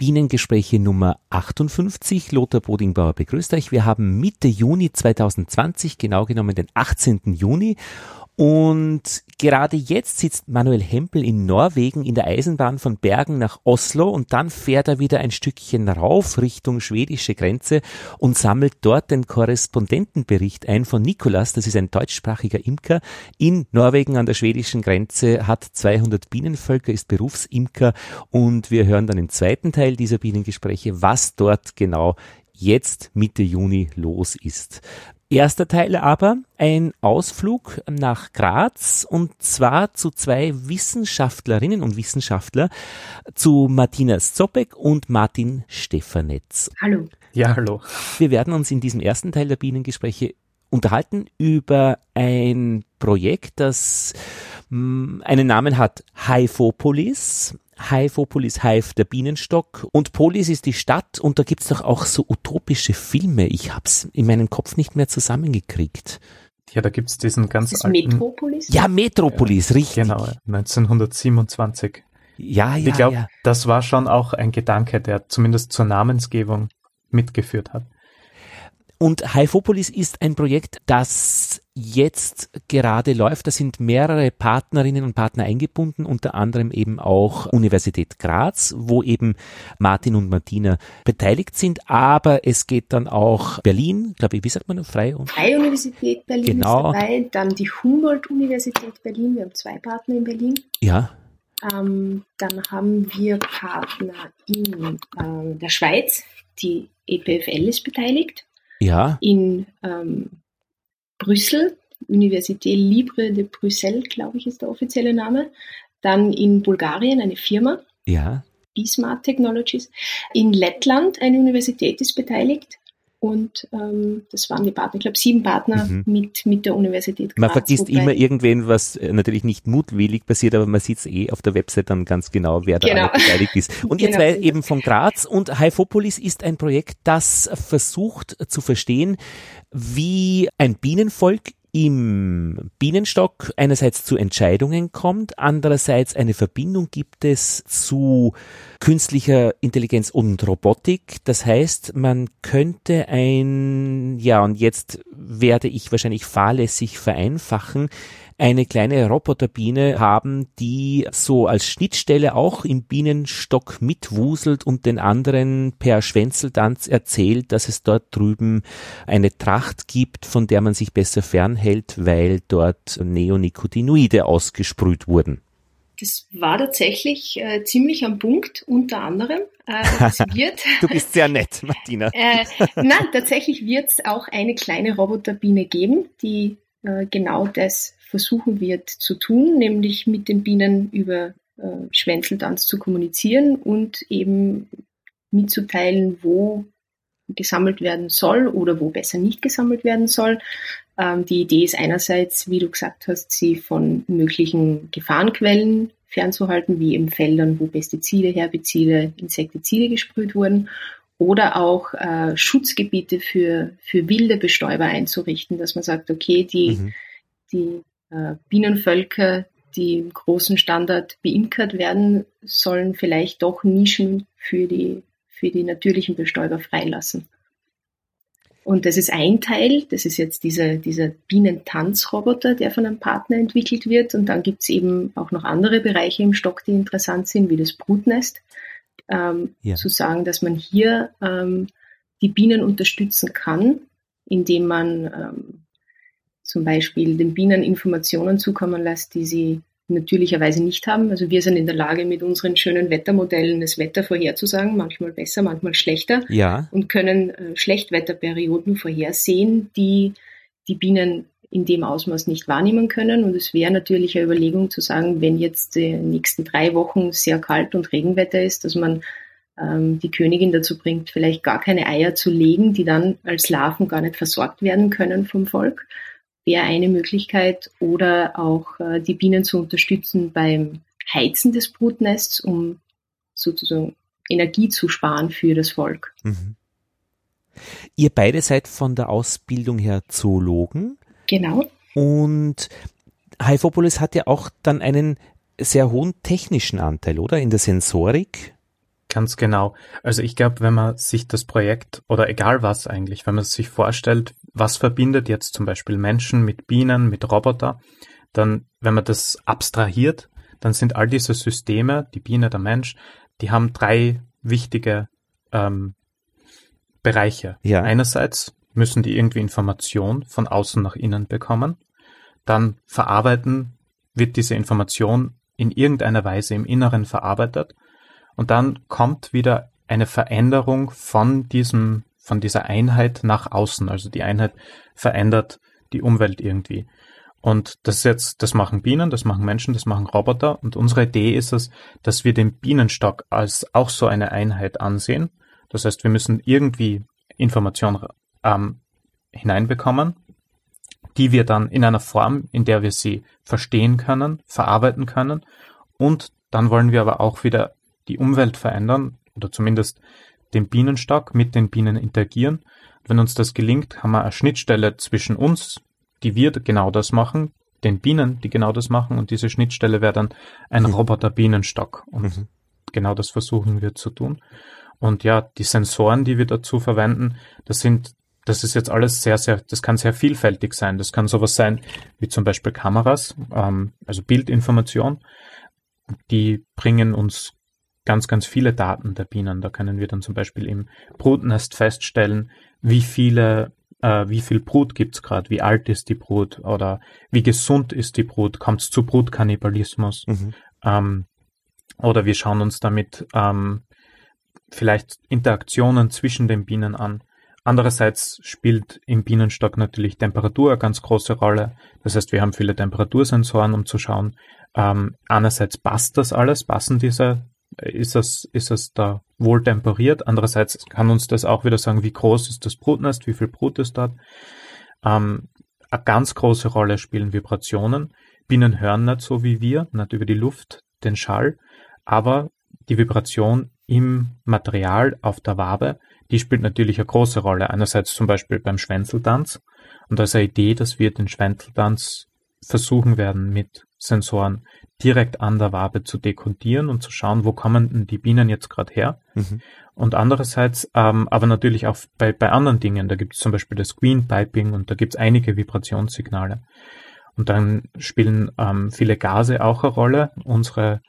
Bienengespräche Nummer 58. Lothar Bodingbauer begrüßt euch. Wir haben Mitte Juni 2020, genau genommen den 18. Juni. Und gerade jetzt sitzt Manuel Hempel in Norwegen in der Eisenbahn von Bergen nach Oslo und dann fährt er wieder ein Stückchen rauf Richtung schwedische Grenze und sammelt dort den Korrespondentenbericht ein von Nikolas, das ist ein deutschsprachiger Imker in Norwegen an der schwedischen Grenze, hat 200 Bienenvölker, ist Berufsimker und wir hören dann im zweiten Teil dieser Bienengespräche, was dort genau jetzt Mitte Juni los ist. Erster Teil aber ein Ausflug nach Graz und zwar zu zwei Wissenschaftlerinnen und Wissenschaftler, zu Martina Zopek und Martin Stefanetz. Hallo. Ja, hallo. Wir werden uns in diesem ersten Teil der Bienengespräche unterhalten über ein Projekt, das mh, mm, einen Namen hat, Haifopolis. Haifopolis, Hive, der Bienenstock. Und Polis ist die Stadt und da gibt's doch auch so utopische Filme. Ich hab's in meinem Kopf nicht mehr zusammengekriegt. Ja, da gibt's diesen ganz ist alten... Metropolis? Ja, Metropolis, ja, richtig. Genau, 1927. Ja, ja, Ich glaube, ja. das war schon auch ein Gedanke, der zumindest zur Namensgebung mitgeführt hat. Und Haifopolis ist ein Projekt, das jetzt gerade läuft. Da sind mehrere Partnerinnen und Partner eingebunden, unter anderem eben auch Universität Graz, wo eben Martin und Martina beteiligt sind. Aber es geht dann auch Berlin, glaube ich, wie sagt man, Freie, Freie Universität Berlin genau. ist dabei, dann die Humboldt-Universität Berlin. Wir haben zwei Partner in Berlin. Ja. Ähm, dann haben wir Partner in äh, der Schweiz. Die EPFL ist beteiligt. Ja. In ähm, Brüssel, Université Libre de Bruxelles, glaube ich, ist der offizielle Name. Dann in Bulgarien eine Firma. Ja. B-Smart Technologies. In Lettland eine Universität ist beteiligt. Und ähm, das waren die Partner, ich glaube sieben Partner mhm. mit, mit der Universität Graz. Man vergisst immer irgendwen, was natürlich nicht mutwillig passiert, aber man sieht es eh auf der Website dann ganz genau, wer da genau. beteiligt ist. Und ihr genau. zwei eben von Graz und Haifopolis ist ein Projekt, das versucht zu verstehen, wie ein Bienenvolk im Bienenstock einerseits zu Entscheidungen kommt, andererseits eine Verbindung gibt es zu künstlicher Intelligenz und Robotik. Das heißt, man könnte ein, ja, und jetzt werde ich wahrscheinlich fahrlässig vereinfachen, eine kleine Roboterbiene haben, die so als Schnittstelle auch im Bienenstock mitwuselt und den anderen per Schwänzeltanz erzählt, dass es dort drüben eine Tracht gibt, von der man sich besser fernhält, weil dort Neonicotinoide ausgesprüht wurden. Das war tatsächlich äh, ziemlich am Punkt, unter anderem. Äh, wird, du bist sehr nett, Martina. äh, nein, tatsächlich wird es auch eine kleine Roboterbiene geben, die äh, genau das versuchen wird zu tun, nämlich mit den Bienen über äh, Schwänzeltanz zu kommunizieren und eben mitzuteilen, wo gesammelt werden soll oder wo besser nicht gesammelt werden soll. Ähm, die Idee ist einerseits, wie du gesagt hast, sie von möglichen Gefahrenquellen fernzuhalten, wie eben Feldern, wo Pestizide, Herbizide, Insektizide gesprüht wurden oder auch äh, Schutzgebiete für, für wilde Bestäuber einzurichten, dass man sagt, okay, die, mhm. die Bienenvölker, die im großen Standard beimkert werden, sollen vielleicht doch Nischen für die, für die natürlichen Bestäuber freilassen. Und das ist ein Teil, das ist jetzt dieser, dieser Bienentanzroboter, der von einem Partner entwickelt wird. Und dann gibt es eben auch noch andere Bereiche im Stock, die interessant sind, wie das Brutnest. Ähm, ja. Zu sagen, dass man hier ähm, die Bienen unterstützen kann, indem man ähm, zum Beispiel den Bienen Informationen zukommen lässt, die sie natürlicherweise nicht haben. Also wir sind in der Lage, mit unseren schönen Wettermodellen das Wetter vorherzusagen, manchmal besser, manchmal schlechter. Ja. Und können äh, Schlechtwetterperioden vorhersehen, die die Bienen in dem Ausmaß nicht wahrnehmen können. Und es wäre natürlich eine Überlegung zu sagen, wenn jetzt die nächsten drei Wochen sehr kalt und Regenwetter ist, dass man ähm, die Königin dazu bringt, vielleicht gar keine Eier zu legen, die dann als Larven gar nicht versorgt werden können vom Volk wäre eine Möglichkeit oder auch äh, die Bienen zu unterstützen beim Heizen des Brutnests, um sozusagen Energie zu sparen für das Volk. Mhm. Ihr beide seid von der Ausbildung her Zoologen. Genau. Und Haifopolis hat ja auch dann einen sehr hohen technischen Anteil, oder? In der Sensorik? Ganz genau. Also ich glaube, wenn man sich das Projekt oder egal was eigentlich, wenn man sich vorstellt, was verbindet jetzt zum Beispiel Menschen mit Bienen, mit Roboter, dann, wenn man das abstrahiert, dann sind all diese Systeme, die Biene, der Mensch, die haben drei wichtige ähm, Bereiche. Ja. Einerseits müssen die irgendwie Information von außen nach innen bekommen, dann verarbeiten wird diese Information in irgendeiner Weise im Inneren verarbeitet und dann kommt wieder eine Veränderung von diesem, von dieser Einheit nach außen. Also die Einheit verändert die Umwelt irgendwie. Und das ist jetzt, das machen Bienen, das machen Menschen, das machen Roboter. Und unsere Idee ist es, dass wir den Bienenstock als auch so eine Einheit ansehen. Das heißt, wir müssen irgendwie Informationen ähm, hineinbekommen, die wir dann in einer Form, in der wir sie verstehen können, verarbeiten können. Und dann wollen wir aber auch wieder die Umwelt verändern oder zumindest den Bienenstock mit den Bienen interagieren. Wenn uns das gelingt, haben wir eine Schnittstelle zwischen uns, die wir genau das machen, den Bienen, die genau das machen und diese Schnittstelle wäre dann ein mhm. Roboter-Bienenstock und mhm. genau das versuchen wir zu tun. Und ja, die Sensoren, die wir dazu verwenden, das sind, das ist jetzt alles sehr, sehr, das kann sehr vielfältig sein. Das kann sowas sein wie zum Beispiel Kameras, ähm, also Bildinformation. Die bringen uns ganz, ganz viele Daten der Bienen. Da können wir dann zum Beispiel im Brutnest feststellen, wie viele äh, wie viel Brut gibt's gerade, wie alt ist die Brut oder wie gesund ist die Brut, kommt es zu Brutkannibalismus. Mhm. Ähm, oder wir schauen uns damit ähm, vielleicht Interaktionen zwischen den Bienen an. Andererseits spielt im Bienenstock natürlich Temperatur eine ganz große Rolle. Das heißt, wir haben viele Temperatursensoren, um zu schauen, ähm, einerseits passt das alles, passen diese, ist es, ist es da wohl temperiert. Andererseits kann uns das auch wieder sagen, wie groß ist das Brutnest, wie viel Brut ist dort. Ähm, eine ganz große Rolle spielen Vibrationen. Bienen hören nicht so wie wir, nicht über die Luft, den Schall, aber die Vibration im Material auf der Wabe, die spielt natürlich eine große Rolle. Einerseits zum Beispiel beim Schwänzeltanz. Und eine Idee, dass wir den Schwänzeltanz versuchen werden mit Sensoren direkt an der Wabe zu dekontieren und zu schauen, wo kommen denn die Bienen jetzt gerade her. Mhm. Und andererseits, ähm, aber natürlich auch bei, bei anderen Dingen, da gibt es zum Beispiel das Green Piping und da gibt es einige Vibrationssignale. Und dann spielen ähm, viele Gase auch eine Rolle. Unsere,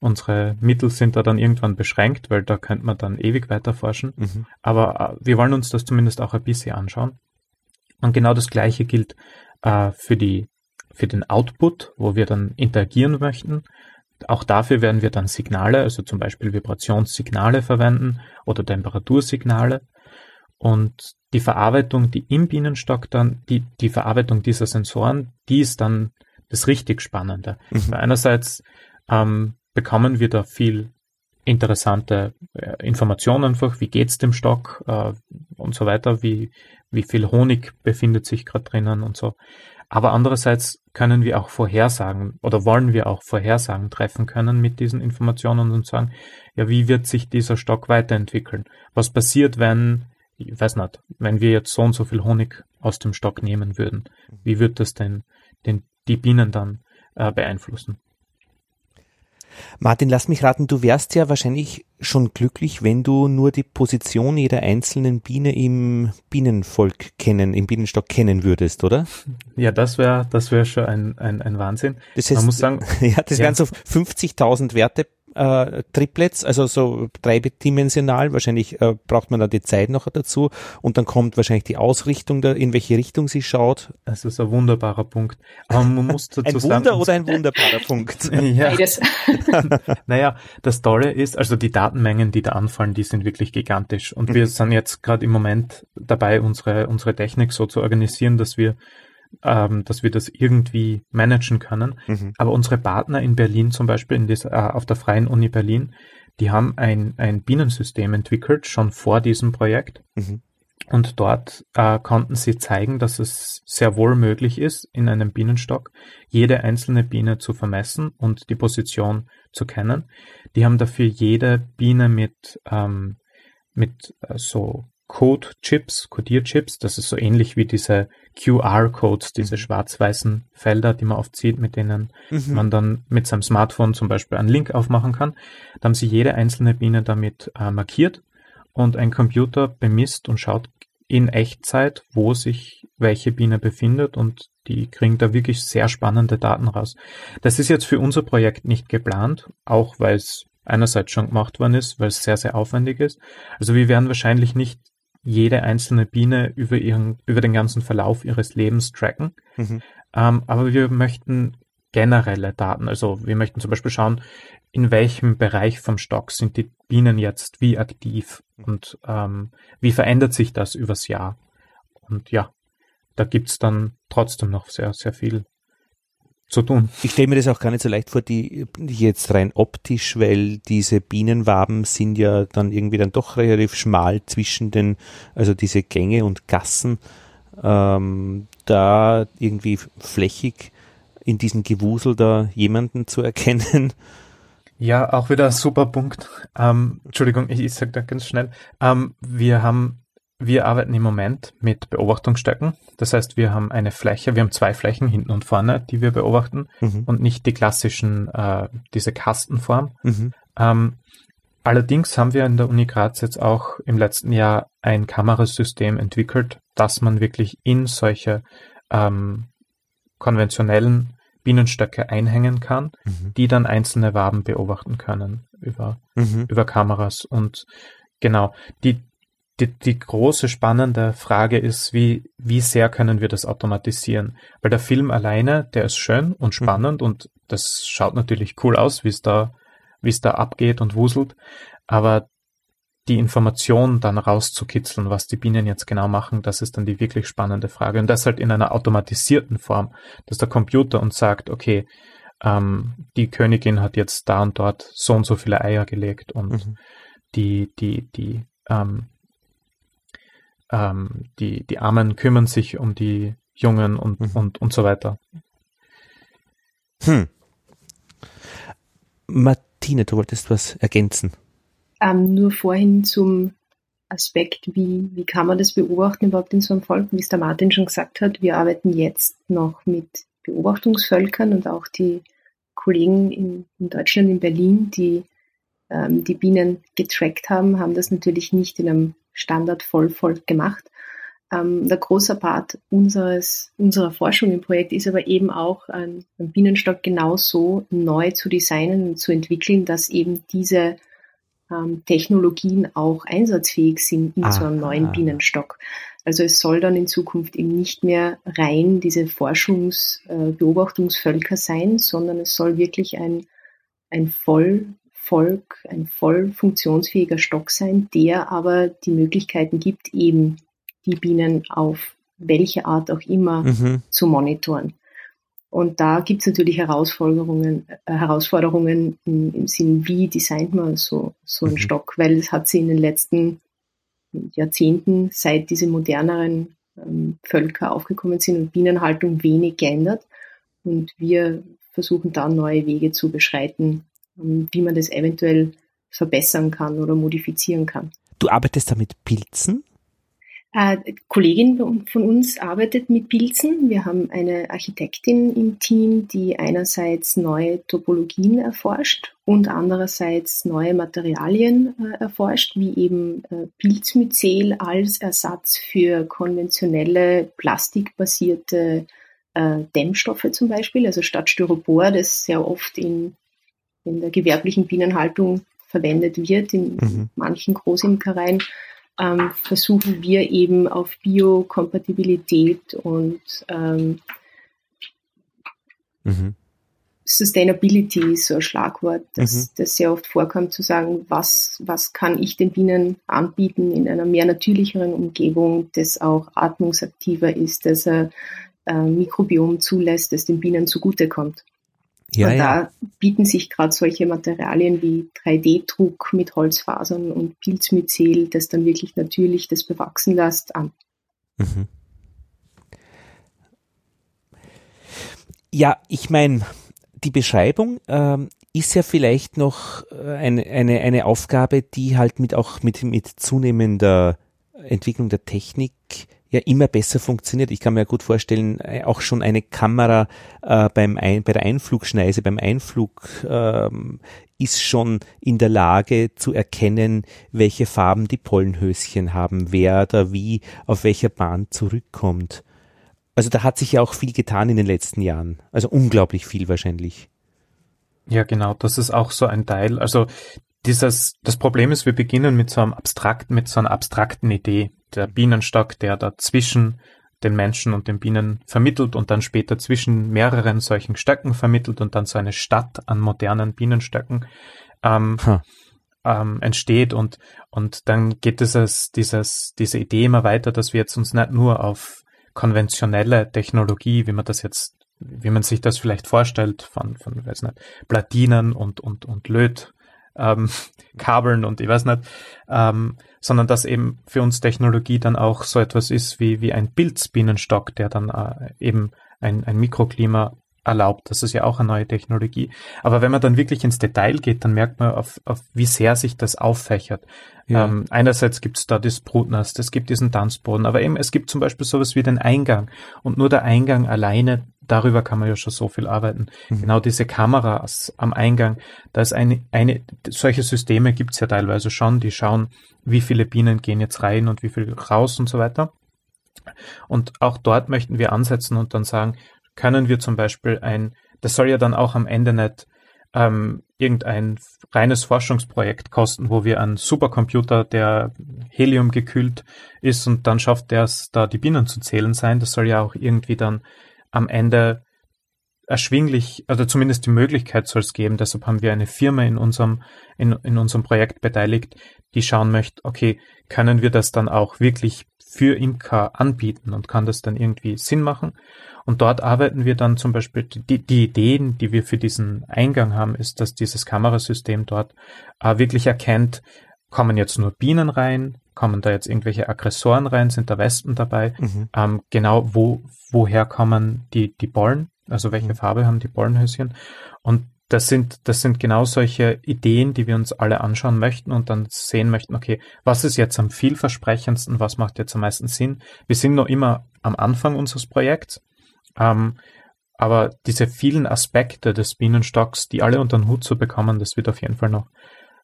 unsere Mittel sind da dann irgendwann beschränkt, weil da könnte man dann ewig weiter forschen. Mhm. Aber äh, wir wollen uns das zumindest auch ein bisschen anschauen. Und genau das Gleiche gilt äh, für die für den Output, wo wir dann interagieren möchten. Auch dafür werden wir dann Signale, also zum Beispiel Vibrationssignale verwenden oder Temperatursignale. Und die Verarbeitung, die im Bienenstock dann, die, die Verarbeitung dieser Sensoren, die ist dann das richtig Spannende. Mhm. Einerseits ähm, bekommen wir da viel interessante äh, Informationen einfach, wie geht's dem Stock äh, und so weiter, wie, wie viel Honig befindet sich gerade drinnen und so. Aber andererseits können wir auch Vorhersagen oder wollen wir auch Vorhersagen treffen können mit diesen Informationen und sagen, ja, wie wird sich dieser Stock weiterentwickeln? Was passiert, wenn, ich weiß nicht, wenn wir jetzt so und so viel Honig aus dem Stock nehmen würden? Wie wird das denn den, die Bienen dann äh, beeinflussen? Martin, lass mich raten, du wärst ja wahrscheinlich schon glücklich, wenn du nur die Position jeder einzelnen Biene im Bienenvolk kennen, im Bienenstock kennen würdest, oder? Ja, das wäre das wäre schon ein, ein, ein Wahnsinn. Das heißt, Man muss sagen, ja, das ja. wären so 50.000 Werte äh, Triplets, also so dreidimensional. Wahrscheinlich äh, braucht man da die Zeit noch dazu und dann kommt wahrscheinlich die Ausrichtung, da, in welche Richtung sie schaut. Das ist ein wunderbarer Punkt. Aber man muss dazu ein sagen, Wunder oder ein wunderbarer Punkt? ja. naja, das Tolle ist, also die Datenmengen, die da anfallen, die sind wirklich gigantisch. Und wir mhm. sind jetzt gerade im Moment dabei, unsere, unsere Technik so zu organisieren, dass wir ähm, dass wir das irgendwie managen können. Mhm. Aber unsere Partner in Berlin zum Beispiel, in dieser, äh, auf der Freien Uni Berlin, die haben ein, ein Bienensystem entwickelt, schon vor diesem Projekt. Mhm. Und dort äh, konnten sie zeigen, dass es sehr wohl möglich ist, in einem Bienenstock jede einzelne Biene zu vermessen und die Position zu kennen. Die haben dafür jede Biene mit, ähm, mit äh, so Code-Chips, Codierchips. Das ist so ähnlich wie diese QR-Codes, diese mhm. schwarz-weißen Felder, die man oft sieht, mit denen mhm. man dann mit seinem Smartphone zum Beispiel einen Link aufmachen kann. Da haben sie jede einzelne Biene damit äh, markiert und ein Computer bemisst und schaut in Echtzeit, wo sich welche Biene befindet und die kriegen da wirklich sehr spannende Daten raus. Das ist jetzt für unser Projekt nicht geplant, auch weil es einerseits schon gemacht worden ist, weil es sehr, sehr aufwendig ist. Also wir werden wahrscheinlich nicht jede einzelne Biene über ihren, über den ganzen Verlauf ihres Lebens tracken. Mhm. Ähm, aber wir möchten generelle Daten. Also wir möchten zum Beispiel schauen, in welchem Bereich vom Stock sind die Bienen jetzt wie aktiv und ähm, wie verändert sich das übers Jahr. Und ja, da gibt's dann trotzdem noch sehr, sehr viel zu tun. Ich stelle mir das auch gar nicht so leicht vor, die jetzt rein optisch, weil diese Bienenwaben sind ja dann irgendwie dann doch relativ schmal zwischen den, also diese Gänge und Gassen, ähm, da irgendwie flächig in diesem Gewusel da jemanden zu erkennen. Ja, auch wieder ein super Punkt. Ähm, Entschuldigung, ich, ich sage da ganz schnell. Ähm, wir haben wir arbeiten im Moment mit Beobachtungsstöcken. Das heißt, wir haben eine Fläche, wir haben zwei Flächen hinten und vorne, die wir beobachten mhm. und nicht die klassischen, äh, diese Kastenform. Mhm. Ähm, allerdings haben wir in der Uni Graz jetzt auch im letzten Jahr ein Kamerasystem entwickelt, dass man wirklich in solche ähm, konventionellen Bienenstöcke einhängen kann, mhm. die dann einzelne Waben beobachten können über, mhm. über Kameras. Und genau, die, die, die große spannende Frage ist, wie, wie sehr können wir das automatisieren? Weil der Film alleine, der ist schön und mhm. spannend mhm. und das schaut natürlich cool aus, wie es da, wie es da abgeht und wuselt. Aber die Information dann rauszukitzeln, was die Bienen jetzt genau machen, das ist dann die wirklich spannende Frage. Und das halt in einer automatisierten Form, dass der Computer uns sagt, okay, ähm, die Königin hat jetzt da und dort so und so viele Eier gelegt und mhm. die, die, die ähm, ähm, die, die Armen kümmern sich um die Jungen und, mhm. und, und so weiter. Hm. Martine, du wolltest was ergänzen. Ähm, nur vorhin zum Aspekt, wie, wie kann man das beobachten überhaupt in so einem Volk? Wie es der Martin schon gesagt hat, wir arbeiten jetzt noch mit Beobachtungsvölkern und auch die Kollegen in, in Deutschland, in Berlin, die ähm, die Bienen getrackt haben, haben das natürlich nicht in einem Standard-Vollvolk gemacht. Ähm, der große Part unseres, unserer Forschung im Projekt ist aber eben auch, ein, ein Bienenstock genauso neu zu designen und zu entwickeln, dass eben diese ähm, Technologien auch einsatzfähig sind in ah, so einem neuen ah. Bienenstock. Also es soll dann in Zukunft eben nicht mehr rein diese Forschungs-, äh, Beobachtungsvölker sein, sondern es soll wirklich ein, ein voll Volk ein voll funktionsfähiger Stock sein, der aber die Möglichkeiten gibt, eben die Bienen auf welche Art auch immer mhm. zu monitoren. Und da gibt es natürlich Herausforderungen, äh, Herausforderungen im, im, Sinn, wie designt man so, so einen mhm. Stock, weil es hat sich in den letzten Jahrzehnten, seit diese moderneren ähm, Völker aufgekommen sind und Bienenhaltung wenig geändert. Und wir versuchen da neue Wege zu beschreiten, wie man das eventuell verbessern kann oder modifizieren kann. Du arbeitest da mit Pilzen? Äh, Kollegin von uns arbeitet mit Pilzen. Wir haben eine Architektin im Team, die einerseits neue Topologien erforscht und andererseits neue Materialien äh, erforscht, wie eben äh, Pilzmyzel als Ersatz für konventionelle plastikbasierte Dämmstoffe zum Beispiel. Also statt Styropor, das sehr oft in in der gewerblichen Bienenhaltung verwendet wird, in mhm. manchen Großimkereien, ähm, versuchen wir eben auf Biokompatibilität und ähm, mhm. Sustainability ist so ein Schlagwort, das, mhm. das sehr oft vorkommt, zu sagen, was, was kann ich den Bienen anbieten in einer mehr natürlicheren Umgebung, das auch atmungsaktiver ist, das ein äh, Mikrobiom zulässt, das den Bienen zugutekommt. Ja, und ja. da bieten sich gerade solche Materialien wie 3D-Druck mit Holzfasern und Pilzmyzel, das dann wirklich natürlich das bewachsen lässt, an. Mhm. Ja, ich meine, die Beschreibung ähm, ist ja vielleicht noch äh, eine, eine, eine Aufgabe, die halt mit auch mit, mit zunehmender Entwicklung der Technik ja immer besser funktioniert. Ich kann mir gut vorstellen, äh, auch schon eine Kamera äh, beim Ein bei der Einflugschneise, beim Einflug ähm, ist schon in der Lage zu erkennen, welche Farben die Pollenhöschen haben, wer da wie auf welcher Bahn zurückkommt. Also da hat sich ja auch viel getan in den letzten Jahren. Also unglaublich viel wahrscheinlich. Ja, genau. Das ist auch so ein Teil. Also dieses, das Problem ist, wir beginnen mit so einem abstrakten, mit so einer abstrakten Idee. Der Bienenstock, der da zwischen den Menschen und den Bienen vermittelt und dann später zwischen mehreren solchen Stöcken vermittelt und dann so eine Stadt an modernen Bienenstöcken ähm, huh. ähm, entsteht und, und dann geht dieses, dieses, diese Idee immer weiter, dass wir jetzt uns nicht nur auf konventionelle Technologie, wie man das jetzt, wie man sich das vielleicht vorstellt, von, von weiß nicht, Platinen und, und, und Löt ähm, Kabeln und ich weiß nicht, ähm, sondern dass eben für uns Technologie dann auch so etwas ist wie, wie ein Pilzbienenstock, der dann äh, eben ein, ein Mikroklima erlaubt. Das ist ja auch eine neue Technologie. Aber wenn man dann wirklich ins Detail geht, dann merkt man, auf, auf wie sehr sich das auffächert. Ja. Ähm, einerseits gibt es da das Brutnest, es gibt diesen Tanzboden, aber eben es gibt zum Beispiel sowas wie den Eingang. Und nur der Eingang alleine, darüber kann man ja schon so viel arbeiten. Mhm. Genau diese Kameras am Eingang, da ist eine, eine solche Systeme gibt es ja teilweise schon, die schauen, wie viele Bienen gehen jetzt rein und wie viel raus und so weiter. Und auch dort möchten wir ansetzen und dann sagen, können wir zum Beispiel ein, das soll ja dann auch am Ende nicht ähm, irgendein reines Forschungsprojekt kosten, wo wir einen Supercomputer, der Helium gekühlt ist und dann schafft der es, da die Bienen zu zählen sein. Das soll ja auch irgendwie dann am Ende erschwinglich, also zumindest die Möglichkeit soll es geben. Deshalb haben wir eine Firma in unserem, in, in unserem Projekt beteiligt, die schauen möchte, okay, können wir das dann auch wirklich für Imker anbieten und kann das dann irgendwie Sinn machen? Und dort arbeiten wir dann zum Beispiel, die, die Ideen, die wir für diesen Eingang haben, ist, dass dieses Kamerasystem dort äh, wirklich erkennt, kommen jetzt nur Bienen rein, kommen da jetzt irgendwelche Aggressoren rein, sind da Wespen dabei, mhm. ähm, genau wo, woher kommen die, die Pollen, also welche mhm. Farbe haben die Pollenhöschen und das sind, das sind genau solche Ideen, die wir uns alle anschauen möchten und dann sehen möchten, okay, was ist jetzt am vielversprechendsten, was macht jetzt am meisten Sinn? Wir sind noch immer am Anfang unseres Projekts, ähm, aber diese vielen Aspekte des Bienenstocks, die alle unter den Hut zu bekommen, das wird auf jeden Fall noch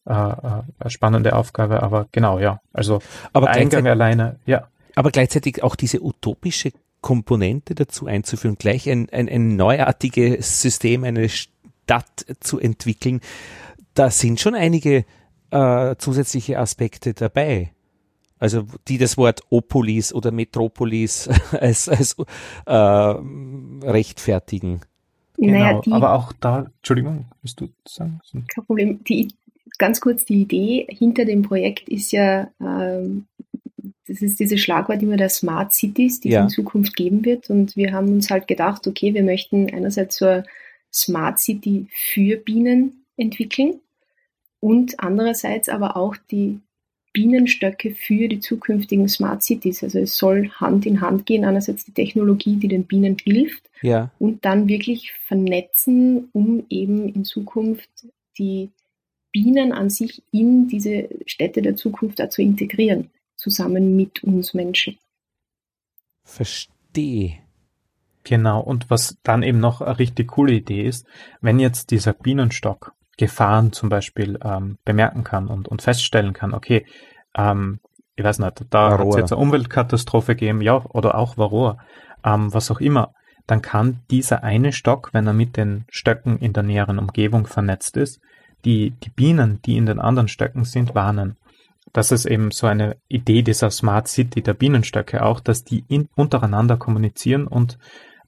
äh, äh eine spannende Aufgabe. Aber genau, ja. Also aber Eingang alleine, ja. Aber gleichzeitig auch diese utopische Komponente dazu einzuführen, gleich ein, ein, ein neuartiges System, eine Stadt zu entwickeln, da sind schon einige äh, zusätzliche Aspekte dabei also die das Wort Opolis oder Metropolis als, als äh, rechtfertigen. Genau, naja, die, aber auch da, Entschuldigung, willst du sagen? Kein Problem. Die, ganz kurz, die Idee hinter dem Projekt ist ja, ähm, das ist dieses Schlagwort immer der Smart Cities, die ja. es in Zukunft geben wird. Und wir haben uns halt gedacht, okay, wir möchten einerseits so eine Smart City für Bienen entwickeln und andererseits aber auch die Bienenstöcke für die zukünftigen Smart Cities. Also es soll Hand in Hand gehen, einerseits die Technologie, die den Bienen hilft ja. und dann wirklich vernetzen, um eben in Zukunft die Bienen an sich in diese Städte der Zukunft zu integrieren, zusammen mit uns Menschen. Verstehe. Genau, und was dann eben noch eine richtig coole Idee ist, wenn jetzt dieser Bienenstock Gefahren zum Beispiel ähm, bemerken kann und, und feststellen kann, okay, ähm, ich weiß nicht, da hat es jetzt eine Umweltkatastrophe gegeben, ja, oder auch Varroa, ähm, was auch immer, dann kann dieser eine Stock, wenn er mit den Stöcken in der näheren Umgebung vernetzt ist, die, die Bienen, die in den anderen Stöcken sind, warnen. Das ist eben so eine Idee dieser Smart City der Bienenstöcke auch, dass die in, untereinander kommunizieren und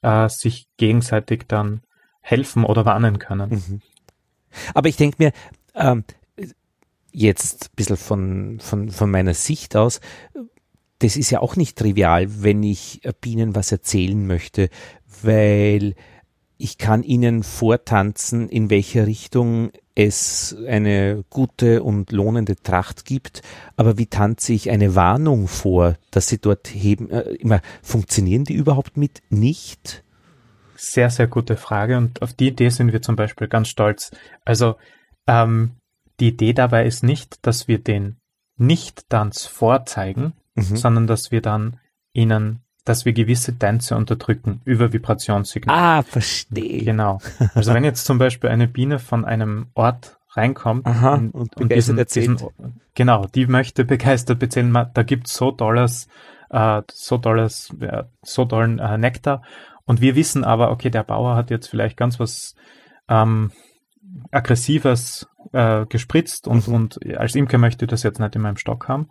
äh, sich gegenseitig dann helfen oder warnen können. Mhm. Aber ich denke mir, ähm, jetzt ein bisschen von, von, von meiner Sicht aus, das ist ja auch nicht trivial, wenn ich Bienen was erzählen möchte, weil ich kann ihnen vortanzen, in welcher Richtung es eine gute und lohnende Tracht gibt, aber wie tanze ich eine Warnung vor, dass sie dort heben, äh, immer, funktionieren die überhaupt mit nicht? Sehr, sehr gute Frage und auf die Idee sind wir zum Beispiel ganz stolz. Also ähm, die Idee dabei ist nicht, dass wir den Nicht-Tanz vorzeigen, mhm. sondern dass wir dann ihnen dass wir gewisse Tänze unterdrücken über Vibrationssignale. Ah, verstehe. Genau. Also wenn jetzt zum Beispiel eine Biene von einem Ort reinkommt Aha, und, und begeistert erzählt. Diesen, genau, die möchte begeistert erzählen, da gibt's so tolles, äh, so tolles, äh, so tollen äh, Nektar. Und wir wissen aber, okay, der Bauer hat jetzt vielleicht ganz was ähm, Aggressives äh, gespritzt und, mhm. und als Imker möchte ich das jetzt nicht in meinem Stock haben,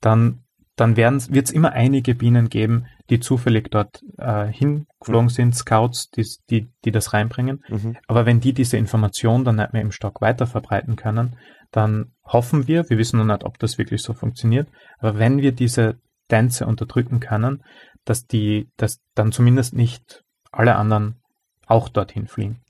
dann dann wird es immer einige Bienen geben, die zufällig dort äh, hingeflogen mhm. sind, Scouts, die, die, die das reinbringen. Mhm. Aber wenn die diese Information dann nicht mehr im Stock weiter verbreiten können, dann hoffen wir, wir wissen noch nicht, ob das wirklich so funktioniert, aber wenn wir diese Tänze unterdrücken können, dass die, dass dann zumindest nicht alle anderen auch dorthin fliegen.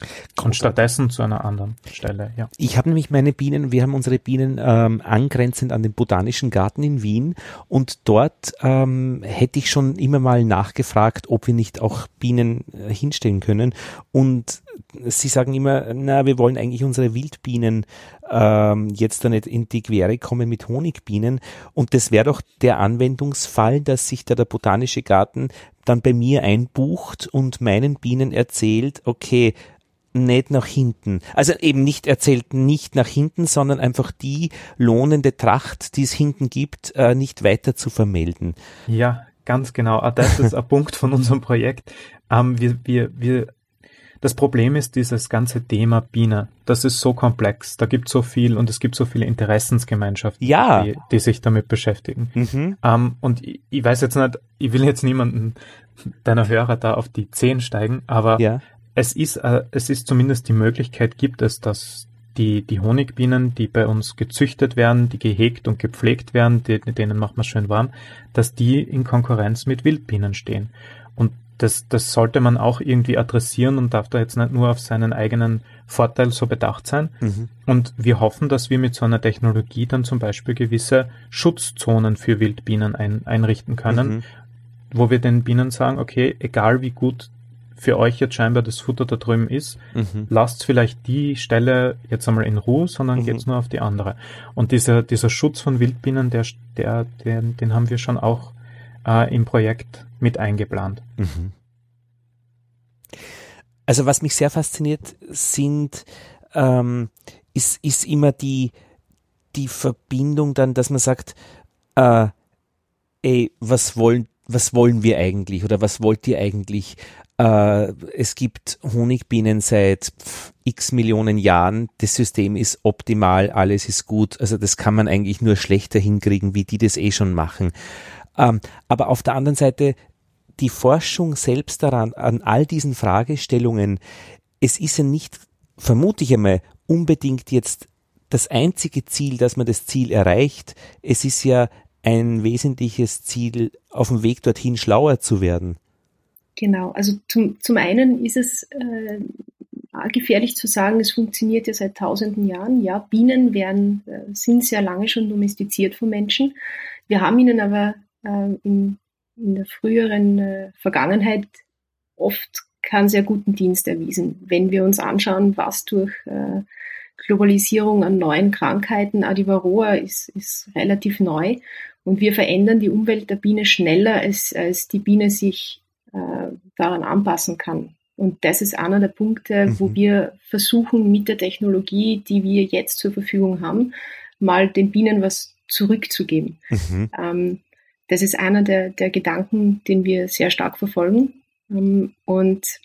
Und stattdessen zu einer anderen Stelle, ja. Ich habe nämlich meine Bienen, wir haben unsere Bienen ähm, angrenzend an den Botanischen Garten in Wien und dort ähm, hätte ich schon immer mal nachgefragt, ob wir nicht auch Bienen äh, hinstellen können. Und sie sagen immer, na, wir wollen eigentlich unsere Wildbienen ähm, jetzt da nicht in die Quere kommen mit Honigbienen. Und das wäre doch der Anwendungsfall, dass sich da der Botanische Garten dann bei mir einbucht und meinen Bienen erzählt, okay, nicht nach hinten. Also eben nicht erzählt nicht nach hinten, sondern einfach die lohnende Tracht, die es hinten gibt, äh, nicht weiter zu vermelden. Ja, ganz genau. Ah, das ist ein Punkt von unserem Projekt. Ähm, wir, wir, wir das Problem ist dieses ganze Thema Biene. Das ist so komplex. Da gibt es so viel und es gibt so viele Interessensgemeinschaften, ja. die, die sich damit beschäftigen. Mhm. Ähm, und ich, ich, weiß jetzt nicht, ich will jetzt niemanden deiner Hörer da auf die Zehen steigen, aber ja. es ist, äh, es ist zumindest die Möglichkeit gibt es, dass die, die Honigbienen, die bei uns gezüchtet werden, die gehegt und gepflegt werden, die, denen macht man schön warm, dass die in Konkurrenz mit Wildbienen stehen. Das, das sollte man auch irgendwie adressieren und darf da jetzt nicht nur auf seinen eigenen Vorteil so bedacht sein. Mhm. Und wir hoffen, dass wir mit so einer Technologie dann zum Beispiel gewisse Schutzzonen für Wildbienen ein, einrichten können, mhm. wo wir den Bienen sagen, okay, egal wie gut für euch jetzt scheinbar das Futter da drüben ist, mhm. lasst vielleicht die Stelle jetzt einmal in Ruhe, sondern mhm. geht's nur auf die andere. Und dieser, dieser Schutz von Wildbienen, der, der, der, den haben wir schon auch äh, im Projekt mit eingeplant. Mhm. Also was mich sehr fasziniert sind, ähm, ist, ist immer die, die Verbindung dann, dass man sagt, äh, ey, was wollen, was wollen wir eigentlich oder was wollt ihr eigentlich? Äh, es gibt Honigbienen seit x Millionen Jahren. Das System ist optimal, alles ist gut. Also das kann man eigentlich nur schlechter hinkriegen, wie die das eh schon machen. Ähm, aber auf der anderen Seite die Forschung selbst daran, an all diesen Fragestellungen, es ist ja nicht, vermute ich einmal, unbedingt jetzt das einzige Ziel, dass man das Ziel erreicht. Es ist ja ein wesentliches Ziel, auf dem Weg dorthin schlauer zu werden. Genau, also zum, zum einen ist es äh, gefährlich zu sagen, es funktioniert ja seit tausenden Jahren. Ja, Bienen werden, äh, sind sehr lange schon domestiziert von Menschen. Wir haben ihnen aber in, in, der früheren äh, Vergangenheit oft keinen sehr guten Dienst erwiesen. Wenn wir uns anschauen, was durch äh, Globalisierung an neuen Krankheiten, Adivarroa ist, ist relativ neu und wir verändern die Umwelt der Biene schneller, als, als die Biene sich äh, daran anpassen kann. Und das ist einer der Punkte, mhm. wo wir versuchen, mit der Technologie, die wir jetzt zur Verfügung haben, mal den Bienen was zurückzugeben. Mhm. Ähm, das ist einer der, der Gedanken, den wir sehr stark verfolgen. Ähm, und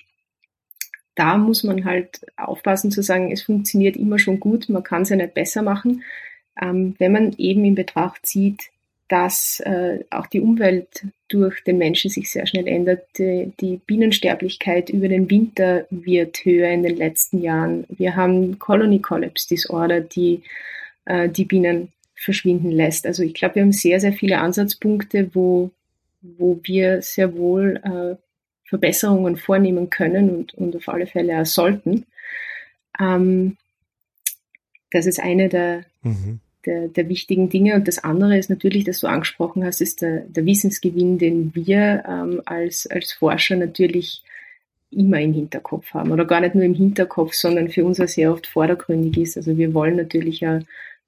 da muss man halt aufpassen zu sagen, es funktioniert immer schon gut, man kann es ja nicht besser machen. Ähm, wenn man eben in Betracht zieht, dass äh, auch die Umwelt durch den Menschen sich sehr schnell ändert. Die, Bienensterblichkeit über den Winter wird höher in den letzten Jahren. Wir haben Colony Collapse Disorder, die äh, die Bienen verschwinden lässt. Also ich glaube, wir haben sehr, sehr viele Ansatzpunkte, wo, wo wir sehr wohl äh, Verbesserungen vornehmen können und, und auf alle Fälle auch sollten. Ähm, das ist eine der, mhm. der, der, wichtigen Dinge. Und das andere ist natürlich, dass du angesprochen hast, ist der, der Wissensgewinn, den wir ähm, als, als Forscher natürlich immer im Hinterkopf haben. Oder gar nicht nur im Hinterkopf, sondern für uns auch sehr oft vordergründig ist. Also wir wollen natürlich ja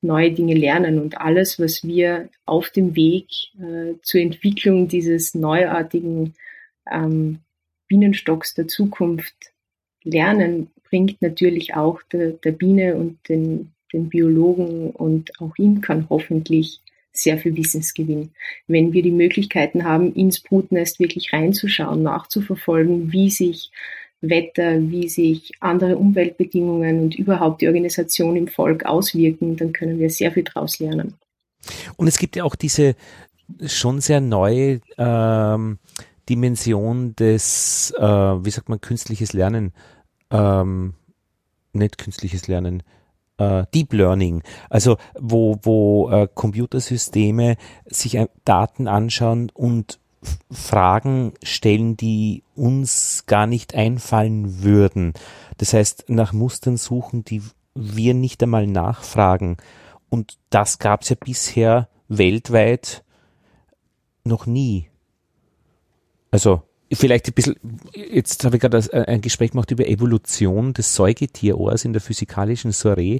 neue Dinge lernen und alles, was wir auf dem Weg äh, zur Entwicklung dieses neuartigen ähm, Bienenstocks der Zukunft lernen, bringt natürlich auch der, der Biene und den, den Biologen und auch Imkern hoffentlich sehr viel Wissensgewinn. Wenn wir die Möglichkeiten haben, ins Brutnest wirklich reinzuschauen, nachzuverfolgen, wie sich Wetter, wie sich andere Umweltbedingungen und überhaupt die Organisation im Volk auswirken, dann können wir sehr viel daraus lernen. Und es gibt ja auch diese schon sehr neue ähm, Dimension des, äh, wie sagt man, künstliches Lernen, ähm, nicht künstliches Lernen, äh, Deep Learning, also wo, wo äh, Computersysteme sich Daten anschauen und Fragen stellen, die uns gar nicht einfallen würden. Das heißt, nach Mustern suchen, die wir nicht einmal nachfragen. Und das gab es ja bisher weltweit noch nie. Also vielleicht ein bisschen, jetzt habe ich gerade ein Gespräch gemacht über Evolution des Säugetierohrs in der physikalischen Soiree.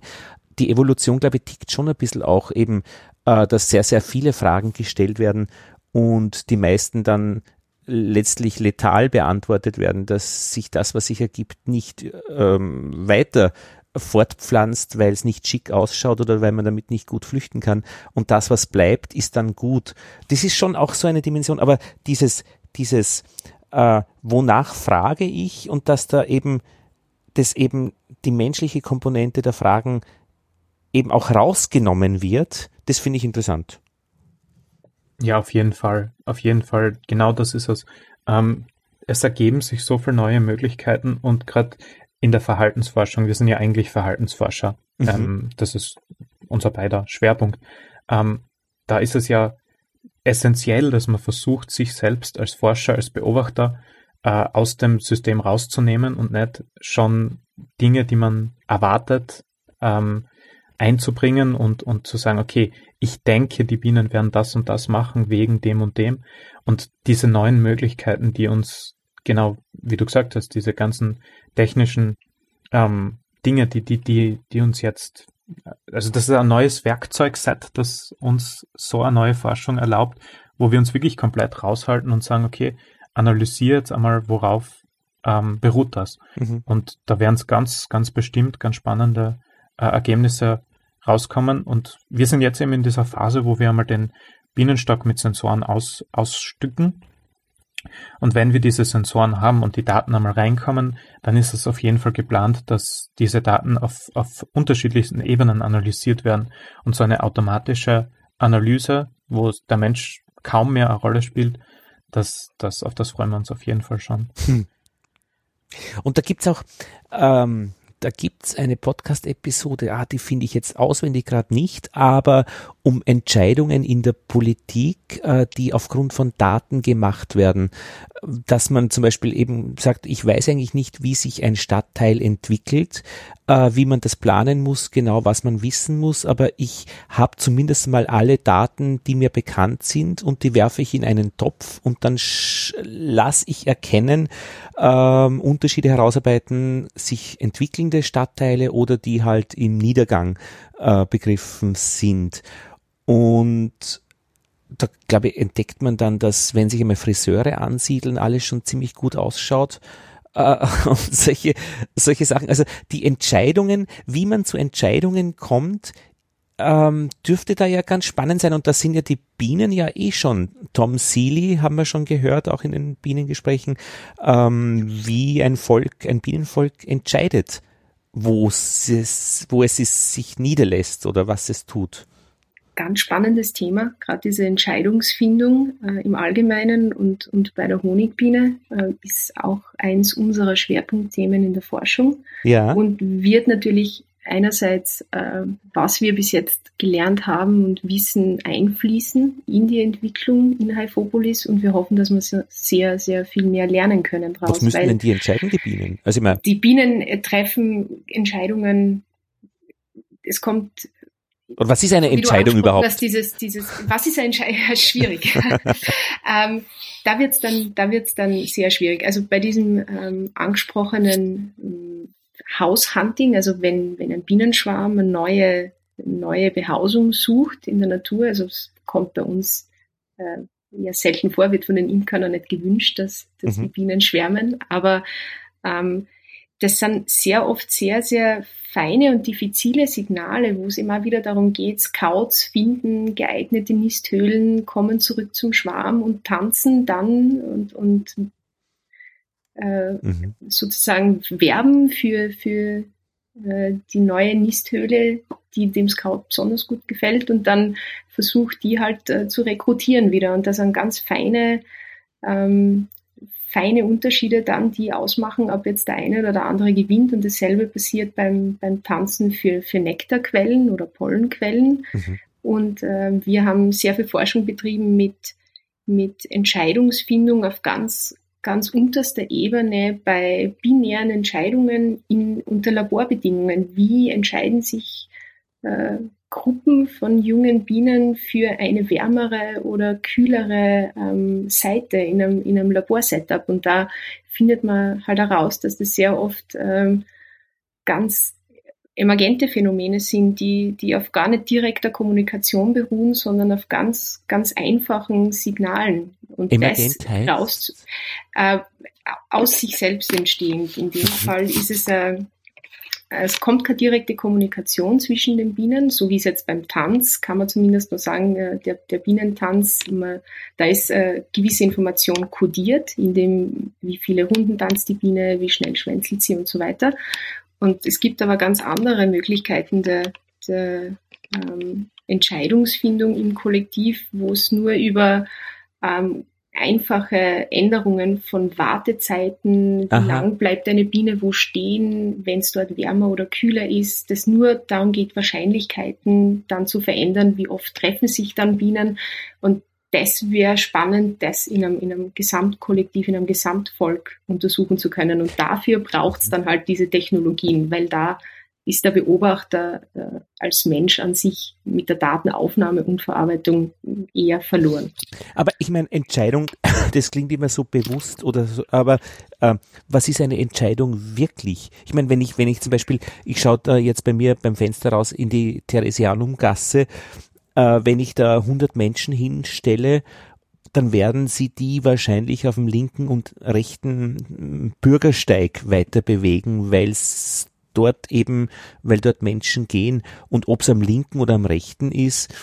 Die Evolution, glaube ich, tickt schon ein bisschen auch eben, äh, dass sehr, sehr viele Fragen gestellt werden und die meisten dann letztlich letal beantwortet werden, dass sich das, was sich ergibt, nicht ähm, weiter fortpflanzt, weil es nicht schick ausschaut oder weil man damit nicht gut flüchten kann. Und das, was bleibt, ist dann gut. Das ist schon auch so eine Dimension, aber dieses, dieses, äh, wonach frage ich und dass da eben, das eben die menschliche Komponente der Fragen eben auch rausgenommen wird, das finde ich interessant. Ja, auf jeden Fall. Auf jeden Fall. Genau das ist es. Ähm, es ergeben sich so viele neue Möglichkeiten und gerade in der Verhaltensforschung, wir sind ja eigentlich Verhaltensforscher, mhm. ähm, das ist unser beider Schwerpunkt. Ähm, da ist es ja essentiell, dass man versucht, sich selbst als Forscher, als Beobachter äh, aus dem System rauszunehmen und nicht schon Dinge, die man erwartet, ähm, einzubringen und, und zu sagen, okay, ich denke, die Bienen werden das und das machen wegen dem und dem. Und diese neuen Möglichkeiten, die uns, genau wie du gesagt hast, diese ganzen technischen ähm, Dinge, die, die, die, die uns jetzt, also das ist ein neues Werkzeugset, das uns so eine neue Forschung erlaubt, wo wir uns wirklich komplett raushalten und sagen, okay, analysiert jetzt einmal, worauf ähm, beruht das. Mhm. Und da werden es ganz, ganz bestimmt ganz spannende äh, Ergebnisse rauskommen. Und wir sind jetzt eben in dieser Phase, wo wir einmal den Bienenstock mit Sensoren aus, ausstücken. Und wenn wir diese Sensoren haben und die Daten einmal reinkommen, dann ist es auf jeden Fall geplant, dass diese Daten auf, auf unterschiedlichsten Ebenen analysiert werden. Und so eine automatische Analyse, wo der Mensch kaum mehr eine Rolle spielt, das, das, auf das freuen wir uns auf jeden Fall schon. Hm. Und da gibt's auch ähm, da gibt's eine Podcast-Episode, ah, die finde ich jetzt auswendig gerade nicht, aber um Entscheidungen in der Politik, äh, die aufgrund von Daten gemacht werden. Dass man zum Beispiel eben sagt, ich weiß eigentlich nicht, wie sich ein Stadtteil entwickelt, äh, wie man das planen muss, genau was man wissen muss, aber ich habe zumindest mal alle Daten, die mir bekannt sind und die werfe ich in einen Topf und dann lasse ich erkennen, ähm, Unterschiede herausarbeiten, sich entwickelnde Stadtteile oder die halt im Niedergang äh, begriffen sind. Und da glaube ich, entdeckt man dann, dass wenn sich einmal Friseure ansiedeln, alles schon ziemlich gut ausschaut. Äh, und solche, solche Sachen. Also die Entscheidungen, wie man zu Entscheidungen kommt, ähm, dürfte da ja ganz spannend sein. Und da sind ja die Bienen ja eh schon. Tom Seeley haben wir schon gehört, auch in den Bienengesprächen, ähm, wie ein Volk, ein Bienenvolk entscheidet, wo es, wo es sich niederlässt oder was es tut ganz spannendes Thema, gerade diese Entscheidungsfindung äh, im Allgemeinen und, und bei der Honigbiene äh, ist auch eins unserer Schwerpunktthemen in der Forschung ja. und wird natürlich einerseits, äh, was wir bis jetzt gelernt haben und Wissen einfließen in die Entwicklung in Haifopolis und wir hoffen, dass wir sehr, sehr viel mehr lernen können daraus. Was müssen denn die entscheiden, die Bienen? Also ich meine, die Bienen äh, treffen Entscheidungen es kommt und was ist eine Entscheidung überhaupt? Dass dieses, dieses, was ist eine Entscheidung? schwierig. ähm, da wird's dann, da wird's dann sehr schwierig. Also bei diesem ähm, angesprochenen ähm, Haushunting, also wenn, wenn ein Bienenschwarm eine neue neue Behausung sucht in der Natur. Also es kommt bei uns äh, ja selten vor, wird von den Imkern auch nicht gewünscht, dass, dass mhm. die Bienen schwärmen. Aber ähm, das sind sehr oft sehr, sehr feine und diffizile Signale, wo es immer wieder darum geht, Scouts finden geeignete Nisthöhlen, kommen zurück zum Schwarm und tanzen dann und, und äh, mhm. sozusagen werben für, für äh, die neue Nisthöhle, die dem Scout besonders gut gefällt und dann versucht die halt äh, zu rekrutieren wieder. Und das sind ganz feine, ähm, feine Unterschiede dann, die ausmachen, ob jetzt der eine oder der andere gewinnt. Und dasselbe passiert beim, beim Tanzen für, für Nektarquellen oder Pollenquellen. Mhm. Und äh, wir haben sehr viel Forschung betrieben mit, mit Entscheidungsfindung auf ganz ganz unterster Ebene bei binären Entscheidungen in, unter Laborbedingungen. Wie entscheiden sich äh, Gruppen von jungen Bienen für eine wärmere oder kühlere ähm, Seite in einem, in einem Laborsetup? Und da findet man halt heraus, dass das sehr oft ähm, ganz emergente Phänomene sind, die, die auf gar nicht direkter Kommunikation beruhen, sondern auf ganz, ganz einfachen Signalen. Und Emergent das raus, äh, aus sich selbst entstehend. In dem mhm. Fall ist es, äh, es kommt keine direkte Kommunikation zwischen den Bienen, so wie es jetzt beim Tanz, kann man zumindest nur sagen, äh, der, der Bienentanz, immer, da ist äh, gewisse Information kodiert, in dem, wie viele Runden tanzt die Biene, wie schnell schwänzelt sie und so weiter. Und es gibt aber ganz andere Möglichkeiten der, der ähm, Entscheidungsfindung im Kollektiv, wo es nur über ähm, einfache Änderungen von Wartezeiten, wie Aha. lang bleibt eine Biene wo stehen, wenn es dort wärmer oder kühler ist, das nur darum geht, Wahrscheinlichkeiten dann zu verändern, wie oft treffen sich dann Bienen und das wäre spannend, das in einem, in einem Gesamtkollektiv, in einem Gesamtvolk untersuchen zu können. Und dafür braucht es dann halt diese Technologien, weil da ist der Beobachter äh, als Mensch an sich mit der Datenaufnahme und Verarbeitung eher verloren. Aber ich meine, Entscheidung, das klingt immer so bewusst oder so, aber äh, was ist eine Entscheidung wirklich? Ich meine, wenn ich, wenn ich zum Beispiel, ich schaue da jetzt bei mir beim Fenster raus in die Theresianumgasse äh, wenn ich da 100 Menschen hinstelle, dann werden sie die wahrscheinlich auf dem linken und rechten Bürgersteig weiter bewegen, weil es dort eben, weil dort Menschen gehen und ob es am linken oder am rechten ist,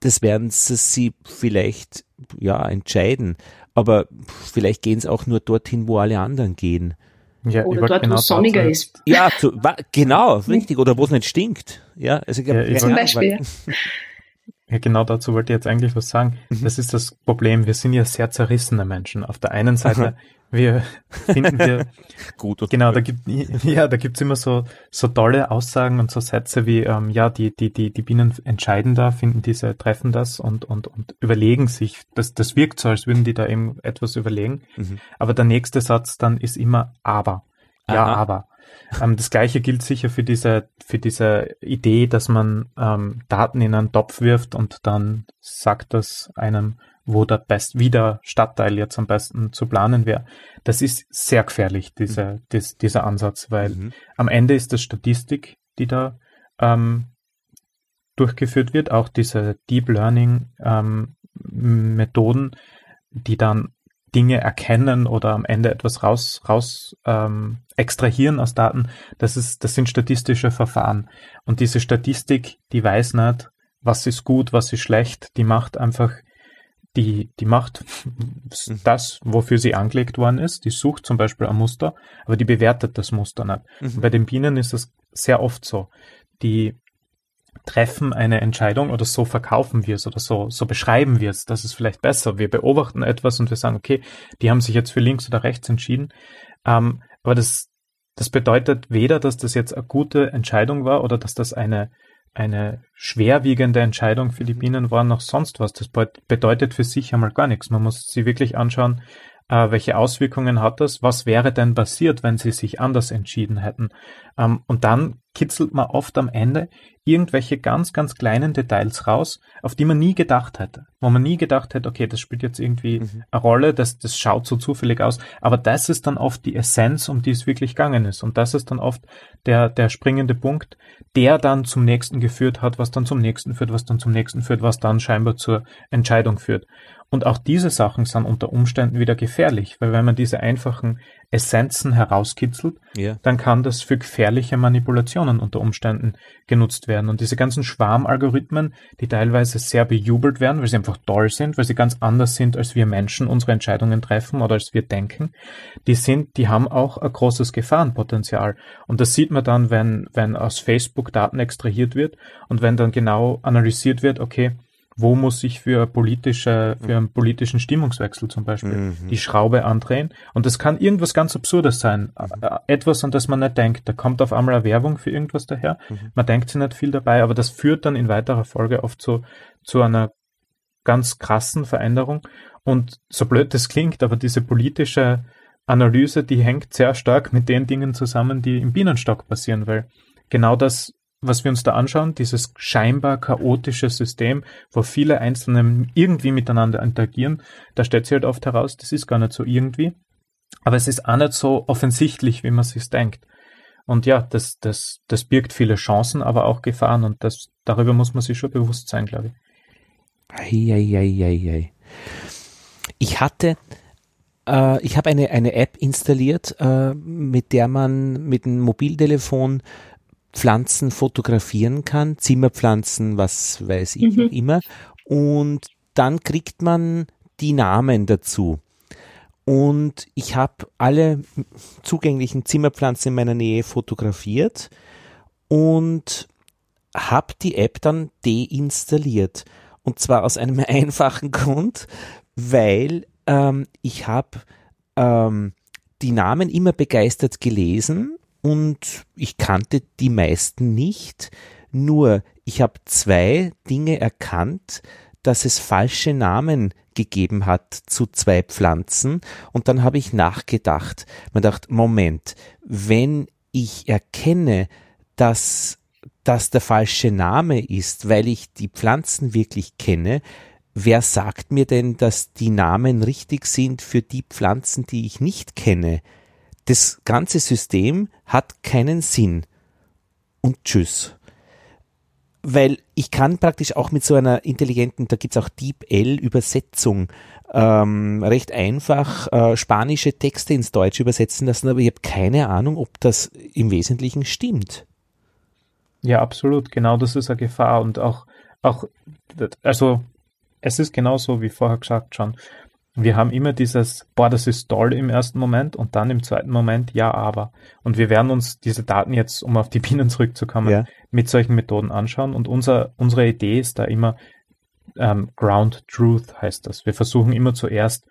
das werden sie vielleicht ja entscheiden. Aber vielleicht gehen es auch nur dorthin, wo alle anderen gehen. Ja, oder dort, genau wo es sonniger ist. Ja, zu, genau, richtig. Oder wo es nicht stinkt. Ja, also, ja, zum Beispiel. Ja, genau dazu wollte ich jetzt eigentlich was sagen. Mhm. Das ist das Problem. Wir sind ja sehr zerrissene Menschen. Auf der einen Seite, wir finden wir gut. Genau, da gibt ja, da gibt's immer so so tolle Aussagen und so Sätze wie ähm, ja, die die die die Bienen entscheiden da, finden diese treffen das und und und überlegen sich. Das das wirkt so, als würden die da eben etwas überlegen. Mhm. Aber der nächste Satz dann ist immer aber. Ja, Aha. aber. Ähm, das gleiche gilt sicher für diese, für diese Idee, dass man ähm, Daten in einen Topf wirft und dann sagt das einem, wo der best, wie der Stadtteil jetzt am besten zu planen wäre. Das ist sehr gefährlich, diese, mhm. dies, dieser Ansatz, weil mhm. am Ende ist das Statistik, die da ähm, durchgeführt wird, auch diese Deep Learning ähm, Methoden, die dann Dinge erkennen oder am Ende etwas raus, raus ähm, extrahieren aus Daten, das ist, das sind statistische Verfahren. Und diese Statistik, die weiß nicht, was ist gut, was ist schlecht, die macht einfach, die, die macht mhm. das, wofür sie angelegt worden ist. Die sucht zum Beispiel ein Muster, aber die bewertet das Muster nicht. Mhm. Bei den Bienen ist das sehr oft so. Die treffen eine Entscheidung oder so verkaufen wir es oder so, so beschreiben wir es. Das ist vielleicht besser. Wir beobachten etwas und wir sagen, okay, die haben sich jetzt für links oder rechts entschieden. Ähm, aber das, das bedeutet weder, dass das jetzt eine gute Entscheidung war oder dass das eine, eine schwerwiegende Entscheidung für die Bienen war, noch sonst was. Das bedeutet für sich einmal gar nichts. Man muss sie wirklich anschauen, Äh, welche Auswirkungen hat das? Was wäre denn passiert, wenn sie sich anders entschieden hätten? Ähm, und dann kitzelt man oft am Ende irgendwelche ganz, ganz kleinen Details raus, auf die man nie gedacht hätte. Wo man nie gedacht hätte, okay, das spielt jetzt irgendwie mhm. eine Rolle, das, das schaut so zufällig aus. Aber das ist dann oft die Essenz, um die es wirklich gegangen ist. Und das ist dann oft der, der springende Punkt, der dann zum nächsten geführt hat, was dann zum nächsten führt, was dann zum nächsten führt, was dann scheinbar zur Entscheidung führt. Und auch diese Sachen sind unter Umständen wieder gefährlich, weil wenn man diese einfachen Essenzen herauskitzelt, yeah. dann kann das für gefährliche Manipulationen unter Umständen genutzt werden. Und diese ganzen Schwarmalgorithmen, die teilweise sehr bejubelt werden, weil sie einfach toll sind, weil sie ganz anders sind, als wir Menschen unsere Entscheidungen treffen oder als wir denken, die sind, die haben auch ein großes Gefahrenpotenzial. Und das sieht man dann, wenn, wenn aus Facebook Daten extrahiert wird und wenn dann genau analysiert wird, okay, wo muss ich für politische, für einen politischen Stimmungswechsel zum Beispiel mhm. die Schraube andrehen. Und das kann irgendwas ganz Absurdes sein. Mhm. Etwas, an das man nicht denkt. Da kommt auf einmal eine Werbung für irgendwas daher. Mhm. Man denkt sich nicht viel dabei, aber das führt dann in weiterer Folge oft so zu einer ganz krassen Veränderung. Und so blöd das klingt, aber diese politische Analyse, die hängt sehr stark mit den Dingen zusammen, die im Bienenstock passieren, weil genau das was wir uns da anschauen, dieses scheinbar chaotische System, wo viele Einzelne irgendwie miteinander interagieren, da stellt sich halt oft heraus, das ist gar nicht so irgendwie. Aber es ist auch nicht so offensichtlich, wie man sich denkt. Und ja, das, das, das birgt viele Chancen, aber auch Gefahren und das, darüber muss man sich schon bewusst sein, glaube ich. Eieieiei. Ich hatte, äh, ich habe eine, eine App installiert, äh, mit der man mit dem Mobiltelefon Pflanzen fotografieren kann, Zimmerpflanzen, was weiß ich mhm. immer. Und dann kriegt man die Namen dazu. Und ich habe alle zugänglichen Zimmerpflanzen in meiner Nähe fotografiert und habe die App dann deinstalliert. Und zwar aus einem einfachen Grund, weil ähm, ich habe ähm, die Namen immer begeistert gelesen und ich kannte die meisten nicht. Nur ich habe zwei Dinge erkannt, dass es falsche Namen gegeben hat zu zwei Pflanzen und dann habe ich nachgedacht. Man dachte, Moment, wenn ich erkenne, dass das der falsche Name ist, weil ich die Pflanzen wirklich kenne, wer sagt mir denn, dass die Namen richtig sind für die Pflanzen, die ich nicht kenne? Das ganze System hat keinen Sinn. Und tschüss. Weil ich kann praktisch auch mit so einer intelligenten, da gibt's auch DeepL-Übersetzung, ähm, recht einfach äh, spanische Texte ins Deutsche übersetzen lassen, aber ich habe keine Ahnung, ob das im Wesentlichen stimmt. Ja, absolut. Genau das ist eine Gefahr und auch, auch, also es ist genauso wie vorher gesagt schon wir haben immer dieses, boah, das ist toll im ersten Moment und dann im zweiten Moment, ja, aber. Und wir werden uns diese Daten jetzt, um auf die Bienen zurückzukommen, ja. mit solchen Methoden anschauen. Und unser, unsere Idee ist da immer, ähm, Ground Truth heißt das. Wir versuchen immer zuerst,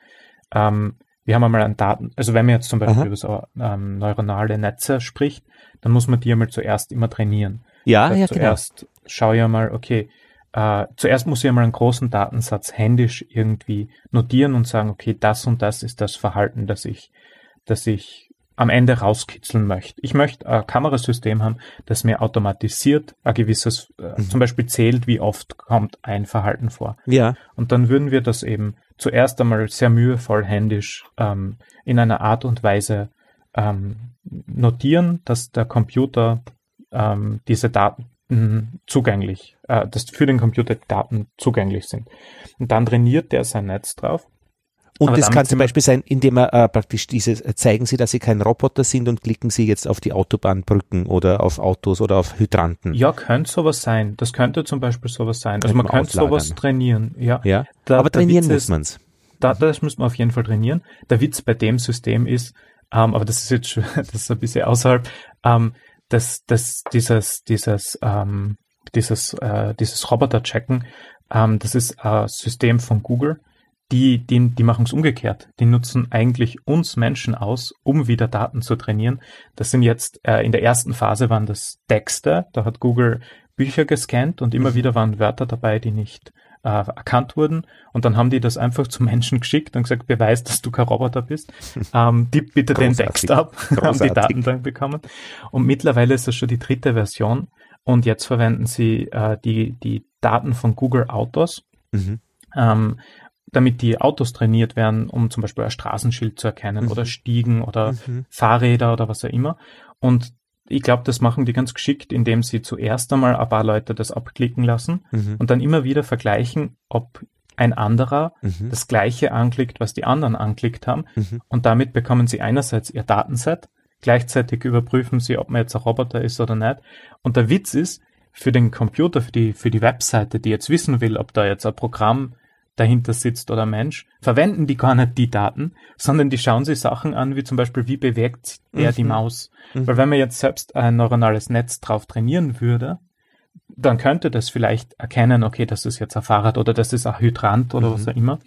ähm, wir haben einmal an Daten, also wenn man jetzt zum Beispiel Aha. über so ähm, neuronale Netze spricht, dann muss man die einmal zuerst immer trainieren. Ja, ja, genau. zuerst genau. schau ja mal, okay, äh, zuerst muss ich einmal einen großen Datensatz händisch irgendwie notieren und sagen, okay, das und das ist das Verhalten, das ich, das ich am Ende rauskitzeln möchte. Ich möchte ein Kamerasystem haben, das mir automatisiert ein gewisses, äh, mhm. zum Beispiel zählt, wie oft kommt ein Verhalten vor. Ja. Und dann würden wir das eben zuerst einmal sehr mühevoll händisch ähm, in einer Art und Weise ähm, notieren, dass der Computer ähm, diese Daten zugänglich, äh, dass für den Computer Daten zugänglich sind. Und dann trainiert der sein Netz drauf. Und Aber das kann zum Beispiel sein, indem er äh, praktisch dieses, äh, zeigen Sie, dass Sie kein Roboter sind und klicken Sie jetzt auf die Autobahnbrücken oder auf Autos oder auf Hydranten. Ja, könnte sowas sein. Das könnte zum Beispiel sowas sein. Also man könnte sowas trainieren. Ja. ja. Da, aber trainieren muss man's. Da, das müssen wir auf jeden Fall trainieren. Der Witz bei dem System ist, ähm, aber das ist jetzt schon, das ist ein bisschen außerhalb, ähm, dass, dass dieses, dieses, ähm, dieses, äh, dieses Roboter-Checken, ähm, das ist ein System von Google, die, die, die machen es umgekehrt. Die nutzen eigentlich uns Menschen aus, um wieder Daten zu trainieren. Das sind jetzt, äh, in der ersten Phase waren das Texte, da hat Google Bücher gescannt und immer mhm. wieder waren Wörter dabei, die nicht äh, erkannt wurden und dann haben die das einfach zu Menschen geschickt und gesagt, beweis, dass du kein Roboter bist. Ähm, gib bitte Großartig. den Text ab, haben die Daten dann bekommen. Und mittlerweile ist das schon die dritte Version und jetzt verwenden sie äh, die, die Daten von Google Autos, mhm. ähm, damit die Autos trainiert werden, um zum Beispiel ein Straßenschild zu erkennen mhm. oder Stiegen oder mhm. Fahrräder oder was auch immer. Und ich glaube, das machen die ganz geschickt, indem sie zuerst einmal ein paar Leute das abklicken lassen mhm. und dann immer wieder vergleichen, ob ein anderer mhm. das gleiche anklickt, was die anderen anklickt haben. Mhm. Und damit bekommen sie einerseits ihr Datenset, gleichzeitig überprüfen sie, ob man jetzt ein Roboter ist oder nicht. Und der Witz ist, für den Computer, für die, für die Webseite, die jetzt wissen will, ob da jetzt ein Programm dahinter sitzt oder Mensch, verwenden die gar nicht die Daten, sondern die schauen sich Sachen an, wie zum Beispiel, wie bewegt er mhm. die Maus. Mhm. Weil wenn man jetzt selbst ein neuronales Netz drauf trainieren würde, dann könnte das vielleicht erkennen, okay, das ist jetzt ein Fahrrad oder das ist ein Hydrant oder mhm. was auch immer.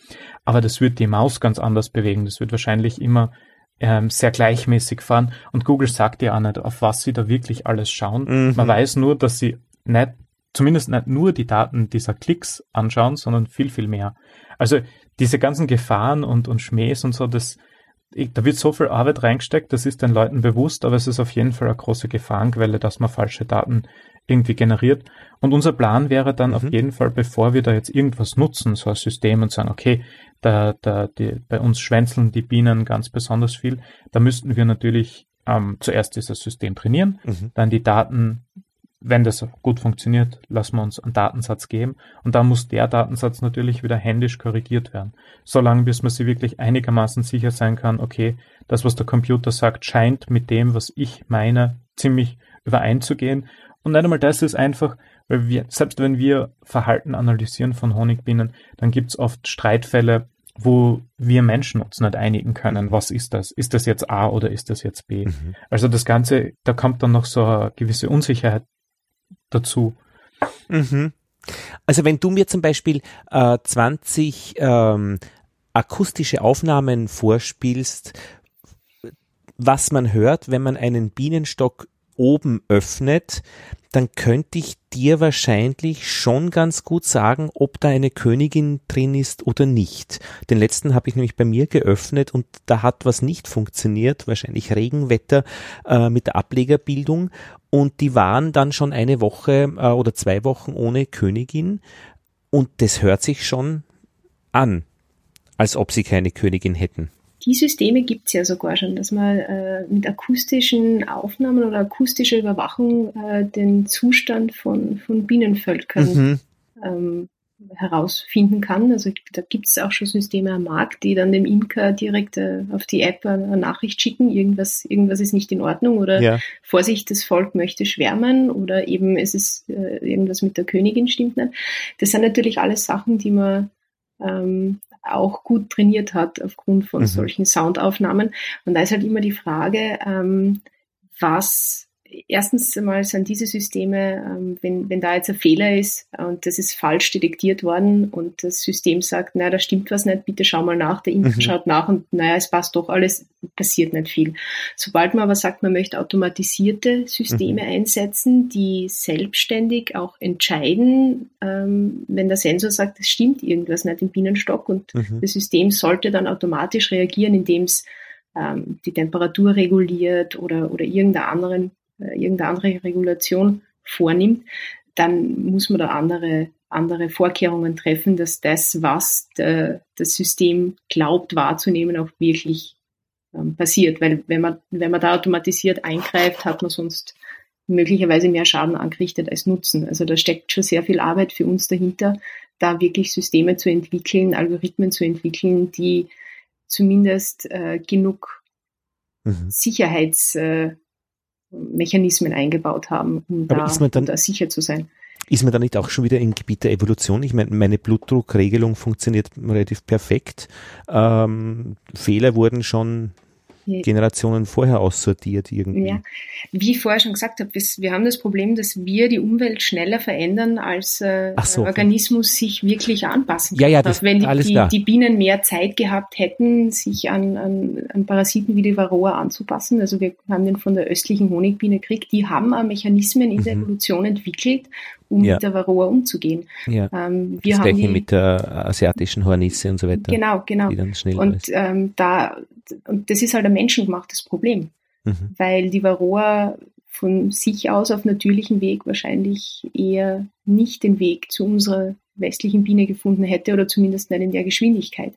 Aber das wird die Maus ganz anders bewegen. Das wird wahrscheinlich immer ähm, sehr gleichmäßig fahren. Und Google sagt ja auch nicht, auf was sie da wirklich alles schauen. Mhm. Man weiß nur, dass sie nicht zumindest nicht nur die Daten dieser Klicks anschauen, sondern viel, viel mehr. Also diese ganzen Gefahren und, und Schmähs und so, das, da wird so viel Arbeit reingesteckt, das ist den Leuten bewusst, aber es ist auf jeden Fall eine große Gefahrenquelle, dass man falsche Daten irgendwie generiert. Und unser Plan wäre dann mhm. auf jeden Fall, bevor wir da jetzt irgendwas nutzen, so ein System und sagen, okay, da, da, die, bei uns schwänzeln die Bienen ganz besonders viel, da müssten wir natürlich ähm, zuerst dieses System trainieren, mhm. dann die Daten wenn das gut funktioniert, lassen wir uns einen Datensatz geben und dann muss der Datensatz natürlich wieder händisch korrigiert werden. Solange bis man sich wirklich einigermaßen sicher sein kann, okay, das, was der Computer sagt, scheint mit dem, was ich meine, ziemlich übereinzugehen. Und nicht einmal das ist einfach, weil wir, selbst wenn wir Verhalten analysieren von Honigbienen, dann gibt es oft Streitfälle, wo wir Menschen uns nicht einigen können, was ist das? Ist das jetzt A oder ist das jetzt B? Mhm. Also das Ganze, da kommt dann noch so eine gewisse Unsicherheit dazu. Mhm. Also wenn du mir zum Beispiel äh, 20 ähm, akustische Aufnahmen vorspielst, was man hört, wenn man einen Bienenstock oben öffnet, dann könnte ich dir wahrscheinlich schon ganz gut sagen, ob da eine Königin drin ist oder nicht. Den letzten habe ich nämlich bei mir geöffnet und da hat was nicht funktioniert, wahrscheinlich Regenwetter äh, mit der Ablegerbildung und die waren dann schon eine Woche äh, oder zwei Wochen ohne Königin und das hört sich schon an, als ob sie keine Königin hätten. Die Systeme gibt es ja sogar schon, dass man äh, mit akustischen Aufnahmen oder akustischer Überwachung äh, den Zustand von, von Bienenvölkern mhm. ähm, herausfinden kann. Also da gibt es auch schon Systeme am Markt, die dann dem Imker direkt äh, auf die App eine Nachricht schicken, irgendwas, irgendwas ist nicht in Ordnung oder ja. Vorsicht, das Volk möchte schwärmen oder eben es ist äh, irgendwas mit der Königin stimmt nicht. Das sind natürlich alles Sachen, die man ähm, auch gut trainiert hat aufgrund von mhm. solchen Soundaufnahmen. Und da ist halt immer die Frage, ähm, was erstens einmal sind diese Systeme, ähm, wenn, wenn da jetzt ein Fehler ist und das ist falsch detektiert worden und das System sagt, naja, da stimmt was nicht, bitte schau mal nach, der Impf mhm. schaut nach und naja, es passt doch alles, passiert nicht viel. Sobald man aber sagt, man möchte automatisierte Systeme mhm. einsetzen, die selbstständig auch entscheiden, ähm, wenn der Sensor sagt, es stimmt irgendwas nicht im Bienenstock und mhm. das System sollte dann automatisch reagieren, indem es ähm, die Temperatur reguliert oder, oder irgendeinen anderen irgendeine andere Regulation vornimmt, dann muss man da andere, andere Vorkehrungen treffen, dass das, was der, das System glaubt wahrzunehmen, auch wirklich ähm, passiert. Weil wenn man, wenn man da automatisiert eingreift, hat man sonst möglicherweise mehr Schaden angerichtet als Nutzen. Also da steckt schon sehr viel Arbeit für uns dahinter, da wirklich Systeme zu entwickeln, Algorithmen zu entwickeln, die zumindest äh, genug mhm. Sicherheits, äh, Mechanismen eingebaut haben, um da, dann, um da sicher zu sein. Ist man da nicht auch schon wieder im Gebiet der Evolution? Ich meine, meine Blutdruckregelung funktioniert relativ perfekt. Ähm, Fehler wurden schon Generationen vorher aussortiert irgendwie. Ja, wie ich vorher schon gesagt habe, wir haben das Problem, dass wir die Umwelt schneller verändern, als äh, so, der Organismus okay. sich wirklich anpassen kann. Ja, ja, das Wenn die, alles die, die, Bienen mehr Zeit gehabt hätten, sich an, an, an Parasiten wie die Varroa anzupassen, also wir haben den von der östlichen Honigbiene gekriegt, die haben auch Mechanismen in der mhm. Evolution entwickelt, um ja. mit der Varroa umzugehen. Ja. Ähm, wir das haben die, mit der asiatischen Hornisse und so weiter. Genau, genau. und ähm, da und das ist halt ein menschengemachtes Problem, mhm. weil die Varroa von sich aus auf natürlichem Weg wahrscheinlich eher nicht den Weg zu unserer westlichen Biene gefunden hätte oder zumindest nicht in der Geschwindigkeit.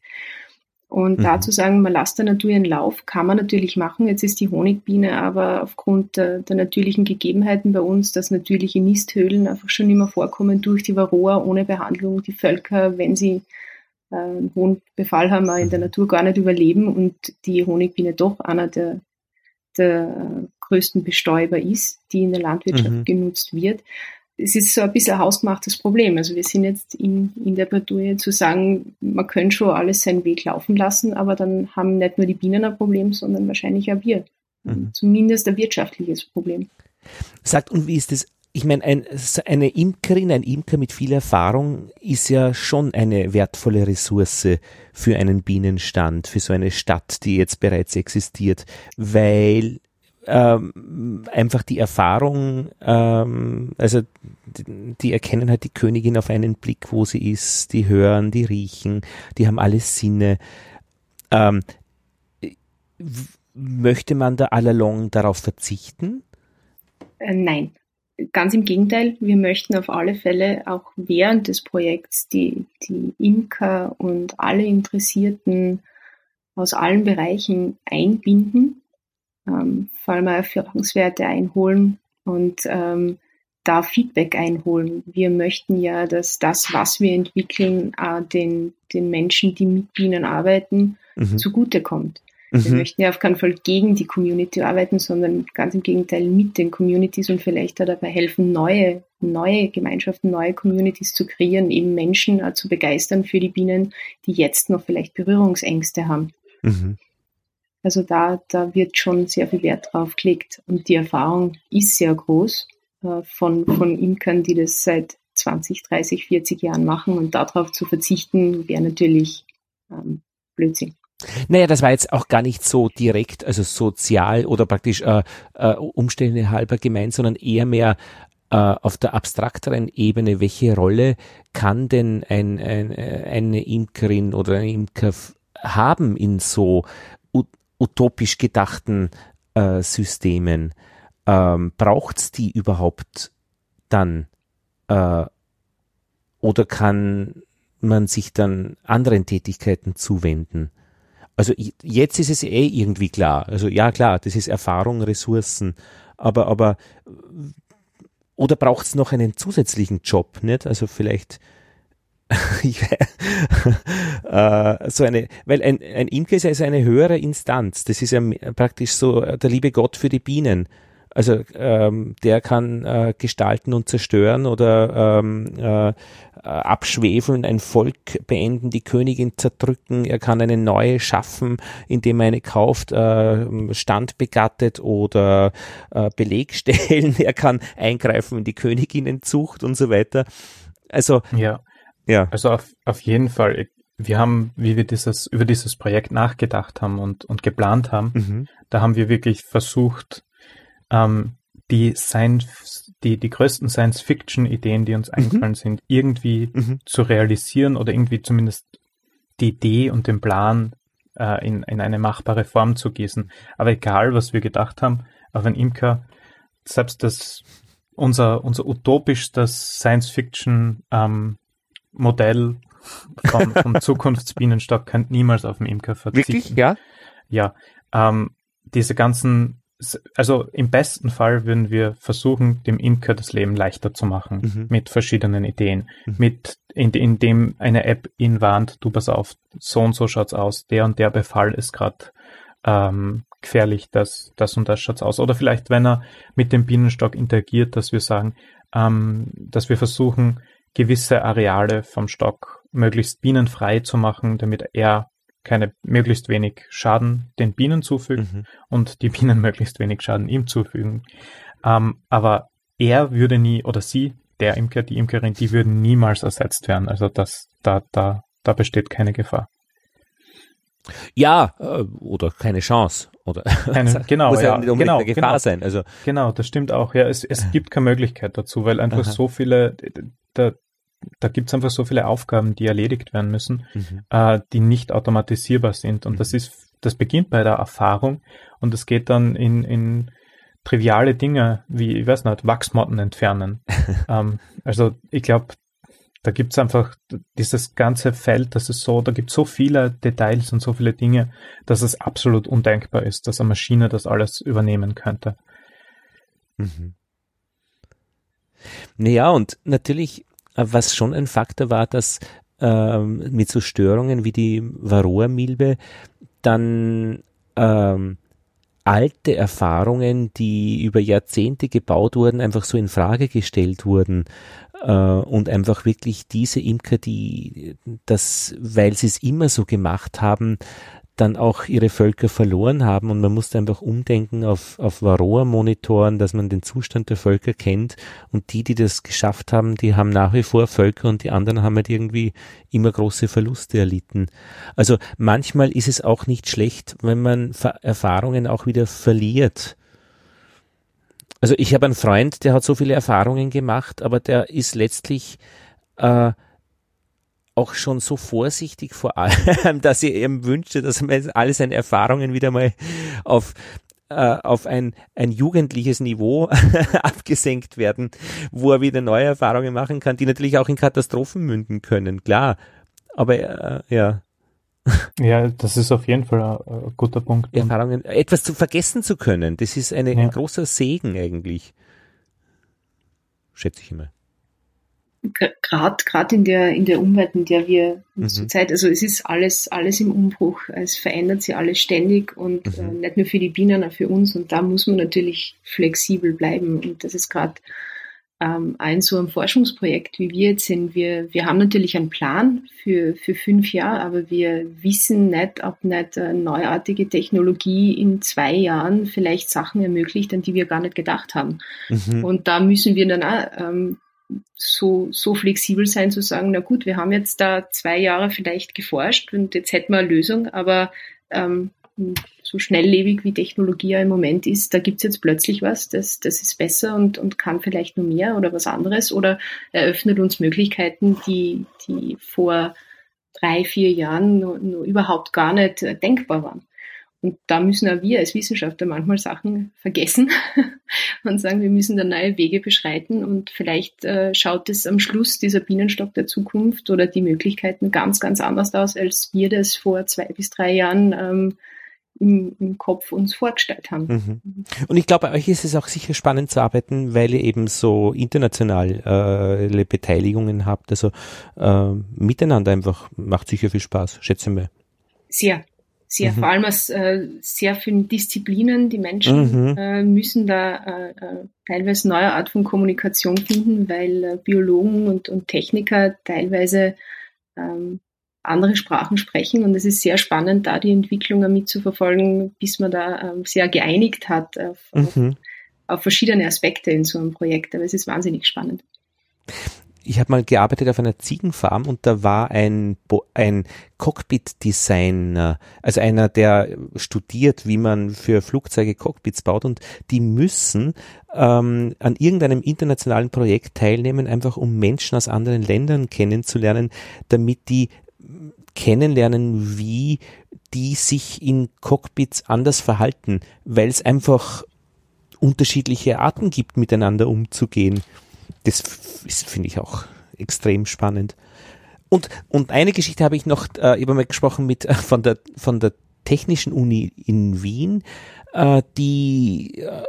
Und mhm. dazu sagen, man lasst der Natur ihren Lauf, kann man natürlich machen. Jetzt ist die Honigbiene aber aufgrund der, der, natürlichen Gegebenheiten bei uns, dass natürliche Nisthöhlen einfach schon immer vorkommen durch die Varroa ohne Behandlung. Die Völker, wenn sie äh, einen hohen Befall haben, in der mhm. Natur gar nicht überleben und die Honigbiene doch einer der, der größten Bestäuber ist, die in der Landwirtschaft mhm. genutzt wird es ist so ein bisschen ein hausgemachtes Problem. Also wir sind jetzt in, in der Bredouille zu sagen, man könnte schon alles seinen Weg laufen lassen, aber dann haben nicht nur die Bienen ein Problem, sondern wahrscheinlich auch wir. Mhm. Zumindest ein wirtschaftliches Problem. Sagt, und wie ist das? Ich meine, ein, eine Imkerin, ein Imker mit viel Erfahrung ist ja schon eine wertvolle Ressource für einen Bienenstand, für so eine Stadt, die jetzt bereits existiert, weil ähm, einfach die Erfahrung, ähm, also die, die, erkennen halt die Königin auf einen Blick, wo sie ist, die hören, die riechen, die haben alle Sinne. Ähm, möchte man da allalong darauf verzichten? Äh, nein, ganz im Gegenteil. Wir möchten auf alle Fälle auch während des Projekts die, die Imker und alle Interessierten aus allen Bereichen einbinden ähm, vor allem Erfahrungswerte einholen und ähm, da Feedback einholen. Wir möchten ja, dass das, was wir entwickeln, äh, den, den Menschen, die mit Bienen arbeiten, mhm. zugutekommt. Mhm. Wir möchten ja auf keinen Fall gegen die Community arbeiten, sondern ganz im Gegenteil mit den Communities und vielleicht auch dabei helfen, neue, neue Gemeinschaften, neue Communities zu kreieren, eben Menschen äh, zu begeistern für die Bienen, die jetzt noch vielleicht Berührungsängste haben. Mhm. Also da, da wird schon sehr viel Wert drauf gelegt. Und die Erfahrung ist sehr groß äh, von, von Imkern, die das seit 20, 30, 40 Jahren machen. Und darauf zu verzichten, wäre natürlich ähm, Blödsinn. Naja, das war jetzt auch gar nicht so direkt, also sozial oder praktisch äh, äh, Umstände halber gemeint, sondern eher mehr äh, auf der abstrakteren Ebene, welche Rolle kann denn ein, ein, eine Imkerin oder ein Imker haben in so utopisch gedachten äh, Systemen, ähm, braucht es die überhaupt dann? Äh, oder kann man sich dann anderen Tätigkeiten zuwenden? Also jetzt ist es eh irgendwie klar. Also ja klar, das ist Erfahrung, Ressourcen, aber aber oder braucht es noch einen zusätzlichen Job, nicht? Also vielleicht äh, so eine, weil ein, ein Imker ist also eine höhere Instanz. Das ist ja praktisch so der liebe Gott für die Bienen. Also ähm, der kann äh, gestalten und zerstören oder ähm, äh, abschwefeln, ein Volk beenden, die Königin zerdrücken. Er kann eine neue schaffen, indem er eine kauft, äh, Stand begattet oder äh, Beleg stellen. Er kann eingreifen in die Königinnenzucht und so weiter. Also ja. Ja. Also auf, auf jeden Fall. Wir haben, wie wir dieses, über dieses Projekt nachgedacht haben und, und geplant haben, mhm. da haben wir wirklich versucht, ähm, die Science, die, die größten Science-Fiction-Ideen, die uns mhm. eingefallen sind, irgendwie mhm. zu realisieren oder irgendwie zumindest die Idee und den Plan äh, in, in eine machbare Form zu gießen. Aber egal, was wir gedacht haben, auf ein Imker, selbst das unser, unser utopischstes Science-Fiction ähm, Modell vom, vom Zukunftsbienenstock könnt niemals auf den Imker verzichten. Wirklich? Ja? Ja. Ähm, diese ganzen, also im besten Fall würden wir versuchen, dem Imker das Leben leichter zu machen mhm. mit verschiedenen Ideen. Mhm. Mit, in, indem eine App ihn warnt, du pass auf, so und so schaut's aus, der und der Befall ist gerade ähm, gefährlich, das, das und das schaut's aus. Oder vielleicht, wenn er mit dem Bienenstock interagiert, dass wir sagen, ähm, dass wir versuchen, gewisse Areale vom Stock möglichst bienenfrei zu machen, damit er keine möglichst wenig Schaden den Bienen zufügt mhm. und die Bienen möglichst wenig Schaden ihm zufügen. Ähm, aber er würde nie oder sie, der Imker, die Imkerin, die würden niemals ersetzt werden. Also das, da, da, da besteht keine Gefahr. Ja, äh, oder keine Chance. Oder keine, genau, muss ja, ja genau, eine Gefahr genau, sein. Also genau, das stimmt auch. Ja, es, es gibt keine Möglichkeit dazu, weil einfach Aha. so viele, da, da gibt es einfach so viele Aufgaben, die erledigt werden müssen, mhm. äh, die nicht automatisierbar sind. Und mhm. das ist, das beginnt bei der Erfahrung und es geht dann in, in triviale Dinge wie, ich weiß nicht, Wachsmotten entfernen. ähm, also ich glaube, da gibt's einfach dieses ganze Feld, das ist so, da gibt so viele Details und so viele Dinge, dass es absolut undenkbar ist, dass eine Maschine das alles übernehmen könnte. Mhm. Naja, und natürlich was schon ein Faktor war, dass ähm, mit so Störungen wie die Varroa-Milbe dann ähm, alte Erfahrungen, die über Jahrzehnte gebaut wurden, einfach so in Frage gestellt wurden äh, und einfach wirklich diese Imker, die das, weil sie es immer so gemacht haben, dann auch ihre Völker verloren haben und man musste einfach umdenken auf, auf Varroa-Monitoren, dass man den Zustand der Völker kennt und die, die das geschafft haben, die haben nach wie vor Völker und die anderen haben halt irgendwie immer große Verluste erlitten. Also manchmal ist es auch nicht schlecht, wenn man Erfahrungen auch wieder verliert. Also ich habe einen Freund, der hat so viele Erfahrungen gemacht, aber der ist letztlich äh, auch schon so vorsichtig vor allem, dass er eben wünschte, dass alle seine Erfahrungen wieder mal auf äh, auf ein, ein jugendliches Niveau abgesenkt werden, wo er wieder neue Erfahrungen machen kann, die natürlich auch in Katastrophen münden können, klar. Aber äh, ja. Ja, das ist auf jeden Fall ein, ein guter Punkt. Erfahrungen, etwas zu vergessen zu können, das ist eine, ja. ein großer Segen eigentlich. Schätze ich immer gerade gerade in der in der Umwelt, in der wir mhm. zurzeit, also es ist alles alles im Umbruch, es verändert sich alles ständig und mhm. äh, nicht nur für die Bienen, auch für uns und da muss man natürlich flexibel bleiben und das ist gerade ähm, ein so ein Forschungsprojekt, wie wir jetzt sind. Wir wir haben natürlich einen Plan für für fünf Jahre, aber wir wissen nicht, ob nicht eine neuartige Technologie in zwei Jahren vielleicht Sachen ermöglicht, an die wir gar nicht gedacht haben. Mhm. Und da müssen wir dann auch ähm, so, so flexibel sein zu sagen, na gut, wir haben jetzt da zwei Jahre vielleicht geforscht und jetzt hätten wir eine Lösung, aber ähm, so schnelllebig wie Technologie ja im Moment ist, da gibt's jetzt plötzlich was, das, das ist besser und, und kann vielleicht nur mehr oder was anderes oder eröffnet uns Möglichkeiten, die, die vor drei, vier Jahren nur, nur überhaupt gar nicht äh, denkbar waren. Und da müssen auch wir als Wissenschaftler manchmal Sachen vergessen und sagen, wir müssen da neue Wege beschreiten und vielleicht äh, schaut es am Schluss dieser Bienenstock der Zukunft oder die Möglichkeiten ganz, ganz anders aus, als wir das vor zwei bis drei Jahren ähm, im, im Kopf uns vorgestellt haben. Mhm. Und ich glaube, bei euch ist es auch sicher spannend zu arbeiten, weil ihr eben so international äh, Beteiligungen habt. Also äh, miteinander einfach macht sicher viel Spaß, schätze mal. Sehr, sehr, mhm. vor allem aus äh, sehr vielen Disziplinen. Die Menschen mhm. äh, müssen da äh, äh, teilweise neue Art von Kommunikation finden, weil äh, Biologen und, und Techniker teilweise ähm, andere Sprachen sprechen und es ist sehr spannend, da die Entwicklungen mitzuverfolgen, bis man da ähm, sehr geeinigt hat auf, mhm. auf, auf verschiedene Aspekte in so einem Projekt. Aber es ist wahnsinnig spannend ich habe mal gearbeitet auf einer Ziegenfarm und da war ein, ein Cockpit-Designer, also einer, der studiert, wie man für Flugzeuge Cockpits baut und die müssen ähm, an irgendeinem internationalen Projekt teilnehmen, einfach um Menschen aus anderen Ländern kennenzulernen, damit die kennenlernen, wie die sich in Cockpits anders verhalten, weil es einfach unterschiedliche Arten gibt, miteinander umzugehen das finde ich auch extrem spannend. Und, und eine Geschichte habe ich noch, äh, ich habe mal gesprochen mit, äh, von der, von der Technischen Uni in Wien, äh, die äh,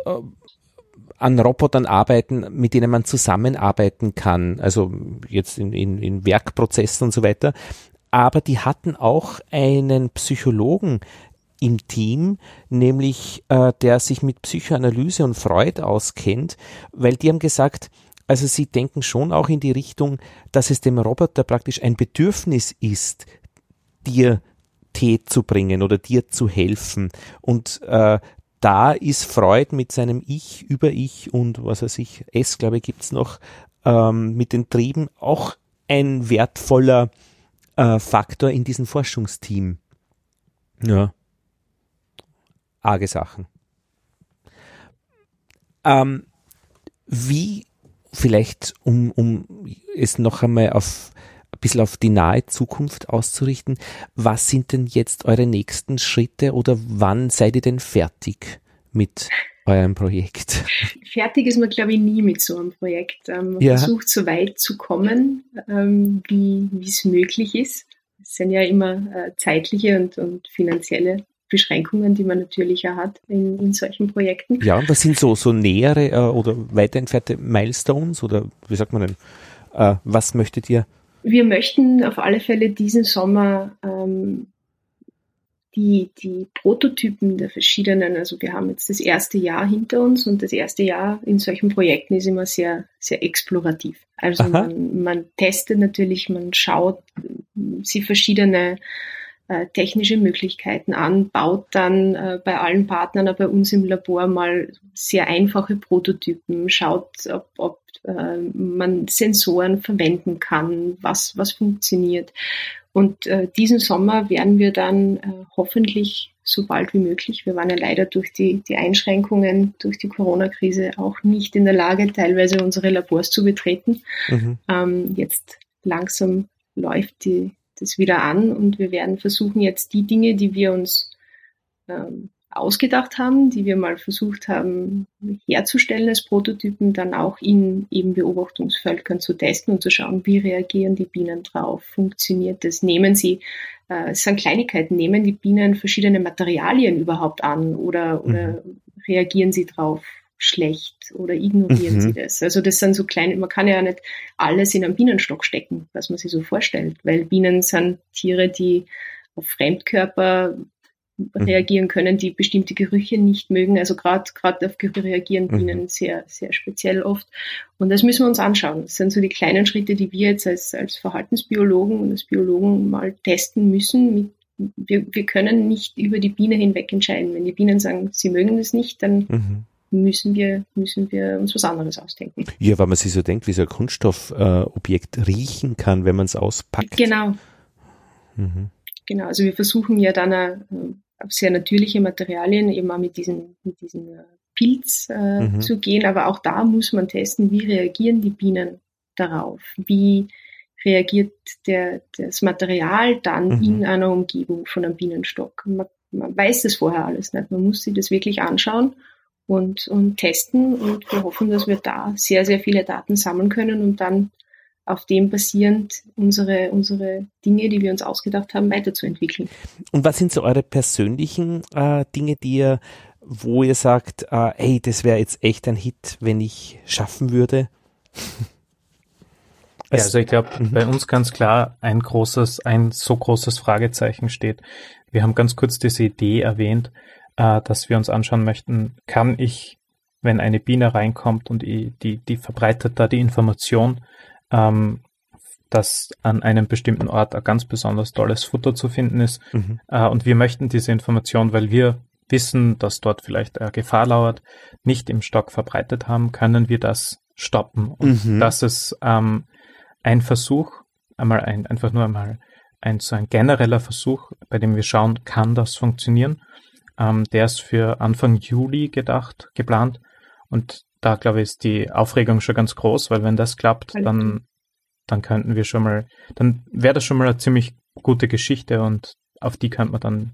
an Robotern arbeiten, mit denen man zusammenarbeiten kann, also jetzt in, in, in Werkprozessen und so weiter. Aber die hatten auch einen Psychologen im Team, nämlich äh, der sich mit Psychoanalyse und Freud auskennt, weil die haben gesagt, also sie denken schon auch in die Richtung, dass es dem Roboter praktisch ein Bedürfnis ist, dir Paket zu bringen oder dir zu helfen. Und äh, da ist Freud mit seinem Ich, Über-Ich und was weiß ich, S, glaube ich, gibt's noch, ähm, mit den Trieben auch ein wertvoller äh, Faktor in diesem Forschungsteam. Ja. Arge Sachen. Ähm, wie vielleicht, um, um es noch einmal auf ein bisschen auf die nahe Zukunft auszurichten, was sind denn jetzt eure nächsten Schritte oder wann seid ihr denn fertig mit eurem Projekt? Fertig ist man, glaube ich, nie mit so einem Projekt. Ähm, man ja. versucht so weit zu kommen, ähm, wie es möglich ist. Es sind ja immer äh, zeitliche und, und finanzielle Beschränkungen, die man natürlich ja hat in, in solchen Projekten. Ja, und was sind so, so nähere äh, oder weiter entfernte Milestones oder wie sagt man denn, äh, was möchtet ihr? Wir möchten auf alle Fälle diesen Sommer ähm, die, die Prototypen der verschiedenen, also wir haben jetzt das erste Jahr hinter uns und das erste Jahr in solchen Projekten ist immer sehr, sehr explorativ. Also man, man testet natürlich, man schaut sich verschiedene äh, technische Möglichkeiten an, baut dann äh, bei allen Partnern bei uns im Labor mal sehr einfache Prototypen, schaut, ob, ob äh, man Sensoren verwenden kann, was, was funktioniert. Und äh, diesen Sommer werden wir dann äh, hoffentlich so bald wie möglich. Wir waren ja leider durch die, die Einschränkungen, durch die Corona-Krise auch nicht in der Lage, teilweise unsere Labors zu betreten. Mhm. Ähm, jetzt langsam läuft die, das wieder an und wir werden versuchen, jetzt die Dinge, die wir uns ähm, ausgedacht haben, die wir mal versucht haben herzustellen als Prototypen, dann auch in eben Beobachtungsvölkern zu testen und zu schauen, wie reagieren die Bienen drauf, funktioniert das, nehmen sie, äh, es sind Kleinigkeiten, nehmen die Bienen verschiedene Materialien überhaupt an oder, oder mhm. reagieren sie drauf schlecht oder ignorieren mhm. sie das? Also das sind so kleine, man kann ja nicht alles in einen Bienenstock stecken, was man sich so vorstellt, weil Bienen sind Tiere, die auf Fremdkörper Mhm. reagieren können, die bestimmte Gerüche nicht mögen. Also gerade gerade auf Gerüche reagieren mhm. Bienen sehr, sehr speziell oft. Und das müssen wir uns anschauen. Das sind so die kleinen Schritte, die wir jetzt als, als Verhaltensbiologen und als Biologen mal testen müssen. Mit, wir, wir können nicht über die Biene hinweg entscheiden. Wenn die Bienen sagen, sie mögen das nicht, dann mhm müssen wir, müssen wir uns was anderes ausdenken. Ja, weil man sich so denkt, wie so ein Kunststoffobjekt äh, riechen kann, wenn man es auspackt. Genau. Mhm. Genau, also wir versuchen ja dann äh, auf sehr natürliche Materialien eben auch mit diesen, mit diesen äh, Pilz äh, mhm. zu gehen, aber auch da muss man testen, wie reagieren die Bienen darauf, wie reagiert der, das Material dann mhm. in einer Umgebung von einem Bienenstock. Man, man weiß das vorher alles nicht, man muss sich das wirklich anschauen und, und testen und wir hoffen, dass wir da sehr, sehr viele Daten sammeln können und dann auf dem basierend unsere, unsere Dinge, die wir uns ausgedacht haben, weiterzuentwickeln. Und was sind so eure persönlichen äh, Dinge, die ihr, wo ihr sagt, äh, ey, das wäre jetzt echt ein Hit, wenn ich schaffen würde? Ja, also ich glaube, mhm. bei uns ganz klar ein großes, ein so großes Fragezeichen steht. Wir haben ganz kurz diese Idee erwähnt, äh, dass wir uns anschauen möchten, kann ich, wenn eine Biene reinkommt und die, die, die verbreitet da die Information, ähm, dass an einem bestimmten Ort ein ganz besonders tolles Futter zu finden ist. Mhm. Äh, und wir möchten diese Information, weil wir wissen, dass dort vielleicht eine Gefahr lauert, nicht im Stock verbreitet haben, können wir das stoppen. Und mhm. das ist ähm, ein Versuch, einmal ein, einfach nur einmal ein, so ein genereller Versuch, bei dem wir schauen, kann das funktionieren. Ähm, der ist für Anfang Juli gedacht, geplant. Und da glaube ich, ist die Aufregung schon ganz groß, weil wenn das klappt, dann, dann könnten wir schon mal, dann wäre das schon mal eine ziemlich gute Geschichte und auf die könnte man dann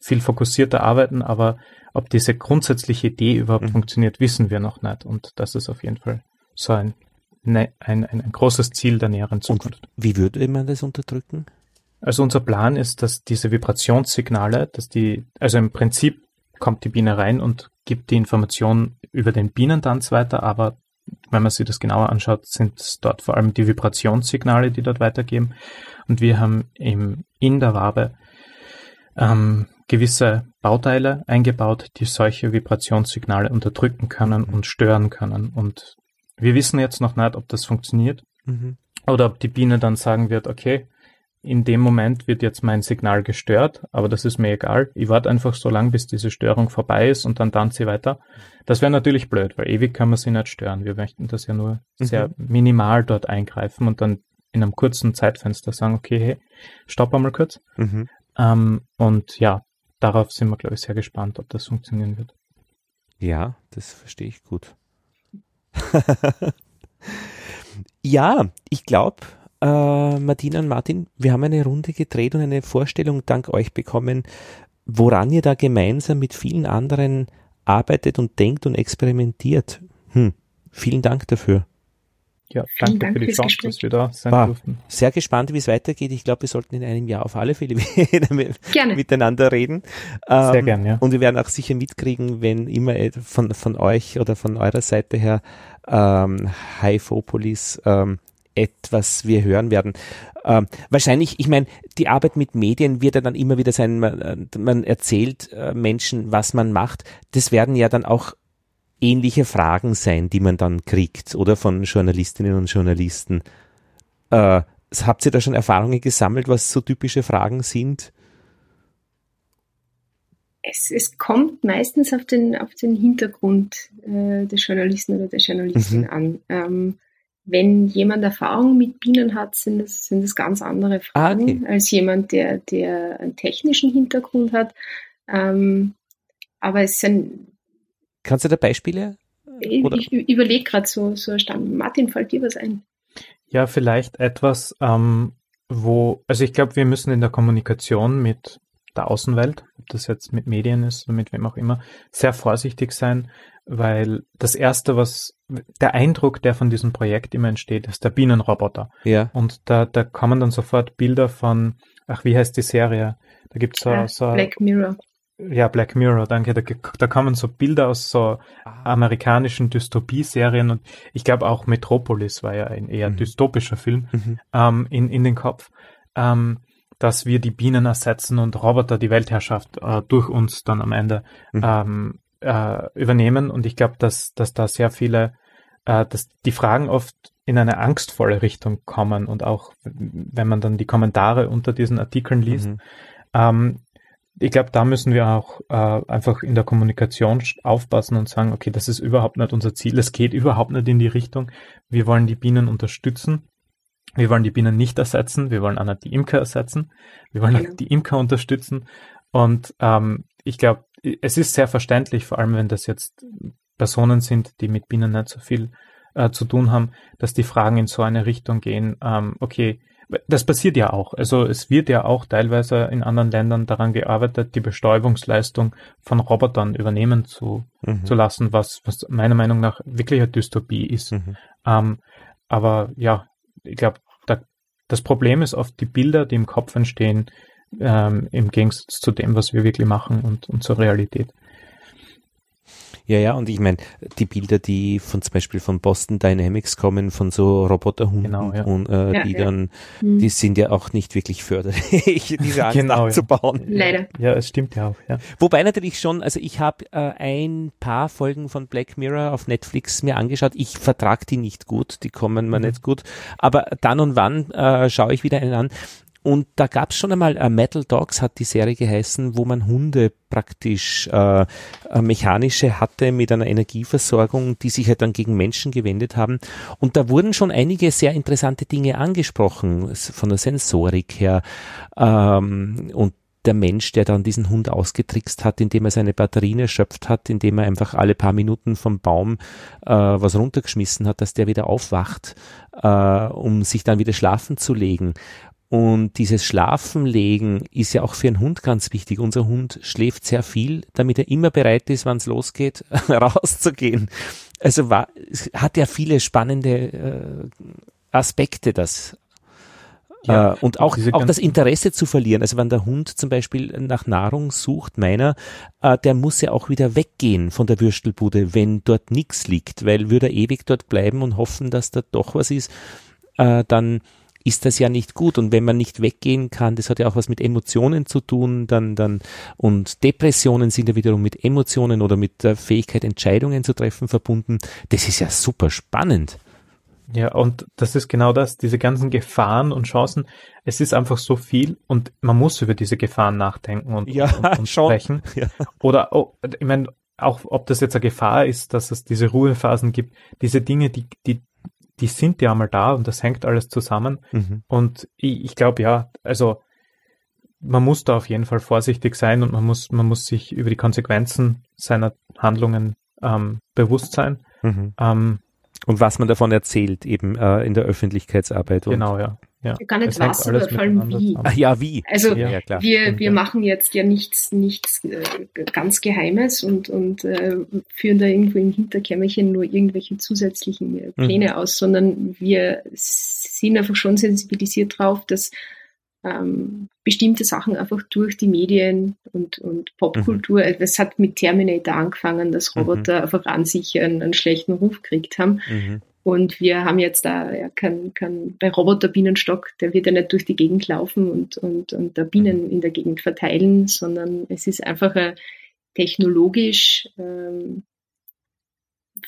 viel fokussierter arbeiten, aber ob diese grundsätzliche Idee überhaupt mhm. funktioniert, wissen wir noch nicht. Und das ist auf jeden Fall so ein, ne, ein, ein, ein großes Ziel der näheren Zukunft. Und wie würde man das unterdrücken? Also unser Plan ist, dass diese Vibrationssignale, dass die, also im Prinzip kommt die Biene rein und gibt die Information über den Bienentanz weiter, aber wenn man sich das genauer anschaut, sind es dort vor allem die Vibrationssignale, die dort weitergeben. Und wir haben im, in der Wabe ähm, gewisse Bauteile eingebaut, die solche Vibrationssignale unterdrücken können und stören können. Und wir wissen jetzt noch nicht, ob das funktioniert mhm. oder ob die Biene dann sagen wird, okay, in dem Moment wird jetzt mein Signal gestört, aber das ist mir egal. Ich warte einfach so lange, bis diese Störung vorbei ist und dann tanze ich weiter. Das wäre natürlich blöd, weil ewig kann man sie nicht stören. Wir möchten das ja nur mhm. sehr minimal dort eingreifen und dann in einem kurzen Zeitfenster sagen, okay, hey, stopp einmal kurz. Mhm. Ähm, und ja, darauf sind wir, glaube ich, sehr gespannt, ob das funktionieren wird. Ja, das verstehe ich gut. ja, ich glaube, äh, Martina und Martin, wir haben eine Runde gedreht und eine Vorstellung dank euch bekommen, woran ihr da gemeinsam mit vielen anderen arbeitet und denkt und experimentiert. Hm, vielen Dank dafür. Ja, danke Dank für die Chance, Gespräch. dass wir da sein War durften. Sehr gespannt, wie es weitergeht. Ich glaube, wir sollten in einem Jahr auf alle Fälle miteinander reden. Sehr ähm, gerne, ja. Und wir werden auch sicher mitkriegen, wenn immer von, von euch oder von eurer Seite her ähm, High-Fopolis ähm, etwas wir hören werden. Ähm, wahrscheinlich, ich meine, die Arbeit mit Medien wird ja dann immer wieder sein, man, äh, man erzählt äh, Menschen, was man macht. Das werden ja dann auch ähnliche Fragen sein, die man dann kriegt, oder von Journalistinnen und Journalisten. Äh, habt ihr da schon Erfahrungen gesammelt, was so typische Fragen sind? Es, es kommt meistens auf den, auf den Hintergrund äh, des Journalisten oder der Journalistin mhm. an. Ähm, wenn jemand Erfahrung mit Bienen hat, sind das, sind das ganz andere Fragen ah, okay. als jemand, der, der einen technischen Hintergrund hat. Ähm, aber es sind Kannst du da Beispiele? Oder? Ich, ich überlege gerade so, so Stand. Martin, fällt dir was ein? Ja, vielleicht etwas, ähm, wo, also ich glaube, wir müssen in der Kommunikation mit der Außenwelt, ob das jetzt mit Medien ist oder mit wem auch immer, sehr vorsichtig sein, weil das erste, was der Eindruck, der von diesem Projekt immer entsteht, ist der Bienenroboter. Ja. Und da, da kommen dann sofort Bilder von, ach, wie heißt die Serie? Da gibt's so, ja, so Black Mirror. Ja, Black Mirror, danke. Da, da kommen so Bilder aus so ah. amerikanischen Dystopie-Serien und ich glaube auch Metropolis war ja ein eher mhm. dystopischer Film mhm. ähm, in, in den Kopf, ähm, dass wir die Bienen ersetzen und Roboter die Weltherrschaft äh, durch uns dann am Ende mhm. ähm, äh, übernehmen. Und ich glaube, dass, dass da sehr viele, äh, dass die Fragen oft in eine angstvolle Richtung kommen und auch wenn man dann die Kommentare unter diesen Artikeln liest, mhm. ähm, ich glaube, da müssen wir auch äh, einfach in der Kommunikation aufpassen und sagen, okay, das ist überhaupt nicht unser Ziel, es geht überhaupt nicht in die Richtung. Wir wollen die Bienen unterstützen. Wir wollen die Bienen nicht ersetzen, wir wollen auch nicht die Imker ersetzen, wir wollen ja. die Imker unterstützen. Und ähm, ich glaube, es ist sehr verständlich, vor allem wenn das jetzt Personen sind, die mit Bienen nicht so viel äh, zu tun haben, dass die Fragen in so eine Richtung gehen, ähm, okay, das passiert ja auch. Also es wird ja auch teilweise in anderen Ländern daran gearbeitet, die Bestäubungsleistung von Robotern übernehmen zu, mhm. zu lassen, was, was meiner Meinung nach wirklich eine Dystopie ist. Mhm. Ähm, aber ja, ich glaube, da, das Problem ist oft die Bilder, die im Kopf entstehen, ähm, im Gegensatz zu dem, was wir wirklich machen und, und zur Realität. Ja, ja, und ich meine, die Bilder, die von zum Beispiel von Boston Dynamics kommen, von so Roboterhunden genau, ja. und äh, ja, die ja. dann, mhm. die sind ja auch nicht wirklich förderlich, diese Angst genau, abzubauen. Leider. Ja, es stimmt ja auch, ja. Wobei natürlich schon, also ich habe äh, ein paar Folgen von Black Mirror auf Netflix mir angeschaut. Ich vertrag die nicht gut, die kommen mir mhm. nicht gut. Aber dann und wann äh, schaue ich wieder einen an. Und da gab es schon einmal, äh, Metal Dogs hat die Serie geheißen, wo man Hunde praktisch äh, äh, mechanische hatte mit einer Energieversorgung, die sich halt dann gegen Menschen gewendet haben. Und da wurden schon einige sehr interessante Dinge angesprochen, von der Sensorik her. Ähm, und der Mensch, der dann diesen Hund ausgetrickst hat, indem er seine Batterien erschöpft hat, indem er einfach alle paar Minuten vom Baum äh, was runtergeschmissen hat, dass der wieder aufwacht, äh, um sich dann wieder schlafen zu legen. Und dieses Schlafenlegen ist ja auch für einen Hund ganz wichtig. Unser Hund schläft sehr viel, damit er immer bereit ist, wann es losgeht, rauszugehen. Also war, hat ja viele spannende äh, Aspekte, das. Ja, äh, und auch, auch das Interesse zu verlieren. Also wenn der Hund zum Beispiel nach Nahrung sucht, meiner, äh, der muss ja auch wieder weggehen von der Würstelbude, wenn dort nichts liegt, weil würde er ewig dort bleiben und hoffen, dass da doch was ist, äh, dann ist das ja nicht gut. Und wenn man nicht weggehen kann, das hat ja auch was mit Emotionen zu tun, dann, dann, und Depressionen sind ja wiederum mit Emotionen oder mit der Fähigkeit, Entscheidungen zu treffen verbunden. Das ist ja super spannend. Ja, und das ist genau das, diese ganzen Gefahren und Chancen. Es ist einfach so viel und man muss über diese Gefahren nachdenken und, ja, und, und sprechen. Ja. Oder, oh, ich meine, auch ob das jetzt eine Gefahr ist, dass es diese Ruhephasen gibt, diese Dinge, die, die, die sind ja einmal da und das hängt alles zusammen. Mhm. Und ich, ich glaube, ja, also man muss da auf jeden Fall vorsichtig sein und man muss, man muss sich über die Konsequenzen seiner Handlungen ähm, bewusst sein. Mhm. Ähm, und was man davon erzählt, eben äh, in der Öffentlichkeitsarbeit. Genau, ja. Ja. Gar nicht was, aber vor allem wie. Ach, ja, wie. Also ja, ja, wir, wir machen jetzt ja nichts, nichts äh, ganz Geheimes und, und äh, führen da irgendwo im Hinterkämmerchen nur irgendwelche zusätzlichen äh, Pläne mhm. aus, sondern wir sind einfach schon sensibilisiert drauf, dass ähm, bestimmte Sachen einfach durch die Medien und, und Popkultur, mhm. das hat mit Terminator angefangen, dass mhm. Roboter mhm. einfach an sich einen, einen schlechten Ruf gekriegt haben. Und wir haben jetzt da ja kein, kein bei Roboter-Bienenstock, der wird ja nicht durch die Gegend laufen und, und, und da Bienen mhm. in der Gegend verteilen, sondern es ist einfach ein technologisch ähm,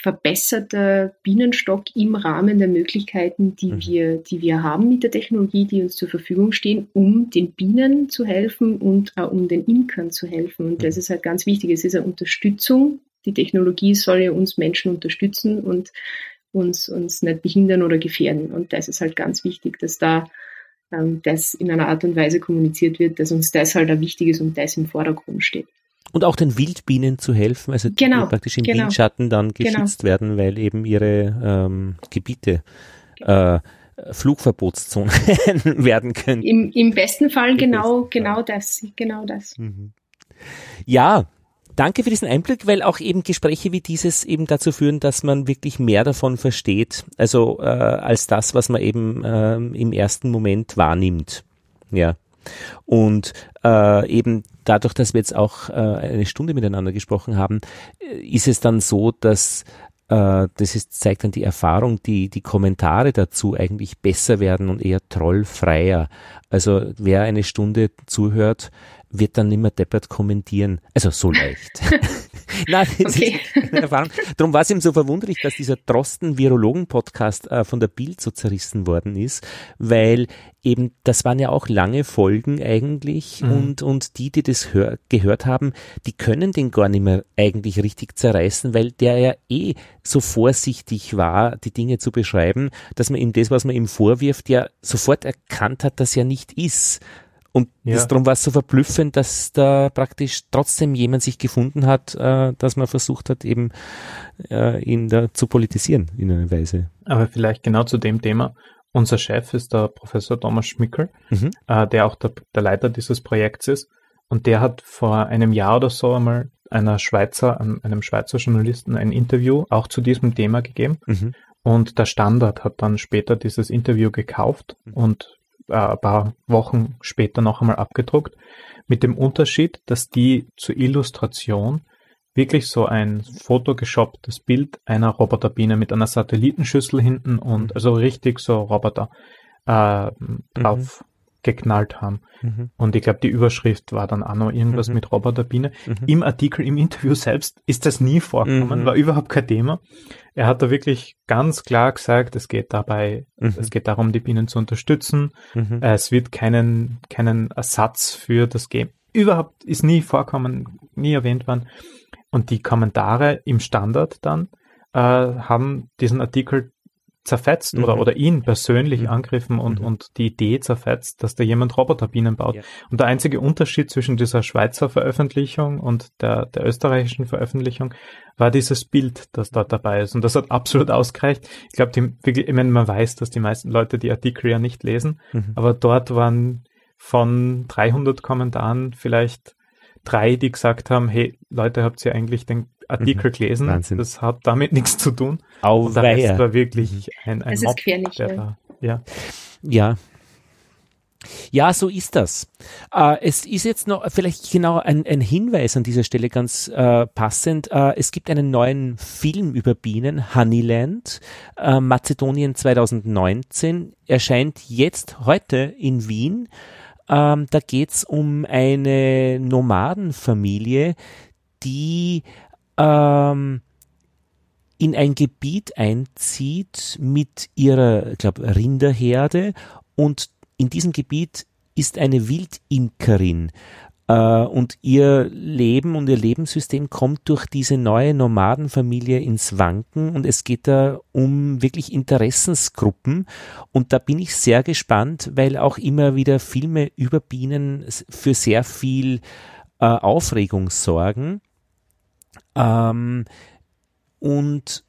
verbesserter Bienenstock im Rahmen der Möglichkeiten, die, mhm. wir, die wir haben mit der Technologie, die uns zur Verfügung stehen, um den Bienen zu helfen und auch um den Imkern zu helfen. Und das mhm. ist halt ganz wichtig. Es ist eine Unterstützung. Die Technologie soll ja uns Menschen unterstützen und uns, uns nicht behindern oder gefährden. Und das ist halt ganz wichtig, dass da ähm, das in einer Art und Weise kommuniziert wird, dass uns das halt auch wichtig ist und das im Vordergrund steht. Und auch den Wildbienen zu helfen, also genau, die praktisch im genau, Windschatten dann genau. geschützt genau. werden, weil eben ihre ähm, Gebiete äh, Flugverbotszonen werden können. Im, Im besten Fall Im genau, besten genau Fall. das, genau das. Mhm. Ja, danke für diesen Einblick, weil auch eben Gespräche wie dieses eben dazu führen, dass man wirklich mehr davon versteht, also äh, als das, was man eben äh, im ersten Moment wahrnimmt. Ja. Und äh, eben dadurch, dass wir jetzt auch äh, eine Stunde miteinander gesprochen haben, äh, ist es dann so, dass äh, das ist, zeigt dann die Erfahrung, die, die Kommentare dazu eigentlich besser werden und eher trollfreier. Also wer eine Stunde zuhört, wird dann nicht mehr deppert kommentieren. Also so leicht. Nein, das okay. ist eine Erfahrung. Darum war es ihm so verwunderlich, dass dieser Drosten-Virologen-Podcast äh, von der Bild so zerrissen worden ist, weil eben, das waren ja auch lange Folgen eigentlich mhm. und, und die, die das hör, gehört haben, die können den gar nicht mehr eigentlich richtig zerreißen, weil der ja eh so vorsichtig war, die Dinge zu beschreiben, dass man ihm das, was man ihm vorwirft, ja sofort erkannt hat, dass er nicht ist. Und ja. das, darum war es so verblüffend, dass da praktisch trotzdem jemand sich gefunden hat, äh, dass man versucht hat, eben äh, ihn da zu politisieren in einer Weise. Aber vielleicht genau zu dem Thema. Unser Chef ist der Professor Thomas Schmickel, mhm. äh, der auch der, der Leiter dieses Projekts ist. Und der hat vor einem Jahr oder so einmal einer Schweizer, einem Schweizer Journalisten ein Interview auch zu diesem Thema gegeben. Mhm. Und der Standard hat dann später dieses Interview gekauft mhm. und äh, ein paar Wochen später noch einmal abgedruckt, mit dem Unterschied, dass die zur Illustration wirklich so ein photoshopptes Bild einer Roboterbiene mit einer Satellitenschüssel hinten und mhm. also richtig so Roboter äh, drauf mhm geknallt haben. Mhm. Und ich glaube, die Überschrift war dann auch noch irgendwas mhm. mit Roboterbiene. Mhm. Im Artikel, im Interview selbst ist das nie vorgekommen, mhm. war überhaupt kein Thema. Er hat da wirklich ganz klar gesagt, es geht dabei, mhm. es geht darum, die Bienen zu unterstützen. Mhm. Es wird keinen, keinen Ersatz für das geben. Überhaupt ist nie vorkommen, nie erwähnt worden. Und die Kommentare im Standard dann äh, haben diesen Artikel zerfetzt mhm. oder, oder ihn persönlich mhm. angriffen und, mhm. und die Idee zerfetzt, dass da jemand Roboterbienen baut. Ja. Und der einzige Unterschied zwischen dieser Schweizer Veröffentlichung und der, der österreichischen Veröffentlichung war dieses Bild, das dort dabei ist. Und das hat absolut ausgereicht. Ich glaube, ich meine, man weiß, dass die meisten Leute die Artikel ja nicht lesen, mhm. aber dort waren von 300 Kommentaren vielleicht drei, die gesagt haben, hey, Leute, habt ihr eigentlich den Artikel mhm. gelesen? Wahnsinn. Das hat damit nichts zu tun. Au, der Rest war wirklich ein, ein es Mob, ist querlich, der da, ja. Ja. Ja, so ist das. Äh, es ist jetzt noch vielleicht genau ein, ein Hinweis an dieser Stelle ganz äh, passend. Äh, es gibt einen neuen Film über Bienen, Honeyland, äh, Mazedonien 2019, erscheint jetzt heute in Wien. Ähm, da geht's um eine Nomadenfamilie, die ähm, in ein Gebiet einzieht mit ihrer, ich glaube, Rinderherde und in diesem Gebiet ist eine Wildimkerin äh, und ihr Leben und ihr Lebenssystem kommt durch diese neue Nomadenfamilie ins Wanken und es geht da um wirklich Interessensgruppen und da bin ich sehr gespannt, weil auch immer wieder Filme über Bienen für sehr viel äh, Aufregung sorgen. Ähm, und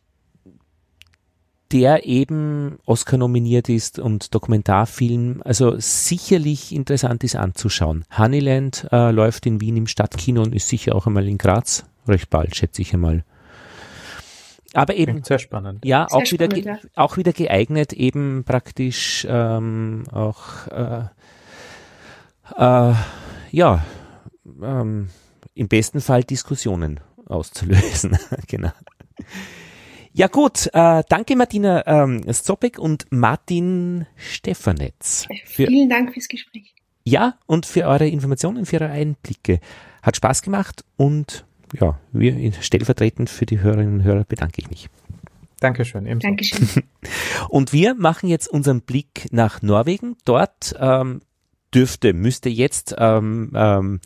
der eben Oscar nominiert ist und Dokumentarfilm, also sicherlich interessant ist anzuschauen. Honeyland äh, läuft in Wien im Stadtkino und ist sicher auch einmal in Graz, recht bald, schätze ich einmal. Aber eben sehr spannend. Ja, Sehr auch wieder spannend, ge- ja. auch wieder geeignet, eben praktisch ähm, auch äh, äh, ja ähm, im besten Fall Diskussionen auszulösen. genau. Ja gut, äh, danke Martina ähm, Zopek und Martin Stefanetz. Für, Vielen Dank fürs Gespräch. ja, und für eure Informationen, für eure Einblicke. Hat Spaß gemacht und ja, wir stellvertretend für die Hörerinnen und Hörer bedanke ich mich. Dankeschön, ebenso. Dankeschön. Und wir machen jetzt unseren Blick nach Norwegen. Dort ähm, dürfte, müsste jetzt ähm, ähm,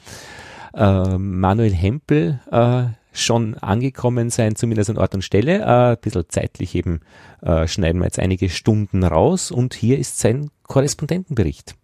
äh, Manuel Hempel äh, schon angekommen sein, zumindest an Ort und Stelle. Äh, ein bisschen zeitlich eben äh, schneiden wir jetzt einige Stunden raus und hier ist sein Korrespondentenbericht.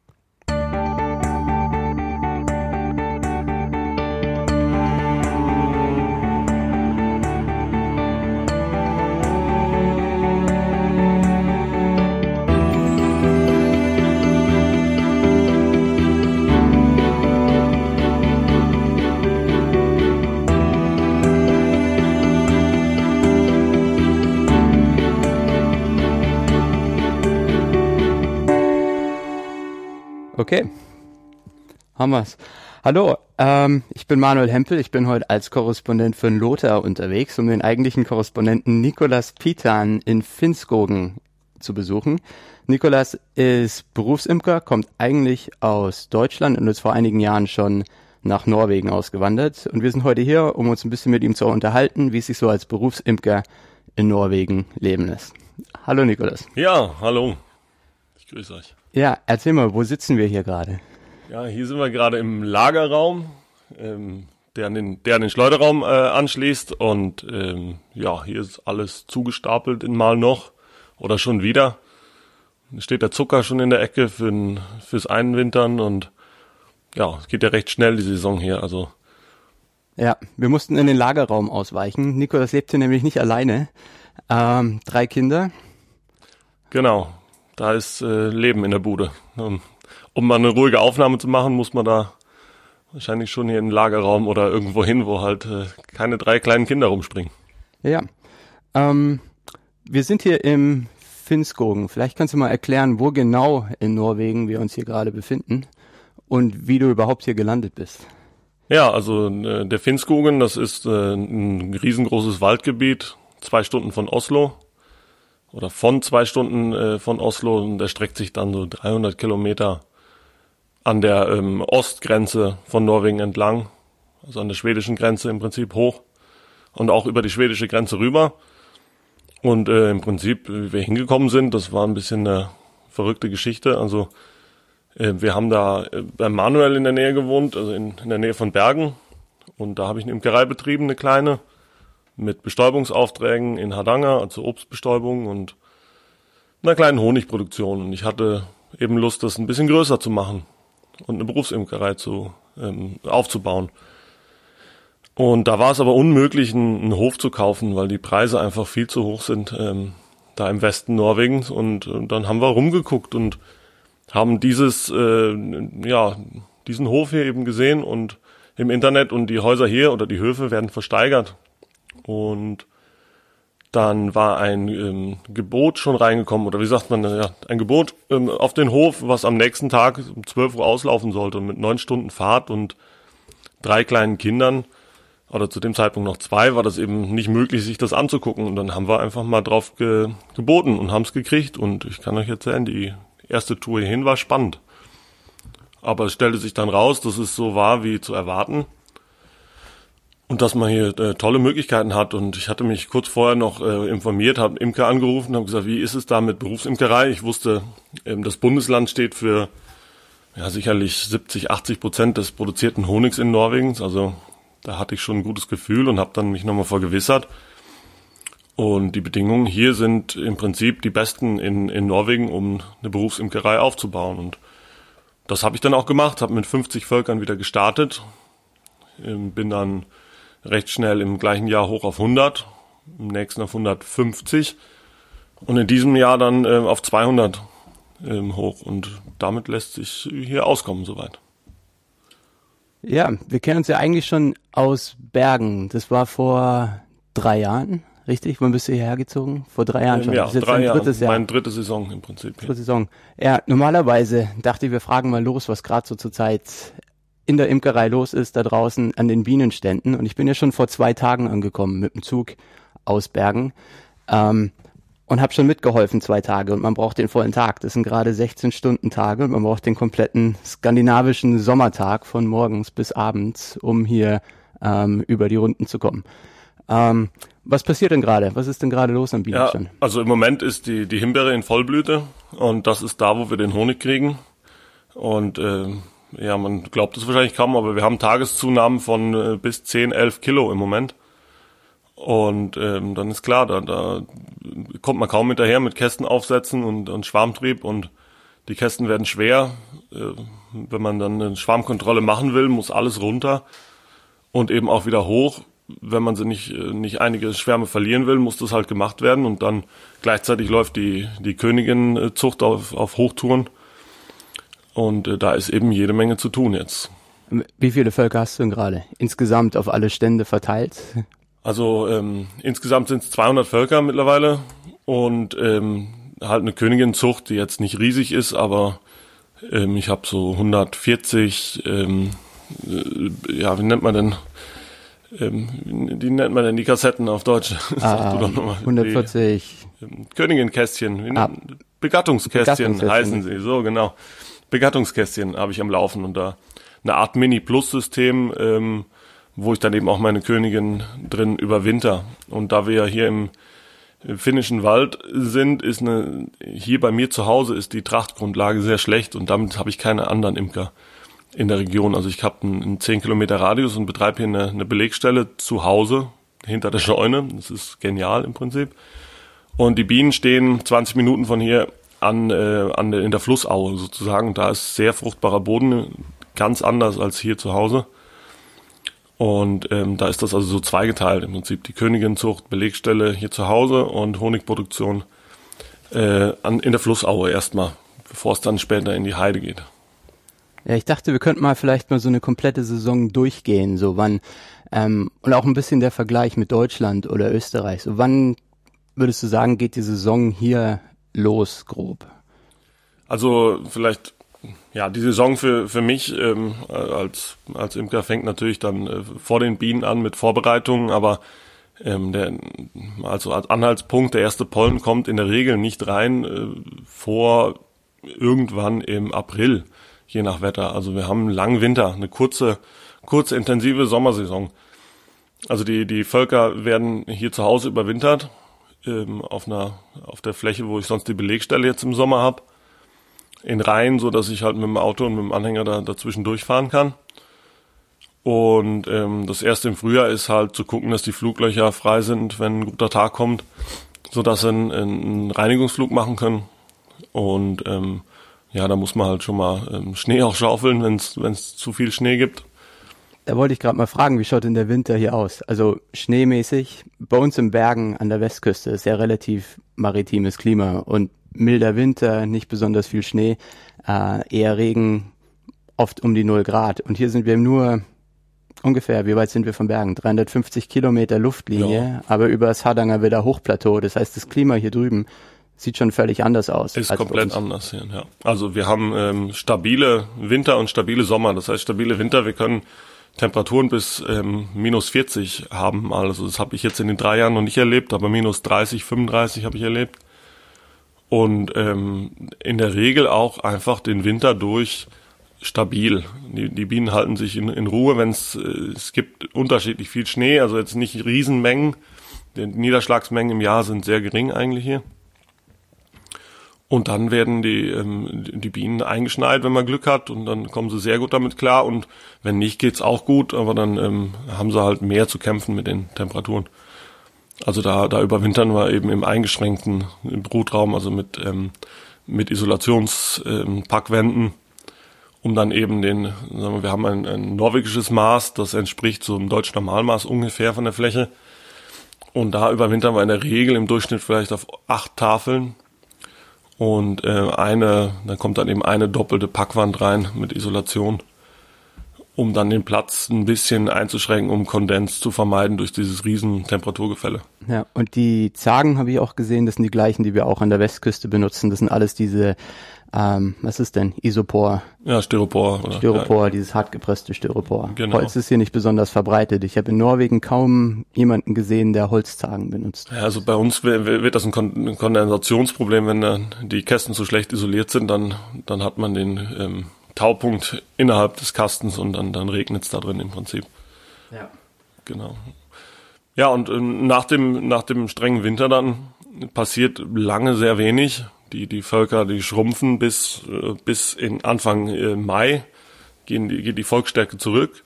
Okay. Haben wir's. Hallo, ähm, ich bin Manuel Hempel. Ich bin heute als Korrespondent für den Lothar unterwegs, um den eigentlichen Korrespondenten Nikolas Pitan in Finskogen zu besuchen. Nikolas ist Berufsimker, kommt eigentlich aus Deutschland und ist vor einigen Jahren schon nach Norwegen ausgewandert. Und wir sind heute hier, um uns ein bisschen mit ihm zu unterhalten, wie es sich so als Berufsimker in Norwegen leben lässt. Hallo Nikolas. Ja, hallo. Ich grüße euch. Ja, erzähl mal, wo sitzen wir hier gerade? Ja, hier sind wir gerade im Lagerraum, ähm, der, an den, der an den Schleuderraum äh, anschließt. Und ähm, ja, hier ist alles zugestapelt in mal noch oder schon wieder. Steht der Zucker schon in der Ecke für den, fürs Einwintern und ja, es geht ja recht schnell die Saison hier. Also Ja, wir mussten in den Lagerraum ausweichen. Nikolas lebt hier nämlich nicht alleine. Ähm, drei Kinder. genau, da ist äh, Leben in der Bude. Um, um mal eine ruhige Aufnahme zu machen, muss man da wahrscheinlich schon hier in den Lagerraum oder irgendwo hin, wo halt äh, keine drei kleinen Kinder rumspringen. Ja. Ähm, wir sind hier im Finskogen. Vielleicht kannst du mal erklären, wo genau in Norwegen wir uns hier gerade befinden und wie du überhaupt hier gelandet bist. Ja, also äh, der Finnskogen, das ist äh, ein riesengroßes Waldgebiet, zwei Stunden von Oslo oder von zwei Stunden äh, von Oslo und der streckt sich dann so 300 Kilometer an der ähm, Ostgrenze von Norwegen entlang, also an der schwedischen Grenze im Prinzip hoch und auch über die schwedische Grenze rüber. Und äh, im Prinzip, wie wir hingekommen sind, das war ein bisschen eine verrückte Geschichte. Also äh, wir haben da äh, bei Manuel in der Nähe gewohnt, also in, in der Nähe von Bergen. Und da habe ich eine Imkerei betrieben, eine kleine, mit Bestäubungsaufträgen in Hardanger, also Obstbestäubung und einer kleinen Honigproduktion. Und ich hatte eben Lust, das ein bisschen größer zu machen und eine Berufsimkerei zu, ähm, aufzubauen. Und da war es aber unmöglich, einen, einen Hof zu kaufen, weil die Preise einfach viel zu hoch sind ähm, da im Westen Norwegens. Und, äh, dann haben wir rumgeguckt und haben dieses, äh, ja, diesen Hof hier eben gesehen und im Internet und die Häuser hier oder die Höfe werden versteigert. Und dann war ein ähm, Gebot schon reingekommen, oder wie sagt man, ja, ein Gebot ähm, auf den Hof, was am nächsten Tag um 12 Uhr auslaufen sollte, mit neun Stunden Fahrt und drei kleinen Kindern, oder zu dem Zeitpunkt noch zwei, war das eben nicht möglich, sich das anzugucken. Und dann haben wir einfach mal drauf ge geboten und haben es gekriegt. Und ich kann euch erzählen, die erste Tour hierhin war spannend. Aber es stellte sich dann raus, dass es so war wie zu erwarten. Und dass man hier äh, tolle Möglichkeiten hat. Und ich hatte mich kurz vorher noch äh, informiert, habe Imker angerufen, habe gesagt, wie ist es da mit Berufsimkerei? Ich wusste, ähm, das Bundesland steht für ja sicherlich 70, 80 Prozent des produzierten Honigs in Norwegen. Also da hatte ich schon ein gutes Gefühl und habe dann mich nochmal vergewissert. Und die Bedingungen hier sind im Prinzip die besten in, in Norwegen, um eine Berufsimkerei aufzubauen. Und das habe ich dann auch gemacht, habe mit 50 Völkern wieder gestartet, ähm, bin dann recht schnell im gleichen Jahr hoch auf 100, im nächsten auf 150 und in diesem Jahr dann äh, auf 200 ähm, hoch und damit lässt sich hier auskommen soweit. Ja, wir kennen uns ja eigentlich schon aus Bergen. Das war vor drei Jahren, richtig? Wann bist du hierher gezogen? Vor drei Jahren schon. Ja, das ist jetzt dein drittes Jahr. meine dritte Saison im Prinzip. Dritte Saison. Ja, normalerweise dachte ich, wir fragen mal los, was gerade so zur Zeit in der Imkerei los ist, da draußen an den Bienenständen. Und ich bin ja schon vor zwei Tagen angekommen mit dem Zug aus Bergen. Ähm, und habe schon mitgeholfen zwei Tage und man braucht den vollen Tag. Das sind gerade 16 Stunden Tage und man braucht den kompletten skandinavischen Sommertag von morgens bis abends, um hier ähm, über die Runden zu kommen. Ähm, was passiert denn gerade? Was ist denn gerade los am Ja, Bienenstand? also im Moment ist die, die Himbeere in Vollblüte und das ist da, wo wir den Honig kriegen. Und äh, ja, man glaubt es wahrscheinlich kaum, aber wir haben Tageszunahmen von äh, bis 10, 11 Kilo im Moment. Und ähm, dann ist klar, da, da kommt man kaum hinterher mit Kästen aufsetzen und, und Schwarmtrieb und die Kästen werden schwer. Äh, wenn man dann eine Schwarmkontrolle machen will, muss alles runter und eben auch wieder hoch. Wenn man sie nicht, äh, nicht einige Schwärme verlieren will, muss das halt gemacht werden und dann gleichzeitig läuft die, die Königin-Zucht auf, auf Hochtouren. Und äh, da ist eben jede Menge zu tun jetzt. Wie viele Völker hast du denn gerade? Insgesamt auf alle Stände verteilt? Also ähm, insgesamt sind es 200 Völker mittlerweile und ähm, halt eine Königinzucht, die jetzt nicht riesig ist, aber ähm, ich habe so 140, ähm, äh, ja, wie nennt man denn, ähm, wie nennt man denn die Kassetten auf Deutsch? Sag du doch noch mal. 140. Die, ähm, Königinkästchen, Ah. Begattungskästchen Begattungskästchen. heißen sie, so genau. Begattungskästchen habe ich am Laufen und da eine Art Mini-Plus-System, ähm, wo ich dann eben auch meine Königin drin überwinter. Und da wir ja hier im finnischen Wald sind, ist eine, hier bei mir zu Hause ist die Trachtgrundlage sehr schlecht und damit habe ich keine anderen Imker in der Region. Also ich habe einen, einen 10 Kilometer Radius und betreibe hier eine, eine Belegstelle zu Hause hinter der Scheune. Das ist genial im Prinzip. Und die Bienen stehen 20 Minuten von hier an, äh, an in der Flussaue sozusagen. Da ist sehr fruchtbarer Boden, ganz anders als hier zu Hause. Und ähm, da ist das also so zweigeteilt im Prinzip. Die Königinzucht, Belegstelle hier zu Hause und Honigproduktion äh, an, in der Flussaue erstmal, bevor es dann später in die Heide geht. Ja, ich dachte, wir könnten mal vielleicht mal so eine komplette Saison durchgehen, so wann ähm, und auch ein bisschen der Vergleich mit Deutschland oder Österreich. So wann würdest du sagen, geht die Saison hier los, grob? Also vielleicht, ja, die Saison für, für mich ähm, als, als Imker fängt natürlich dann äh, vor den Bienen an mit Vorbereitungen, aber ähm, der, also als Anhaltspunkt, der erste Pollen kommt in der Regel nicht rein äh, vor irgendwann im April, je nach Wetter. Also wir haben einen langen Winter, eine kurze, kurze intensive Sommersaison. Also die, die Völker werden hier zu Hause überwintert, ähm, auf einer, auf der Fläche, wo ich sonst die Belegstelle jetzt im Sommer habe in Reihen, so dass ich halt mit dem Auto und mit dem Anhänger da dazwischen durchfahren kann. Und ähm, das erste im Frühjahr ist halt zu gucken, dass die Fluglöcher frei sind, wenn ein guter Tag kommt, so dass sie einen, einen Reinigungsflug machen können. Und ähm, ja, da muss man halt schon mal ähm, Schnee auch schaufeln, wenn es zu viel Schnee gibt. Da wollte ich gerade mal fragen, wie schaut denn der Winter hier aus? Also schneemäßig, bei uns im Bergen an der Westküste ist ja relativ maritimes Klima und milder Winter, nicht besonders viel Schnee, äh, eher Regen, oft um die 0 Grad. Und hier sind wir nur ungefähr, wie weit sind wir vom Bergen? 350 Kilometer Luftlinie, Ja. aber über das Hardanger wieder Hochplateau. Das heißt, das Klima hier drüben sieht schon völlig anders aus. Ist komplett anders hier, ja. Also wir haben ähm, stabile Winter und stabile Sommer. Das heißt, stabile Winter, wir können Temperaturen bis ähm, minus 40 haben. Also das habe ich jetzt in den drei Jahren noch nicht erlebt, aber minus 30, 35 habe ich erlebt. Und ähm, in der Regel auch einfach den Winter durch stabil. Die, die Bienen halten sich in, in Ruhe, wenn es äh, es gibt unterschiedlich viel Schnee, also jetzt nicht Riesenmengen. Die Niederschlagsmengen im Jahr sind sehr gering eigentlich hier. Und dann werden die, ähm, die Bienen eingeschneit, wenn man Glück hat, und dann kommen sie sehr gut damit klar. Und wenn nicht, geht's auch gut, aber dann ähm, haben sie halt mehr zu kämpfen mit den Temperaturen. Also da, da überwintern wir eben im eingeschränkten Brutraum, also mit, ähm, mit Isolationspackwänden, ähm, um dann eben den, sagen wir, wir haben ein, ein norwegisches Maß, das entspricht so einem deutschen Normalmaß ungefähr von der Fläche. Und da überwintern wir in der Regel im Durchschnitt vielleicht auf acht Tafeln und äh, eine, dann kommt dann eben eine doppelte Packwand rein mit Isolation, um dann den Platz ein bisschen einzuschränken, um Kondens zu vermeiden durch dieses riesen Temperaturgefälle. Ja, und die Zagen habe ich auch gesehen, das sind die gleichen, die wir auch an der Westküste benutzen. Das sind alles diese ähm, was ist denn? Isopor. Ja, Styropor. Oder, Styropor, ja. dieses hartgepresste Styropor. Genau. Holz ist hier nicht besonders verbreitet. Ich habe in Norwegen kaum jemanden gesehen, der Holzzagen benutzt. Ja, also bei uns wird das ein Kondensationsproblem, wenn dann die Kästen zu schlecht isoliert sind, dann, dann hat man den ähm, Taupunkt innerhalb des Kastens und dann, dann regnet es da drin im Prinzip. Ja. Genau. Ja, und ähm, nach dem, nach dem strengen Winter dann passiert lange sehr wenig die, die Völker, die schrumpfen bis, äh, bis in Anfang äh, Mai, gehen die, geht die Volksstärke zurück.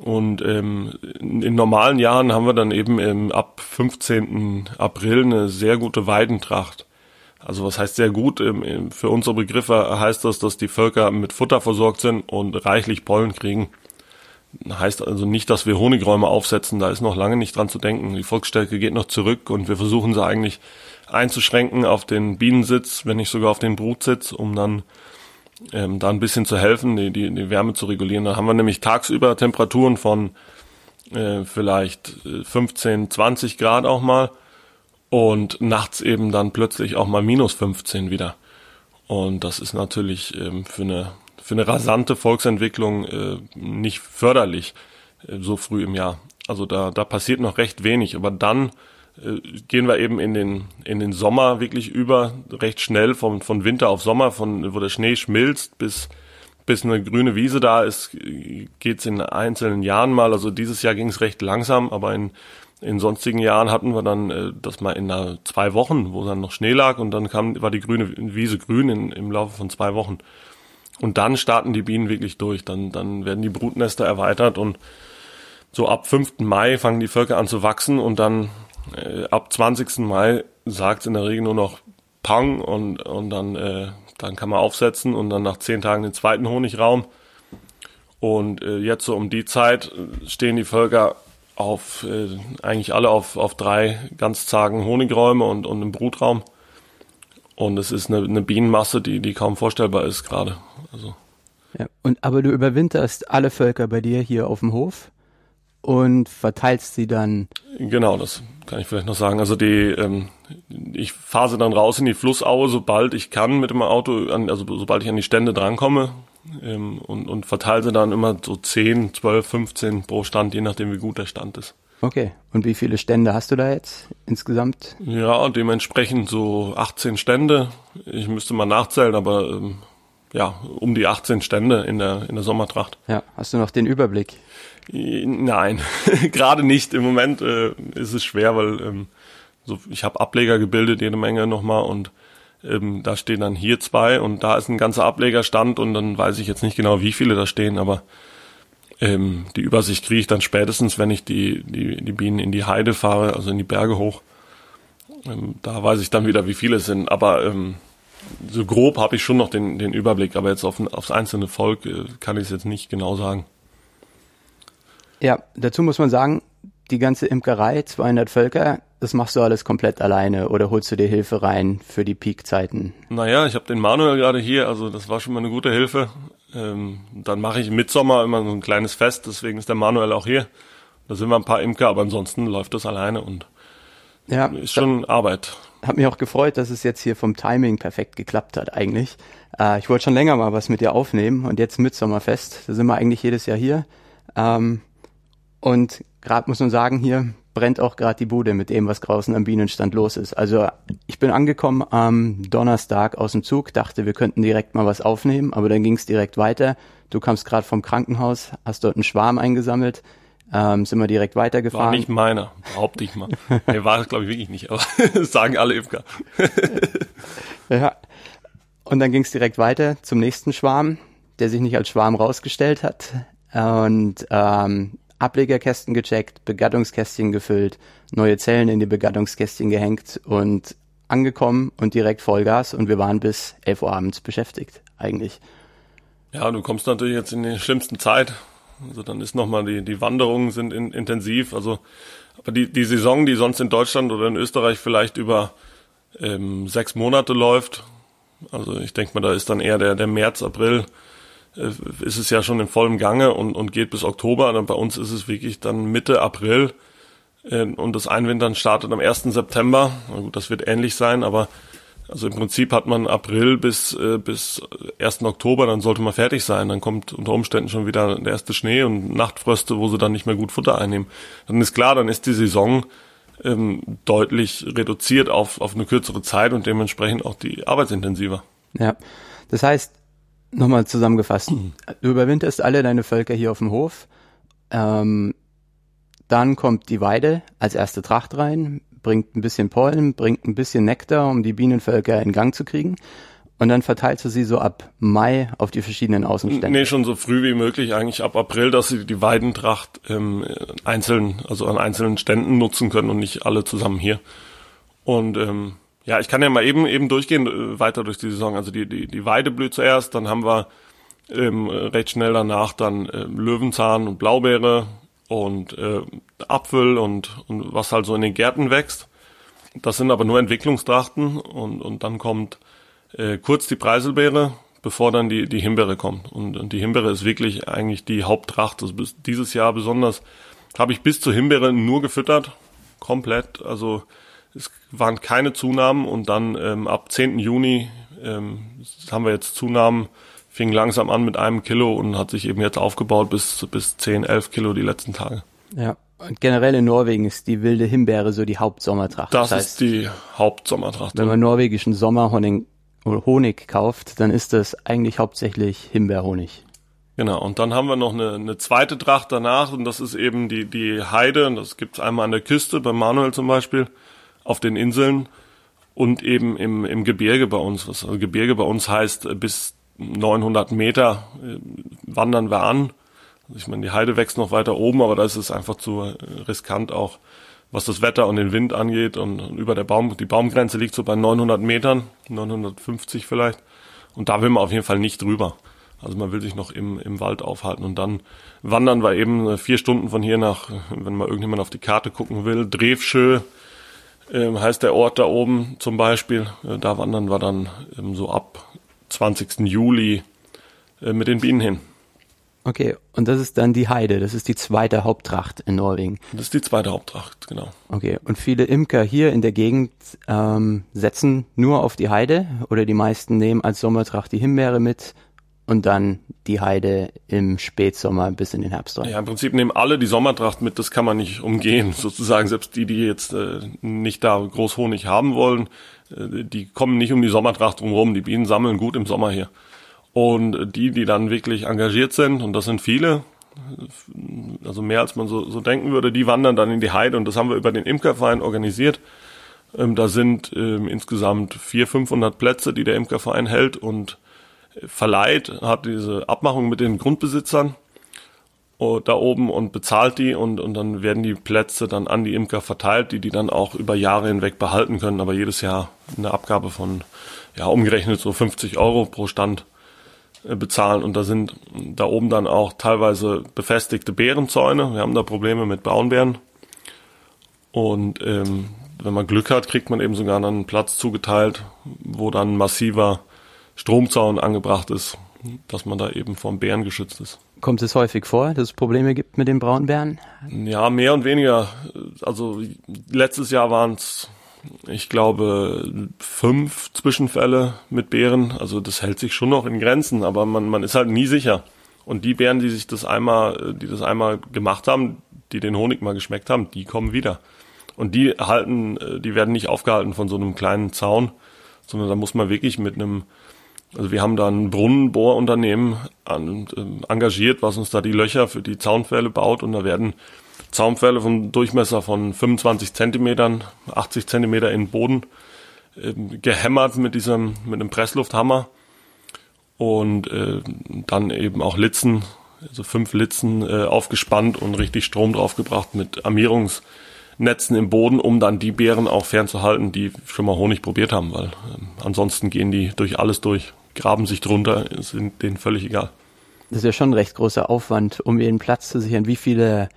Und ähm, in normalen Jahren haben wir dann eben ähm, ab 15. April eine sehr gute Weidentracht. Also was heißt sehr gut? Ähm, für unsere Begriffe heißt das, dass die Völker mit Futter versorgt sind und reichlich Pollen kriegen. Heißt also nicht, dass wir Honigräume aufsetzen, da ist noch lange nicht dran zu denken. Die Volksstärke geht noch zurück und wir versuchen sie eigentlich einzuschränken auf den Bienensitz, wenn nicht sogar auf den Brutsitz, um dann ähm, da ein bisschen zu helfen, die, die, die Wärme zu regulieren. Da haben wir nämlich tagsüber Temperaturen von äh, vielleicht 15, äh, 20 Grad auch mal und nachts eben dann plötzlich auch mal minus 15 wieder. Und das ist natürlich ähm, für eine für eine rasante Volksentwicklung äh, nicht förderlich äh, so früh im Jahr. Also da da passiert noch recht wenig, aber dann gehen wir eben in den, in den Sommer wirklich über, recht schnell von, von Winter auf Sommer, von, wo der Schnee schmilzt bis, bis eine grüne Wiese da ist, geht's in einzelnen Jahren mal. Also dieses Jahr ging es recht langsam, aber in, in sonstigen Jahren hatten wir dann äh, das mal in einer, zwei Wochen, wo dann noch Schnee lag und dann kam, war die grüne Wiese grün in, im Laufe von zwei Wochen. Und dann starten die Bienen wirklich durch. Dann, dann werden die Brutnester erweitert und so ab 5. Mai fangen die Völker an zu wachsen und dann äh, ab 20. Mai sagt es in der Regel nur noch Pang und, und dann, äh, dann kann man aufsetzen und dann nach zehn Tagen den zweiten Honigraum. Und äh, jetzt so um die Zeit stehen die Völker auf, äh, eigentlich alle auf, auf drei ganzzagen Honigräume und, und einen Brutraum. Und es ist eine, eine Bienenmasse, die, die kaum vorstellbar ist gerade. Also. Ja, und aber du überwinterst alle Völker bei dir hier auf dem Hof und verteilst sie dann. Genau, das kann ich vielleicht noch sagen. Also die, ähm, ich fahre sie dann raus in die Flussaue, sobald ich kann mit dem Auto, an, also sobald ich an die Stände drankomme ähm, und, und verteile sie dann immer so 10, 12, 15 pro Stand, je nachdem wie gut der Stand ist. Okay, und wie viele Stände hast du da jetzt insgesamt? Ja, dementsprechend so 18 Stände. Ich müsste mal nachzählen, aber ähm, ja, um die 18 Stände in der, in der Sommertracht. Ja, hast du noch den Überblick? Nein, gerade nicht. Im Moment äh, ist es schwer, weil ähm, so, ich habe Ableger gebildet, jede Menge nochmal und ähm, da stehen dann hier zwei und da ist ein ganzer Ablegerstand und dann weiß ich jetzt nicht genau, wie viele da stehen, aber ähm, die Übersicht kriege ich dann spätestens, wenn ich die, die, die Bienen in die Heide fahre, also in die Berge hoch. Ähm, da weiß ich dann wieder, wie viele es sind, aber ähm, so grob habe ich schon noch den, den Überblick, aber jetzt auf, aufs einzelne Volk äh, kann ich es jetzt nicht genau sagen. Ja, dazu muss man sagen, die ganze Imkerei, 200 Völker, das machst du alles komplett alleine oder holst du dir Hilfe rein für die Peakzeiten? Naja, ich habe den Manuel gerade hier, also das war schon mal eine gute Hilfe. Ähm, dann mache ich im Mitsommer immer so ein kleines Fest, deswegen ist der Manuel auch hier. Da sind wir ein paar Imker, aber ansonsten läuft das alleine und ja, ist schon Arbeit. Hat mich auch gefreut, dass es jetzt hier vom Timing perfekt geklappt hat eigentlich. Äh, ich wollte schon länger mal was mit dir aufnehmen und jetzt Mitsommerfest, da sind wir eigentlich jedes Jahr hier. Ähm, Und gerade muss man sagen, hier brennt auch gerade die Bude mit dem, was draußen am Bienenstand los ist. Also ich bin angekommen am Donnerstag aus dem Zug, dachte, wir könnten direkt mal was aufnehmen, aber dann ging es direkt weiter. Du kamst gerade vom Krankenhaus, hast dort einen Schwarm eingesammelt, ähm, sind wir direkt weitergefahren. War nicht meiner, behaupte ich mal. nee, war es glaube ich wirklich nicht, aber sagen alle Imker. ja. Und dann ging es direkt weiter zum nächsten Schwarm, der sich nicht als Schwarm rausgestellt hat. Und ähm, Ablegerkästen gecheckt, Begattungskästchen gefüllt, neue Zellen in die Begattungskästchen gehängt und angekommen und direkt Vollgas und wir waren bis 11 Uhr abends beschäftigt, eigentlich. Ja, du kommst natürlich jetzt in die schlimmsten Zeit. Also dann ist nochmal die, die Wanderungen sind in, intensiv. Also, aber die, die Saison, die sonst in Deutschland oder in Österreich vielleicht über ähm, sechs Monate läuft, also ich denke mal, da ist dann eher der, der März, April, ist es ja schon in vollem Gange und, und geht bis Oktober. Und bei uns ist es wirklich dann Mitte April äh, und das Einwintern startet am 1. September. Na gut, das wird ähnlich sein, aber also im Prinzip hat man April bis, äh, bis 1. Oktober, dann sollte man fertig sein. Dann kommt unter Umständen schon wieder der erste Schnee und Nachtfröste, wo sie dann nicht mehr gut Futter einnehmen. Dann ist klar, dann ist die Saison ähm, deutlich reduziert auf, auf eine kürzere Zeit und dementsprechend auch die arbeitsintensiver. Ja, das heißt, Nochmal zusammengefasst. Du überwinterst alle deine Völker hier auf dem Hof. Ähm, dann kommt die Weide als erste Tracht rein, bringt ein bisschen Pollen, bringt ein bisschen Nektar, um die Bienenvölker in Gang zu kriegen. Und dann verteilst du sie so ab Mai auf die verschiedenen Außenstände. Nee, schon so früh wie möglich, eigentlich ab April, dass sie die Weidentracht ähm, einzeln, also an einzelnen Ständen nutzen können und nicht alle zusammen hier. Und ähm, ja, ich kann ja mal eben eben durchgehen äh, weiter durch die Saison. Also die die die Weide blüht zuerst, dann haben wir ähm, recht schnell danach dann äh, Löwenzahn und Blaubeere und äh, Apfel und und was halt so in den Gärten wächst. Das sind aber nur Entwicklungstrachten und und dann kommt äh, kurz die Preiselbeere, bevor dann die die Himbeere kommt. Und, und die Himbeere ist wirklich eigentlich die Haupttracht. Also dieses Jahr besonders habe ich bis zur Himbeere nur gefüttert, komplett. Also es waren keine Zunahmen und dann ähm, ab 10. Juni ähm, haben wir jetzt Zunahmen, fing langsam an mit einem Kilo und hat sich eben jetzt aufgebaut bis, bis 10, 11 Kilo die letzten Tage. Ja, und generell in Norwegen ist die wilde Himbeere so die Hauptsommertracht. Das, das heißt, ist die Hauptsommertracht. Wenn man norwegischen Sommerhonig Honig kauft, dann ist das eigentlich hauptsächlich Himbeerhonig. Genau, und dann haben wir noch eine, eine zweite Tracht danach und das ist eben die, die Heide und das gibt's einmal an der Küste, bei Manuel zum Beispiel auf den Inseln und eben im, im Gebirge bei uns. Was also Gebirge bei uns heißt, äh, bis 900 Meter äh, wandern wir an. Also ich meine, die Heide wächst noch weiter oben, aber da ist es einfach zu riskant auch, was das Wetter und den Wind angeht. Und über der Baum, die Baumgrenze liegt so bei 900 Metern, 950 vielleicht. Und da will man auf jeden Fall nicht drüber. Also man will sich noch im, im Wald aufhalten und dann wandern wir eben vier Stunden von hier nach, wenn mal irgendjemand auf die Karte gucken will, Drevschö, ähm, heißt der Ort da oben zum Beispiel. Äh, da wandern wir dann ähm, so ab 20. Juli äh, mit den Bienen hin. Okay, und das ist dann die Heide, das ist die zweite Haupttracht in Norwegen. Das ist die zweite Haupttracht, genau. Okay, und viele Imker hier in der Gegend ähm, setzen nur auf die Heide oder die meisten nehmen als Sommertracht die Himbeere mit und dann die Heide im Spätsommer bis in den Herbst rein. Ja, im Prinzip nehmen alle die Sommertracht mit, das kann man nicht umgehen, sozusagen. Selbst die, die jetzt äh, nicht da groß Honig haben wollen, äh, die kommen nicht um die Sommertracht drumherum. Die Bienen sammeln gut im Sommer hier. Und die, die dann wirklich engagiert sind, und das sind viele, also mehr als man so, so denken würde, die wandern dann in die Heide und das haben wir über den Imkerverein organisiert. Ähm, da sind ähm, insgesamt 400, 500 Plätze, die der Imkerverein hält und verleiht, hat diese Abmachung mit den Grundbesitzern oh, da oben und bezahlt die und, und dann werden die Plätze dann an die Imker verteilt, die die dann auch über Jahre hinweg behalten können, aber jedes Jahr eine Abgabe von, ja, umgerechnet so 50 Euro pro Stand äh, bezahlen und da sind da oben dann auch teilweise befestigte Bärenzäune. Wir haben da Probleme mit Braunbären und ähm, wenn man Glück hat, kriegt man eben sogar einen Platz zugeteilt, wo dann massiver Stromzaun angebracht ist, dass man da eben vom Bären geschützt ist. Kommt es häufig vor, dass es Probleme gibt mit den Braunbären? Ja, mehr und weniger. Also letztes Jahr waren es, ich glaube, fünf Zwischenfälle mit Bären. Also das hält sich schon noch in Grenzen, aber man, man ist halt nie sicher. Und die Bären, die sich das einmal, die das einmal gemacht haben, die den Honig mal geschmeckt haben, die kommen wieder. Und die halten, äh, die werden nicht aufgehalten von so einem kleinen Zaun, sondern da muss man wirklich mit einem, also wir haben da ein Brunnenbohrunternehmen an, äh, engagiert, was uns da die Löcher für die Zaunpfähle baut. Und da werden Zaunpfähle vom Durchmesser von 25 Zentimetern, 80 Zentimeter in den Boden äh, gehämmert mit diesem, mit einem Presslufthammer. Und äh, dann eben auch Litzen, also fünf Litzen äh, aufgespannt und richtig Strom draufgebracht mit Armierungs Netzen im Boden, um dann die Beeren auch fernzuhalten, die schon mal Honig probiert haben, weil ähm, ansonsten gehen die durch alles durch, graben sich drunter, sind denen völlig egal. Das ist ja schon ein recht großer Aufwand, um ihren Platz zu sichern. Wie viele,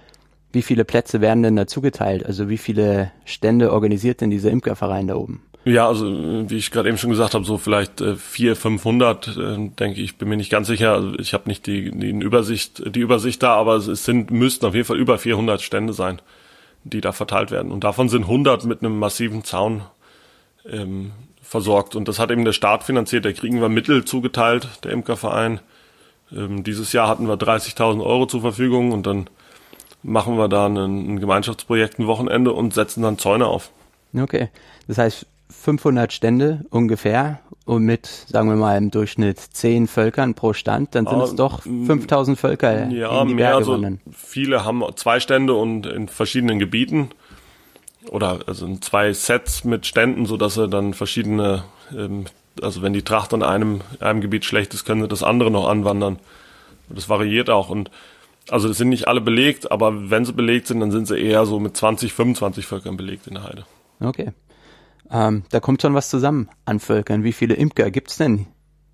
wie viele Plätze werden denn dazu geteilt? Also wie viele Stände organisiert denn dieser Imkerverein da oben? Ja, also wie ich gerade eben schon gesagt habe, so vielleicht äh, 400, 500, äh, denke ich, bin mir nicht ganz sicher. Also ich habe nicht die, die Übersicht, die Übersicht da, aber es sind müssten auf jeden Fall über 400 Stände sein die da verteilt werden. Und davon sind 100 mit einem massiven Zaun ähm, versorgt. Und das hat eben der Staat finanziert. Da kriegen wir Mittel zugeteilt, der Imkerverein. Ähm, dieses Jahr hatten wir 30.000 Euro zur Verfügung und dann machen wir da ein, ein Gemeinschaftsprojekt ein Wochenende und setzen dann Zäune auf. Okay. Das heißt, 500 Stände ungefähr und mit, sagen wir mal, im Durchschnitt 10 Völkern pro Stand, dann sind ah, es doch 5000 Völker ja, in die mehr, Berge also Viele haben zwei Stände und in verschiedenen Gebieten oder also zwei Sets mit Ständen, so dass sie dann verschiedene, ähm, also wenn die Tracht an einem, einem Gebiet schlecht ist, können sie das andere noch anwandern. Das variiert auch und also das sind nicht alle belegt, aber wenn sie belegt sind, dann sind sie eher so mit 20, 25 Völkern belegt in der Heide. Okay. Ähm, da kommt schon was zusammen an Völkern. Wie viele Imker gibt's denn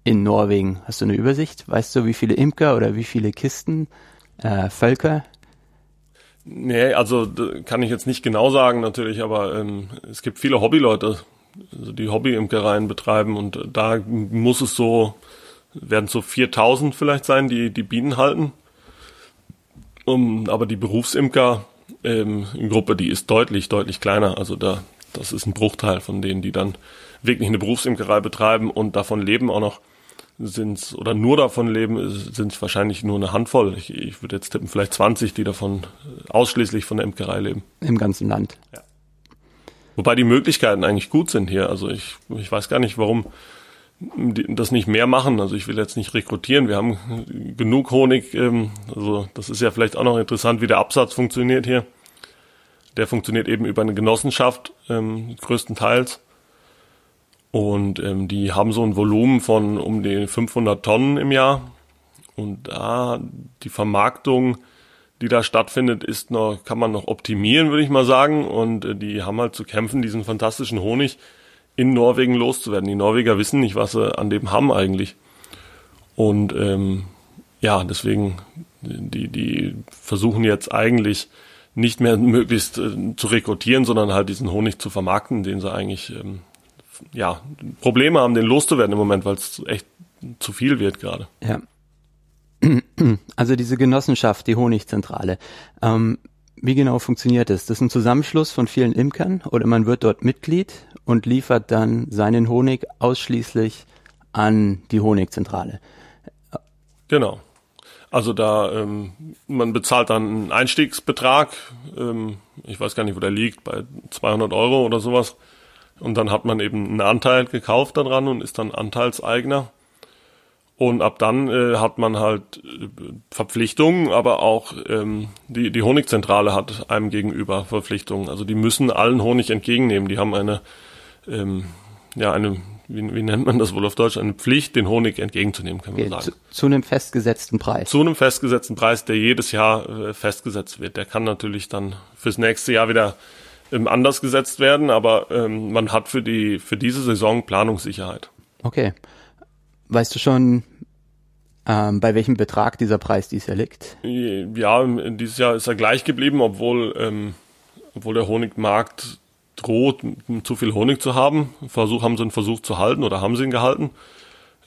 in Norwegen? Hast du eine Übersicht? Weißt du, wie viele Imker oder wie viele Kisten, äh, Völker? Nee, also kann ich jetzt nicht genau sagen natürlich, aber ähm, es gibt viele Hobbyleute, also die Hobbyimkereien betreiben und da muss es so, werden so 4000 vielleicht sein, die die Bienen halten. Um, aber die Berufsimker ähm, Gruppe, die ist deutlich, deutlich kleiner. Also da das ist ein Bruchteil von denen, die dann wirklich eine Berufsimkerei betreiben und davon leben auch noch sind oder nur davon leben, sind es wahrscheinlich nur eine Handvoll. Ich, ich würde jetzt tippen, vielleicht 20, die davon ausschließlich von der Imkerei leben. Im ganzen Land. Ja. Wobei die Möglichkeiten eigentlich gut sind hier. Also ich, ich weiß gar nicht, warum die das nicht mehr machen. Also ich will jetzt nicht rekrutieren. Wir haben genug Honig. Ähm, also das ist ja vielleicht auch noch interessant, wie der Absatz funktioniert hier. Der funktioniert eben über eine Genossenschaft ähm, größtenteils. Und ähm, die haben so ein Volumen von um die 500 Tonnen im Jahr. Und da die Vermarktung, die da stattfindet, ist noch, kann man noch optimieren, würde ich mal sagen. Und äh, die haben halt zu kämpfen, diesen fantastischen Honig in Norwegen loszuwerden. Die Norweger wissen nicht, was sie an dem haben eigentlich. Und ähm, ja, deswegen, die, die versuchen jetzt eigentlich nicht mehr möglichst äh, zu rekrutieren, sondern halt diesen Honig zu vermarkten, den sie eigentlich ähm, ja Probleme haben, den loszuwerden im Moment, weil es echt zu viel wird gerade. Ja. Also diese Genossenschaft, die Honigzentrale. Ähm, wie genau funktioniert das? Das ist ein Zusammenschluss von vielen Imkern oder man wird dort Mitglied und liefert dann seinen Honig ausschließlich an die Honigzentrale. Genau. Also da, ähm, man bezahlt dann einen Einstiegsbetrag, ähm, ich weiß gar nicht, wo der liegt, bei 200 Euro oder sowas. Und dann hat man eben einen Anteil gekauft daran und ist dann Anteilseigner. Und ab dann äh, hat man halt äh, Verpflichtungen, aber auch ähm, die, die Honigzentrale hat einem gegenüber Verpflichtungen. Also die müssen allen Honig entgegennehmen. Die haben eine, ähm, ja, eine wie, wie nennt man das wohl auf Deutsch, eine Pflicht, den Honig entgegenzunehmen, kann man sagen. Zu, zu, einem festgesetzten Preis. Zu einem festgesetzten Preis, der jedes Jahr äh, festgesetzt wird. Der kann natürlich dann fürs nächste Jahr wieder anders gesetzt werden, aber ähm, man hat für die für diese Saison Planungssicherheit. Okay. Weißt du schon, ähm, bei welchem Betrag dieser Preis dieses Jahr liegt? Ja, dieses Jahr ist er gleich geblieben, obwohl ähm, obwohl der Honigmarkt droht, zu viel Honig zu haben. Versuch, haben sie einen Versuch zu halten oder haben sie ihn gehalten.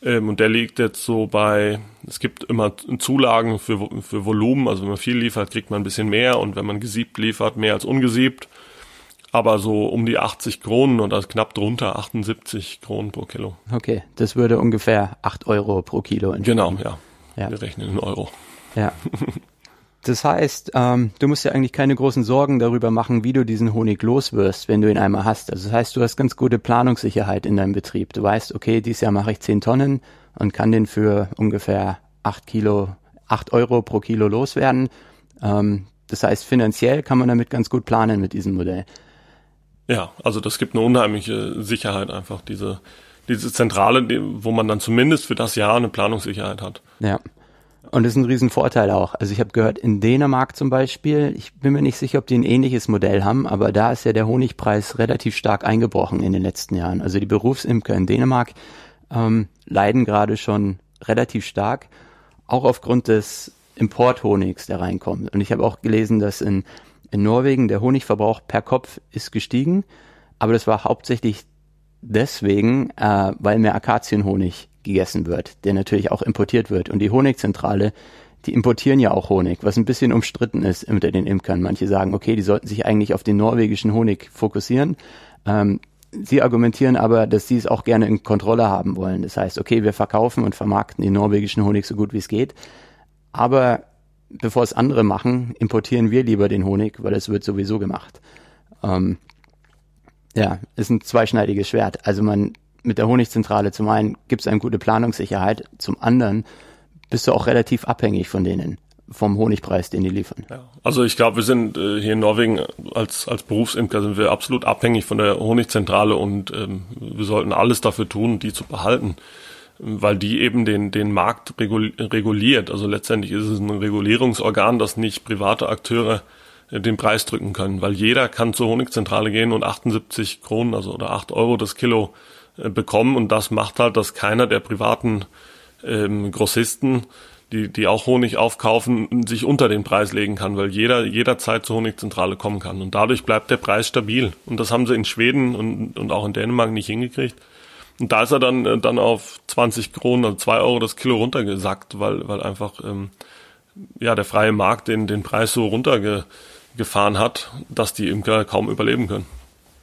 Ähm, und der liegt jetzt so bei, es gibt immer Zulagen für, für Volumen, also wenn man viel liefert, kriegt man ein bisschen mehr und wenn man gesiebt liefert, mehr als ungesiebt. Aber so um die 80 Kronen oder knapp drunter 78 Kronen pro Kilo. Okay, das würde ungefähr 8 Euro pro Kilo entsprechen. Genau, ja. ja. Wir rechnen in Euro. Ja. Das heißt, ähm, du musst dir eigentlich keine großen Sorgen darüber machen, wie du diesen Honig loswirst, wenn du ihn einmal hast. Also das heißt, du hast ganz gute Planungssicherheit in deinem Betrieb. Du weißt, okay, dieses Jahr mache ich 10 Tonnen und kann den für ungefähr 8 Kilo, 8 Euro pro Kilo loswerden. Ähm, das heißt, finanziell kann man damit ganz gut planen mit diesem Modell. Ja, also das gibt eine unheimliche Sicherheit einfach, diese, diese Zentrale, wo man dann zumindest für das Jahr eine Planungssicherheit hat. Ja. Und das ist ein Riesenvorteil auch. Also ich habe gehört, in Dänemark zum Beispiel, ich bin mir nicht sicher, ob die ein ähnliches Modell haben, aber da ist ja der Honigpreis relativ stark eingebrochen in den letzten Jahren. Also die Berufsimker in Dänemark ähm, leiden gerade schon relativ stark, auch aufgrund des Importhonigs, der reinkommt. Und ich habe auch gelesen, dass in, in Norwegen der Honigverbrauch per Kopf ist gestiegen, aber das war hauptsächlich deswegen, äh, weil mehr Akazienhonig gegessen wird, der natürlich auch importiert wird. Und die Honigzentrale, die importieren ja auch Honig, was ein bisschen umstritten ist unter den Imkern. Manche sagen, okay, die sollten sich eigentlich auf den norwegischen Honig fokussieren. Ähm, sie argumentieren aber, dass sie es auch gerne in Kontrolle haben wollen. Das heißt, okay, wir verkaufen und vermarkten den norwegischen Honig so gut wie es geht. Aber bevor es andere machen, importieren wir lieber den Honig, weil es wird sowieso gemacht. Ähm, ja, ist ein zweischneidiges Schwert. Also man mit der Honigzentrale zum einen gibt es eine gute Planungssicherheit, zum anderen bist du auch relativ abhängig von denen, vom Honigpreis, den die liefern. Ja, also ich glaube, wir sind äh, hier in Norwegen als, als Berufsimker sind wir absolut abhängig von der Honigzentrale und ähm, wir sollten alles dafür tun, die zu behalten, weil die eben den, den Markt reguliert. Also letztendlich ist es ein Regulierungsorgan, das nicht private Akteure äh, den Preis drücken können, weil jeder kann zur Honigzentrale gehen und 78 Kronen, also oder 8 Euro das Kilo äh, bekommen und das macht halt, dass keiner der privaten ähm, Grossisten, die, die auch Honig aufkaufen, sich unter den Preis legen kann, weil jeder jederzeit zur Honigzentrale kommen kann und dadurch bleibt der Preis stabil und das haben sie in Schweden und, und auch in Dänemark nicht hingekriegt. Und da ist er dann, äh, dann auf 20 Kronen, also 2 Euro das Kilo runtergesackt, weil, weil einfach ähm, ja, der freie Markt den, den Preis so runtergefahren hat, dass die Imker kaum überleben können.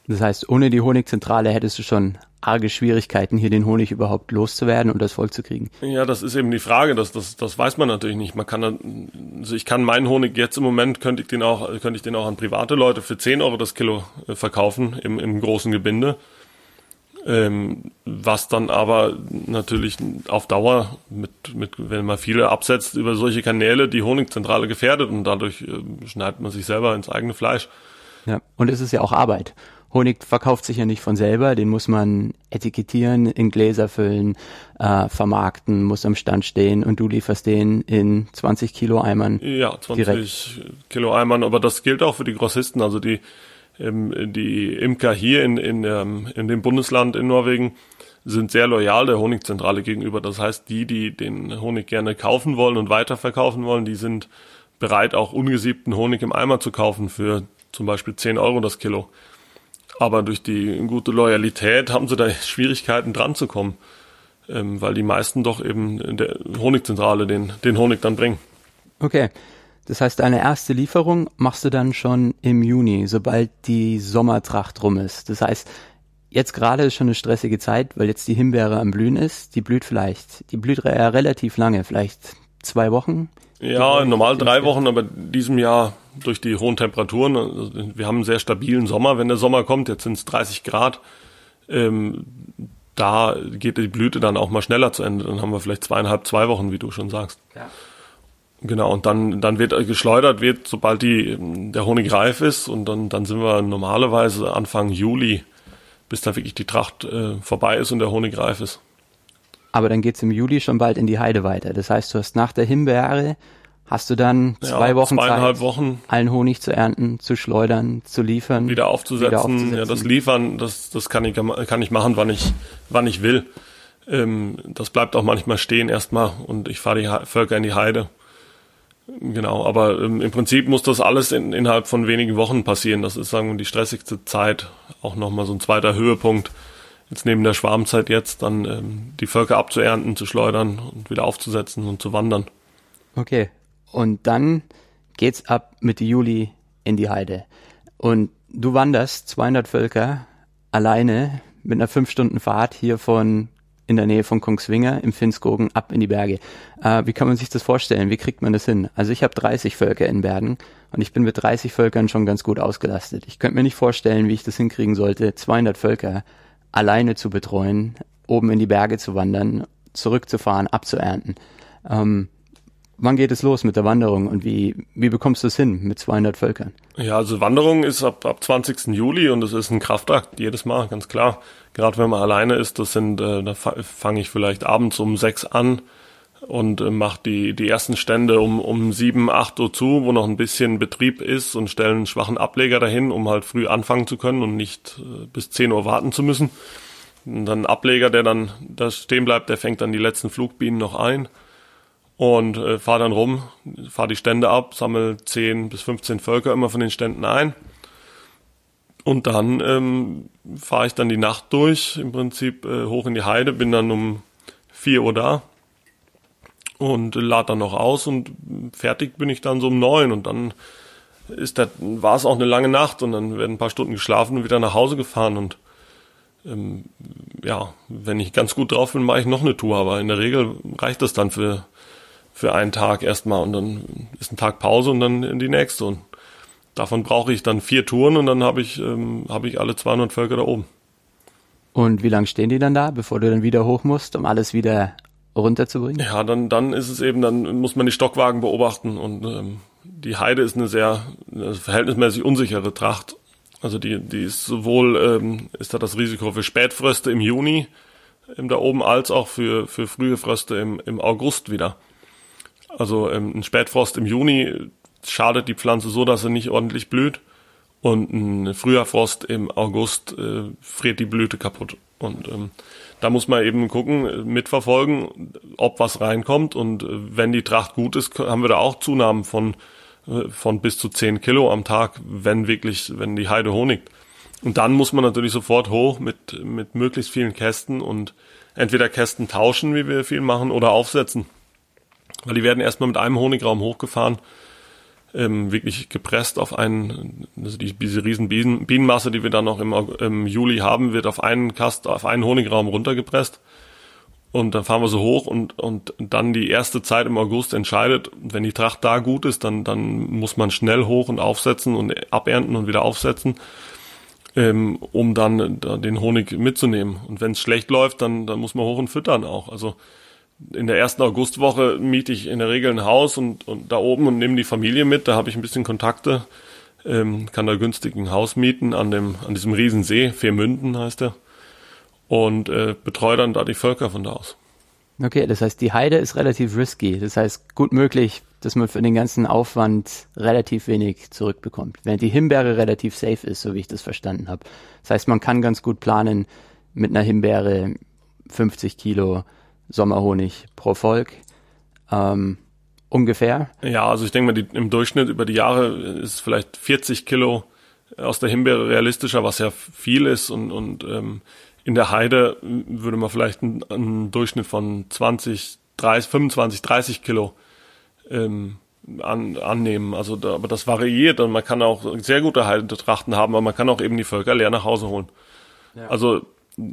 Das heißt, ohne die Honigzentrale hättest du schon arge Schwierigkeiten, hier den Honig überhaupt loszuwerden und das voll zu kriegen. Ja, das ist eben die Frage, das, das, das weiß man natürlich nicht. Man kann, also ich kann meinen Honig jetzt im Moment, könnte ich den auch, könnte ich den auch an private Leute für 10 Euro das Kilo äh, verkaufen im, im großen Gebinde. Ähm, was dann aber natürlich auf Dauer mit, mit, wenn man viele absetzt über solche Kanäle, die Honigzentrale gefährdet und dadurch äh, schneidet man sich selber ins eigene Fleisch. Ja, und es ist ja auch Arbeit. Honig verkauft sich ja nicht von selber, den muss man etikettieren, in Gläser füllen, äh, vermarkten, muss am Stand stehen und du lieferst den in 20 Kilo Eimern. Ja, 20 direkt. Kilo Eimern, aber das gilt auch für die Grossisten, also die, die Imker hier in, in, ähm, in dem Bundesland in Norwegen sind sehr loyal der Honigzentrale gegenüber. Das heißt, die, die den Honig gerne kaufen wollen und weiterverkaufen wollen, die sind bereit, auch ungesiebten Honig im Eimer zu kaufen für zum Beispiel 10 Euro das Kilo. Aber durch die gute Loyalität haben sie da Schwierigkeiten dran zu kommen, ähm, weil die meisten doch eben der Honigzentrale den, den Honig dann bringen. Okay. Das heißt, deine erste Lieferung machst du dann schon im Juni, sobald die Sommertracht rum ist. Das heißt, jetzt gerade ist schon eine stressige Zeit, weil jetzt die Himbeere am Blühen ist. Die blüht vielleicht, die blüht ja relativ lange, vielleicht zwei Wochen. Ja, normal drei Wochen, aber diesem Jahr durch die hohen Temperaturen, also wir haben einen sehr stabilen Sommer, wenn der Sommer kommt, jetzt sind es 30 Grad, ähm, da geht die Blüte dann auch mal schneller zu Ende. Dann haben wir vielleicht zweieinhalb, zwei Wochen, wie du schon sagst. Ja. Genau, und dann, dann wird geschleudert, wird, sobald die, der Honig reif ist, und dann, dann sind wir normalerweise Anfang Juli, bis dann wirklich die Tracht äh, vorbei ist und der Honig reif ist. Aber dann geht's im Juli schon bald in die Heide weiter. Das heißt, du hast nach der Himbeere hast du dann zwei ja, Wochen Zeit, Wochen. allen Honig zu ernten, zu schleudern, zu liefern, wieder aufzusetzen. Wieder aufzusetzen. Ja, das Liefern, das, das kann ich, kann ich machen, wann ich, wann ich will. Ähm, das bleibt auch manchmal stehen erstmal und ich fahre die Völker in die Heide. Genau, aber ähm, im Prinzip muss das alles in, innerhalb von wenigen Wochen passieren. Das ist, sagen wir, die stressigste Zeit. Auch nochmal so ein zweiter Höhepunkt jetzt neben der Schwarmzeit jetzt dann ähm, die Völker abzuernten, zu schleudern und wieder aufzusetzen und zu wandern. Okay. Und dann geht's ab Mitte Juli in die Heide. Und du wanderst 200 Völker alleine mit einer 5 Stunden Fahrt hier von in der Nähe von Kongsvinger im Finnskogen ab in die Berge. Äh, wie kann man sich das vorstellen? Wie kriegt man das hin? Also ich habe 30 Völker in Bergen und ich bin mit 30 Völkern schon ganz gut ausgelastet. Ich könnte mir nicht vorstellen, wie ich das hinkriegen sollte, 200 Völker alleine zu betreuen, oben in die Berge zu wandern, zurückzufahren, abzuernten. Ähm, wann geht es los mit der Wanderung und wie, wie bekommst du es hin mit 200 Völkern? Ja, also Wanderung ist ab, ab 20. Juli und es ist ein Kraftakt jedes Mal, ganz klar. Gerade wenn man alleine ist, das sind, äh, da fange ich vielleicht abends um sechs an und äh, mache die, die ersten Stände um, um sieben, acht Uhr zu, wo noch ein bisschen Betrieb ist und stellen einen schwachen Ableger dahin, um halt früh anfangen zu können und nicht äh, bis zehn Uhr warten zu müssen. Und dann ein Ableger, der dann da stehen bleibt, der fängt dann die letzten Flugbienen noch ein und äh, fahre dann rum, fahre die Stände ab, sammle 10 bis 15 Völker immer von den Ständen ein. Und dann ähm, fahre ich dann die Nacht durch, im Prinzip äh, hoch in die Heide, bin dann um 4 Uhr da und lade dann noch aus und fertig bin ich dann so um 9 und dann ist das, war es auch eine lange Nacht und dann werden ein paar Stunden geschlafen und wieder nach Hause gefahren. Und ähm, ja, wenn ich ganz gut drauf bin, mache ich noch eine Tour, aber in der Regel reicht das dann für für einen Tag erstmal und dann ist ein Tag Pause und dann in die nächste. Und davon brauche ich dann vier Touren und dann habe ich, ähm, hab ich alle 200 Völker da oben. Und wie lange stehen die dann da, bevor du dann wieder hoch musst, um alles wieder runterzubringen? Ja, dann, dann ist es eben, dann muss man die Stockwagen beobachten und ähm, die Heide ist eine sehr eine verhältnismäßig unsichere Tracht. Also die, die ist sowohl, ähm, ist da das Risiko für Spätfröste im Juni ähm, da oben, als auch für, für frühe Fröste im, im August wieder. Also ähm, ein Spätfrost im Juni schadet die Pflanze so, dass sie nicht ordentlich blüht. Und ein früher Frost im August äh, friert die Blüte kaputt. Und ähm, da muss man eben gucken, mitverfolgen, ob was reinkommt. Und äh, wenn die Tracht gut ist, haben wir da auch Zunahmen von, äh, von bis zu 10 Kilo am Tag, wenn wirklich, wenn die Heide honigt. Und dann muss man natürlich sofort hoch mit, mit möglichst vielen Kästen und entweder Kästen tauschen, wie wir viel machen, oder aufsetzen. Weil die werden erstmal mit einem Honigraum hochgefahren, ähm, wirklich gepresst auf einen, also die, diese riesen Bienen, Bienenmasse, die wir dann noch im, im Juli haben, wird auf einen Kast, auf einen Honigraum runtergepresst. Und dann fahren wir so hoch und, und dann die erste Zeit im August entscheidet, wenn die Tracht da gut ist, dann, dann muss man schnell hoch und aufsetzen und abernten und wieder aufsetzen, ähm, um dann den Honig mitzunehmen. Und wenn es schlecht läuft, dann, dann muss man hoch und füttern auch. Also in der ersten Augustwoche miete ich in der Regel ein Haus und, und da oben und nehme die Familie mit. Da habe ich ein bisschen Kontakte, ähm, kann da günstig ein Haus mieten an dem an diesem Riesensee, Viermünden heißt er, und äh, betreue dann da die Völker von da aus. Okay, das heißt, die Heide ist relativ risky. Das heißt, gut möglich, dass man für den ganzen Aufwand relativ wenig zurückbekommt. Während die Himbeere relativ safe ist, so wie ich das verstanden habe. Das heißt, man kann ganz gut planen mit einer Himbeere 50 Kilo Sommerhonig pro Volk. Ähm, ungefähr. Ja, also ich denke mal, die, im Durchschnitt über die Jahre ist vielleicht 40 Kilo aus der Himbeere realistischer, was ja viel ist und, und ähm, in der Heide würde man vielleicht einen, einen Durchschnitt von 20, 30, 25, 30 Kilo ähm, an, annehmen. Also da, aber das variiert und man kann auch sehr gute Heidetrachten haben, aber man kann auch eben die Völker leer nach Hause holen. Ja. Also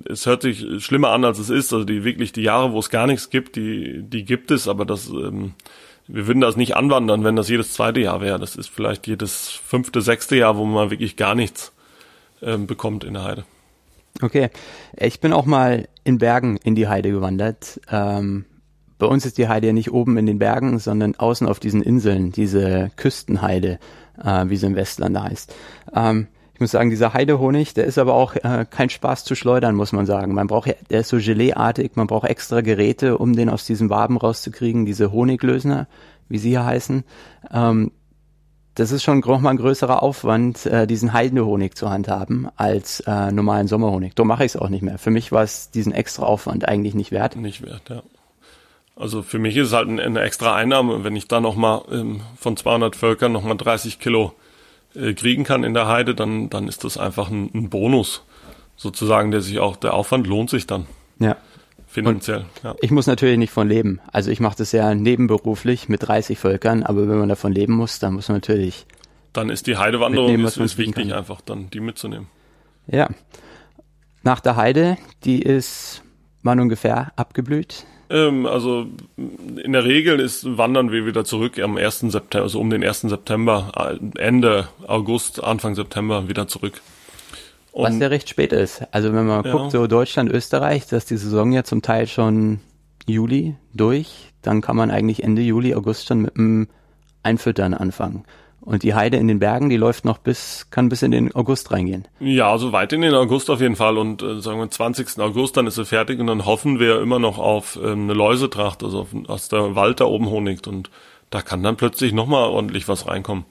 es hört sich schlimmer an, als es ist. Also die wirklich die Jahre, wo es gar nichts gibt, die, die gibt es, aber das, ähm, wir würden das nicht anwandern, wenn das jedes zweite Jahr wäre. Das ist vielleicht jedes fünfte, sechste Jahr, wo man wirklich gar nichts ähm, bekommt in der Heide. Okay. Ich bin auch mal in Bergen in die Heide gewandert. Ähm, bei uns ist die Heide ja nicht oben in den Bergen, sondern außen auf diesen Inseln, diese Küstenheide, äh, wie sie im Westland heißt. Ähm, ich muss sagen, dieser Heidehonig, der ist aber auch äh, kein Spaß zu schleudern, muss man sagen. Man braucht der ist so Geleeartig, man braucht extra Geräte, um den aus diesem Waben rauszukriegen, diese Honiglösner, wie sie hier heißen. Ähm, das ist schon nochmal ein größerer Aufwand, äh, diesen Heidehonig zu handhaben, als äh, normalen Sommerhonig. Da mache ich es auch nicht mehr. Für mich war es diesen extra Aufwand eigentlich nicht wert. Nicht wert, ja. Also für mich ist es halt eine extra Einnahme, wenn ich da nochmal ähm, von 200 Völkern nochmal 30 Kilo äh, kriegen kann in der Heide, dann, dann ist das einfach ein, ein Bonus sozusagen, der sich auch, der Aufwand lohnt sich dann. Ja. Finanziell. Ja. Ich muss natürlich nicht von leben. Also ich mache das ja nebenberuflich mit 30 Völkern, aber wenn man davon leben muss, dann muss man natürlich. Dann ist die Heidewanderung ist, ist wichtig, kann. einfach dann die mitzunehmen. Ja. Nach der Heide, die ist wann ungefähr abgeblüht? Ähm, also in der Regel ist wandern wir wieder zurück am 1. September, also um den 1. September, äh, Ende August, Anfang September wieder zurück. Und, Was ja recht spät ist. Also wenn man ja. guckt, so Deutschland, Österreich, dass die Saison ja zum Teil schon Juli durch, dann kann man eigentlich Ende Juli, August schon mit dem Einfüttern anfangen. Und die Heide in den Bergen, die läuft noch bis, kann bis in den August reingehen. Ja, also weit in den August auf jeden Fall. Und äh, sagen wir 20. August, dann ist sie fertig und dann hoffen wir immer noch auf ähm, eine Läusetracht, also auf, aus der Wald da oben honigt. Und da kann dann plötzlich nochmal ordentlich was reinkommen.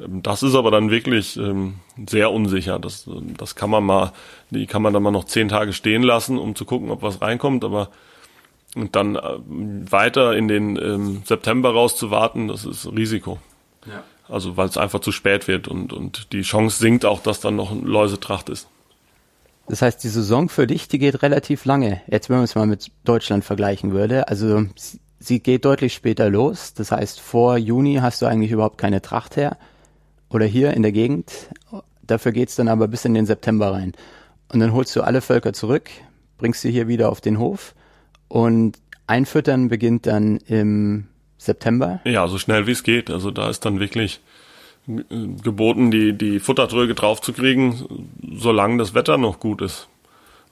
Ähm, das ist aber dann wirklich ähm, sehr unsicher. Das, das kann man mal, die kann man dann mal noch zehn Tage stehen lassen, um zu gucken, ob was reinkommt. Aber und dann äh, weiter in den ähm, September rauszuwarten, das ist Risiko. Ja. Also weil es einfach zu spät wird und, und die Chance sinkt auch, dass dann noch ein Läusetracht ist. Das heißt, die Saison für dich, die geht relativ lange. Jetzt, wenn man es mal mit Deutschland vergleichen würde. Also sie geht deutlich später los. Das heißt, vor Juni hast du eigentlich überhaupt keine Tracht her. Oder hier in der Gegend. Dafür geht's dann aber bis in den September rein. Und dann holst du alle Völker zurück, bringst sie hier wieder auf den Hof und Einfüttern beginnt dann im September? Ja, so schnell wie es geht. Also da ist dann wirklich geboten, die, die Futtertröge draufzukriegen, solange das Wetter noch gut ist.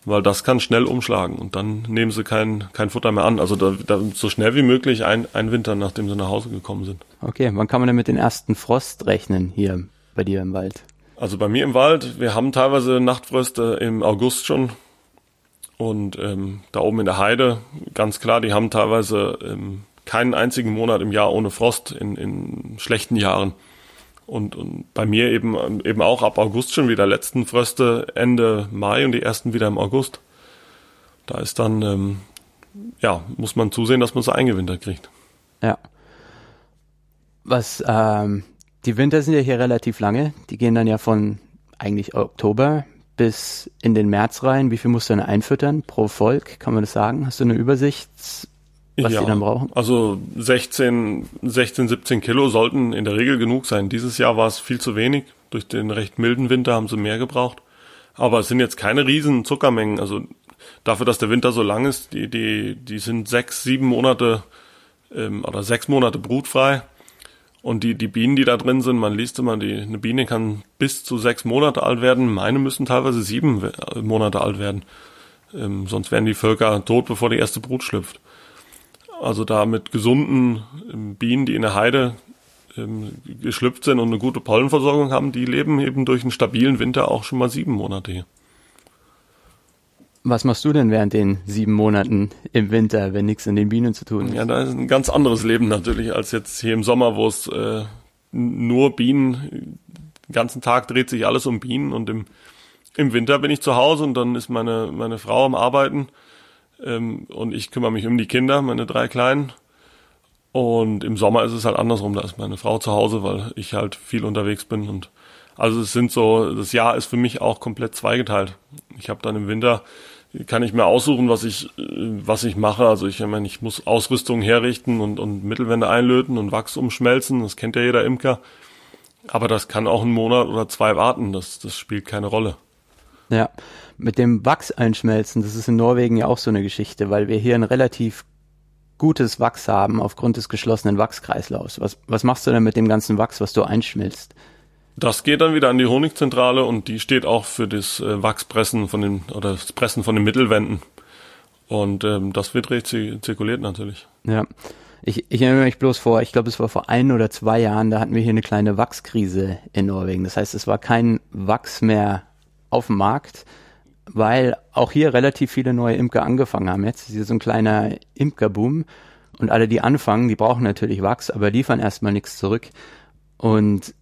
Weil das kann schnell umschlagen und dann nehmen sie kein, kein Futter mehr an. Also da, da so schnell wie möglich ein, ein Winter, nachdem sie nach Hause gekommen sind. Okay, wann kann man denn mit den ersten Frost rechnen hier bei dir im Wald? Also bei mir im Wald, wir haben teilweise Nachtfröste im August schon. Und ähm, da oben in der Heide, ganz klar, die haben teilweise ähm, keinen einzigen Monat im Jahr ohne Frost in, in schlechten Jahren. Und, und bei mir eben, eben auch ab August schon wieder letzten Fröste Ende Mai und die ersten wieder im August. Da ist dann, ähm, ja, muss man zusehen, dass man es eingewintert kriegt. Ja. Was, ähm, die Winter sind ja hier relativ lange. Die gehen dann ja von eigentlich Oktober bis in den März rein. Wie viel musst du denn einfüttern pro Volk? Kann man das sagen? Hast du eine Übersicht? Was ja, die dann brauchen? Also 16, 16, 17 Kilo sollten in der Regel genug sein. Dieses Jahr war es viel zu wenig. Durch den recht milden Winter haben sie mehr gebraucht. Aber es sind jetzt keine riesen Zuckermengen. Also dafür, dass der Winter so lang ist, die, die, die sind sechs, sieben Monate ähm, oder sechs Monate brutfrei. Und die, die Bienen, die da drin sind, man liest immer, die, eine Biene kann bis zu sechs Monate alt werden. Meine müssen teilweise sieben Monate alt werden. Ähm, sonst werden die Völker tot, bevor die erste Brut schlüpft. Also da mit gesunden ähm, Bienen, die in der Heide ähm, geschlüpft sind und eine gute Pollenversorgung haben, die leben eben durch einen stabilen Winter auch schon mal sieben Monate hier. Was machst du denn während den sieben Monaten im Winter, wenn nichts in den Bienen zu tun ist? Ja, da ist ein ganz anderes Leben natürlich als jetzt hier im Sommer, wo es äh, nur Bienen, den ganzen Tag dreht sich alles um Bienen und im, im Winter bin ich zu Hause und dann ist meine, meine Frau am Arbeiten ähm, und ich kümmere mich um die Kinder, meine drei Kleinen. Und im Sommer ist es halt andersrum, da ist meine Frau zu Hause, weil ich halt viel unterwegs bin und also es sind so, das Jahr ist für mich auch komplett zweigeteilt. Ich habe dann im Winter kann ich mir aussuchen, was ich was ich mache. Also ich, ich meine, ich muss Ausrüstung herrichten und, und Mittelwände einlöten und Wachs umschmelzen. Das kennt ja jeder Imker. Aber das kann auch einen Monat oder zwei warten. Das, das spielt keine Rolle. Ja, mit dem Wachs einschmelzen, das ist in Norwegen ja auch so eine Geschichte, weil wir hier ein relativ gutes Wachs haben aufgrund des geschlossenen Wachskreislaufs. Was, was machst du denn mit dem ganzen Wachs, was du einschmilzt? Das geht dann wieder an die Honigzentrale und die steht auch für das äh, Wachspressen von den oder das Pressen von den Mittelwänden. Und ähm, das wird zirkuliert natürlich. Ja. Ich, ich erinnere mich bloß vor, ich glaube, es war vor ein oder zwei Jahren, da hatten wir hier eine kleine Wachskrise in Norwegen. Das heißt, es war kein Wachs mehr auf dem Markt, weil auch hier relativ viele neue Imker angefangen haben. Jetzt ist hier so ein kleiner Imkerboom und alle, die anfangen, die brauchen natürlich Wachs, aber liefern erstmal nichts zurück. Und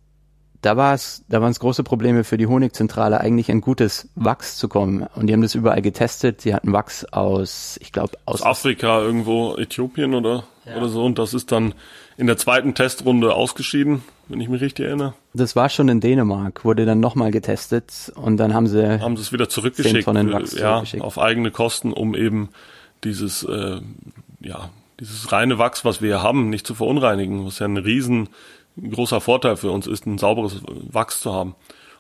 da war es, da waren es große Probleme für die Honigzentrale, eigentlich ein gutes Wachs zu kommen. Und die haben das überall getestet. Sie hatten Wachs aus, ich glaube, aus, aus Afrika irgendwo, Äthiopien oder, ja. oder so. Und das ist dann in der zweiten Testrunde ausgeschieden, wenn ich mich richtig erinnere. Das war schon in Dänemark, wurde dann nochmal getestet und dann haben sie haben sie es wieder zurückgeschickt, ja, zurückgeschickt. auf eigene Kosten, um eben dieses äh, ja dieses reine Wachs, was wir hier haben, nicht zu verunreinigen, was ja ein riesen großer Vorteil für uns ist, ein sauberes Wachs zu haben.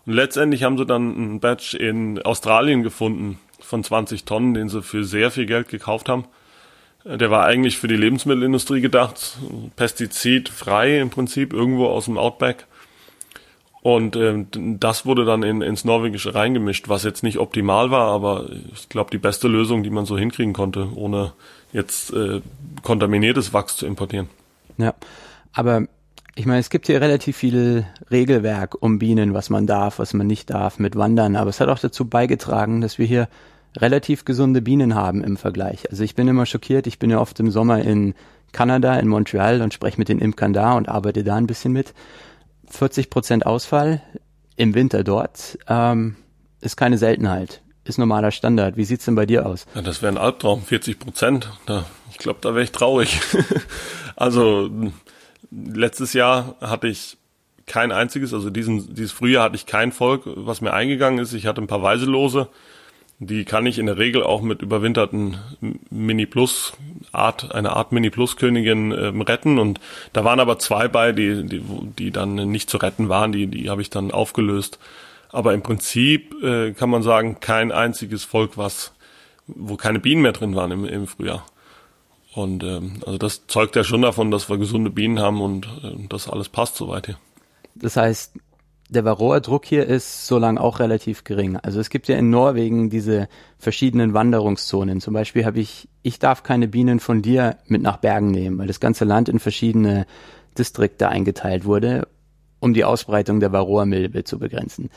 Und letztendlich haben sie dann ein Batch in Australien gefunden, von 20 Tonnen, den sie für sehr viel Geld gekauft haben. Der war eigentlich für die Lebensmittelindustrie gedacht, pestizidfrei im Prinzip, irgendwo aus dem Outback. Und ähm, das wurde dann in, ins Norwegische reingemischt, was jetzt nicht optimal war, aber ich glaube die beste Lösung, die man so hinkriegen konnte, ohne jetzt äh, kontaminiertes Wachs zu importieren. Ja, aber ich meine, es gibt hier relativ viel Regelwerk um Bienen, was man darf, was man nicht darf mit Wandern, aber es hat auch dazu beigetragen, dass wir hier relativ gesunde Bienen haben im Vergleich. Also ich bin immer schockiert, ich bin ja oft im Sommer in Kanada, in Montreal und spreche mit den Imkern da und arbeite da ein bisschen mit. 40 Prozent Ausfall im Winter dort ähm, ist keine Seltenheit, ist normaler Standard. Wie sieht's denn bei dir aus? Ja, das wäre ein Albtraum, 40 Prozent. Ich glaube, da wäre ich traurig. also letztes Jahr hatte ich kein einziges, also diesen, dieses Frühjahr hatte ich kein Volk, was mir eingegangen ist. Ich hatte ein paar Weiselose. Die kann ich in der Regel auch mit überwinterten Mini Plus Art, eine Art Mini Plus Königin ähm, retten. Und da waren aber zwei bei, die, die, die dann nicht zu retten waren. Die, die habe ich dann aufgelöst. Aber im Prinzip äh, kann man sagen, kein einziges Volk, was, wo keine Bienen mehr drin waren im, im Frühjahr. Und ähm, also das zeugt ja schon davon, dass wir gesunde Bienen haben und äh, das alles passt soweit hier. Das heißt, der Varroa-Druck hier ist so lang auch relativ gering. Also es gibt ja in Norwegen diese verschiedenen Wanderungszonen. Zum Beispiel habe ich, ich darf keine Bienen von dir mit nach Bergen nehmen, weil das ganze Land in verschiedene Distrikte eingeteilt wurde, um die Ausbreitung der Varroa-Milbe zu begrenzen.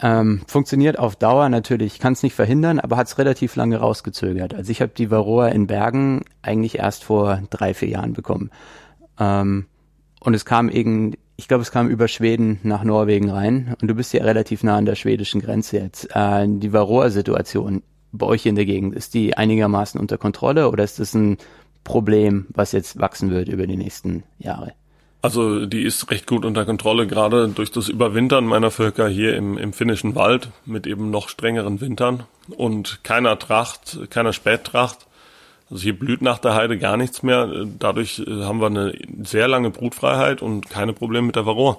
Ähm, funktioniert auf Dauer natürlich, kann es nicht verhindern, aber hat es relativ lange rausgezögert. Also ich habe die Varroa in Bergen eigentlich erst vor drei, vier Jahren bekommen. Ähm, und es kam eben, ich glaube, es kam über Schweden nach Norwegen rein. Und du bist ja relativ nah an der schwedischen Grenze jetzt. Äh, die Varroa-Situation bei euch in der Gegend, ist die einigermaßen unter Kontrolle oder ist das ein Problem, was jetzt wachsen wird über die nächsten Jahre? Also die ist recht gut unter Kontrolle, gerade durch das Überwintern meiner Völker hier im, im finnischen Wald mit eben noch strengeren Wintern und keiner Tracht, keiner Spättracht. Also hier blüht nach der Heide gar nichts mehr. Dadurch äh, haben wir eine sehr lange Brutfreiheit und keine Probleme mit der Varroa.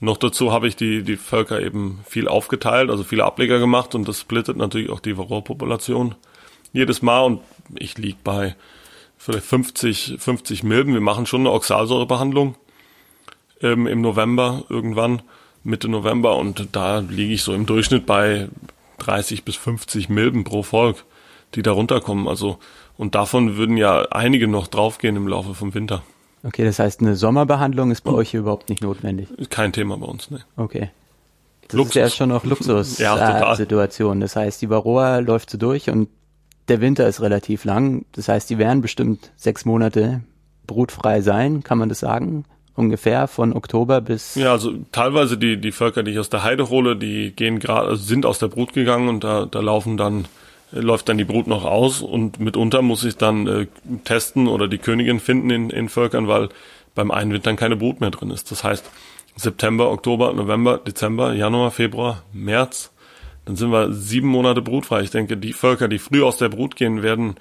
Noch dazu habe ich die, die Völker eben viel aufgeteilt, also viele Ableger gemacht und das splittet natürlich auch die Varroa-Population jedes Mal und ich lieg bei vielleicht 50, 50 Milben. Wir machen schon eine Oxalsäurebehandlung ähm, im November irgendwann, Mitte November und da liege ich so im Durchschnitt bei 30 bis 50 Milben pro Volk, die da runterkommen. Also und davon würden ja einige noch draufgehen im Laufe vom Winter. Okay, das heißt, eine Sommerbehandlung ist bei euch hier überhaupt nicht notwendig. Kein Thema bei uns, ne. Okay. Das Luxus. ist ja schon noch Luxus-Situation. Ja, äh, das heißt, die Varroa läuft so durch und der Winter ist relativ lang. Das heißt, die werden bestimmt sechs Monate brutfrei sein, kann man das sagen? Ungefähr von Oktober bis. Ja, also teilweise die, die Völker, die ich aus der Heide hole, die gehen gerade, also sind aus der Brut gegangen und da, da laufen dann, läuft dann die Brut noch aus und mitunter muss ich dann äh, testen oder die Königin finden in, in Völkern, weil beim Einwintern keine Brut mehr drin ist. Das heißt, September, Oktober, November, Dezember, Januar, Februar, März, dann sind wir sieben Monate brutfrei. Ich denke, die Völker, die früh aus der Brut gehen, werden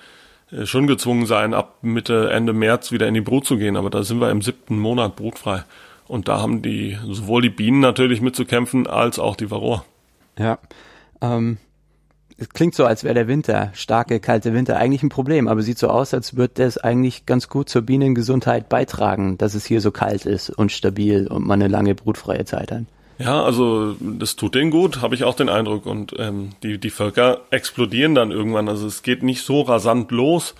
äh, schon gezwungen sein, ab Mitte, Ende März wieder in die Brut zu gehen. Aber da sind wir im siebten Monat brutfrei. Und da haben die, sowohl die Bienen natürlich mitzukämpfen, als auch die Varroa. Ja, ähm, es klingt so, als wäre der Winter, starke, kalte Winter, eigentlich ein Problem, aber sieht so aus, als würde das eigentlich ganz gut zur Bienengesundheit beitragen, dass es hier so kalt ist und stabil und man eine lange brutfreie Zeit hat. Ja, also das tut denen gut, habe ich auch den Eindruck. Und ähm, die, die Völker explodieren dann irgendwann. Also es geht nicht so rasant los,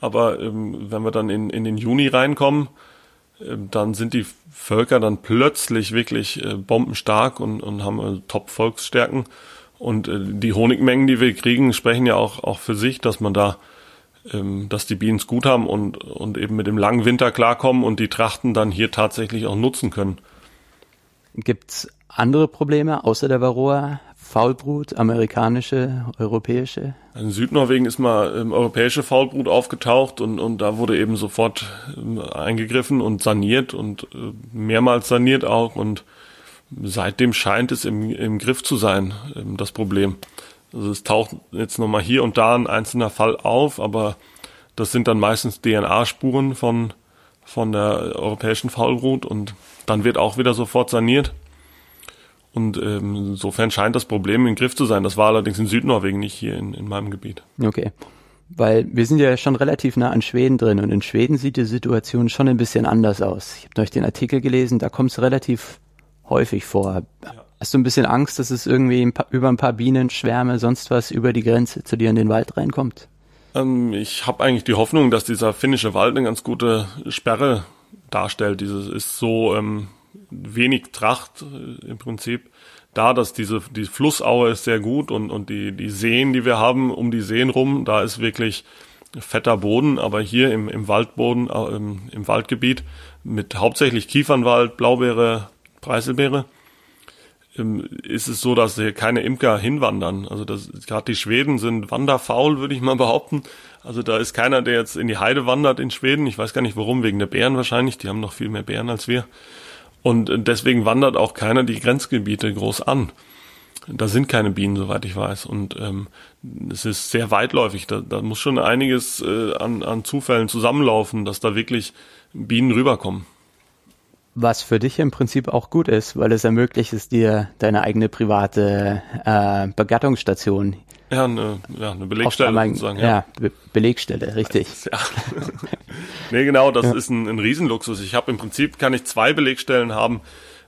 aber ähm, wenn wir dann in, in den Juni reinkommen, äh, dann sind die Völker dann plötzlich wirklich äh, bombenstark und, und haben äh, Top-Volksstärken. Und äh, die Honigmengen, die wir kriegen, sprechen ja auch, auch für sich, dass man da, ähm, dass die Bienen es gut haben und, und eben mit dem langen Winter klarkommen und die Trachten dann hier tatsächlich auch nutzen können. Gibt's andere Probleme außer der Varroa? Faulbrut, amerikanische, europäische? In Südnorwegen ist mal ähm, europäische Faulbrut aufgetaucht und, und da wurde eben sofort ähm, eingegriffen und saniert und äh, mehrmals saniert auch und seitdem scheint es im, im Griff zu sein, ähm, das Problem. Also es taucht jetzt nochmal hier und da ein einzelner Fall auf, aber das sind dann meistens DNA-Spuren von, von der europäischen Faulbrut und dann wird auch wieder sofort saniert. Und ähm, insofern scheint das Problem im Griff zu sein. Das war allerdings in Südnorwegen nicht hier in, in meinem Gebiet. Okay. Weil wir sind ja schon relativ nah an Schweden drin und in Schweden sieht die Situation schon ein bisschen anders aus. Ich habe euch den Artikel gelesen, da kommt es relativ häufig vor. Ja. Hast du ein bisschen Angst, dass es irgendwie ein paar, über ein paar Bienen, Schwärme, sonst was über die Grenze zu dir in den Wald reinkommt? Ähm, ich habe eigentlich die Hoffnung, dass dieser finnische Wald eine ganz gute Sperre darstellt. Dieses ist so ähm, wenig Tracht äh, im Prinzip da, dass diese die Flussaue ist sehr gut und und die die Seen, die wir haben um die Seen rum, da ist wirklich fetter Boden, aber hier im im Waldboden äh, im, im Waldgebiet mit hauptsächlich Kiefernwald, Blaubeere, Preiselbeere ähm, ist es so, dass hier keine Imker hinwandern. Also gerade die Schweden sind wanderfaul, würde ich mal behaupten. Also da ist keiner, der jetzt in die Heide wandert in Schweden. Ich weiß gar nicht warum, wegen der Bären wahrscheinlich. Die haben noch viel mehr Bären als wir. Und deswegen wandert auch keiner die Grenzgebiete groß an. Da sind keine Bienen, soweit ich weiß. Und ähm, es ist sehr weitläufig. Da, da muss schon einiges äh, an, an Zufällen zusammenlaufen, dass da wirklich Bienen rüberkommen. Was für dich im Prinzip auch gut ist, weil es ermöglicht es dir, deine eigene private äh, Begattungsstation ja, eine, ja, eine Belegstelle einmal, sozusagen. Ja, ja Be Belegstelle, richtig. Ja. nee, genau, das ja. ist ein, ein Riesenluxus. Ich habe im Prinzip, kann ich zwei Belegstellen haben,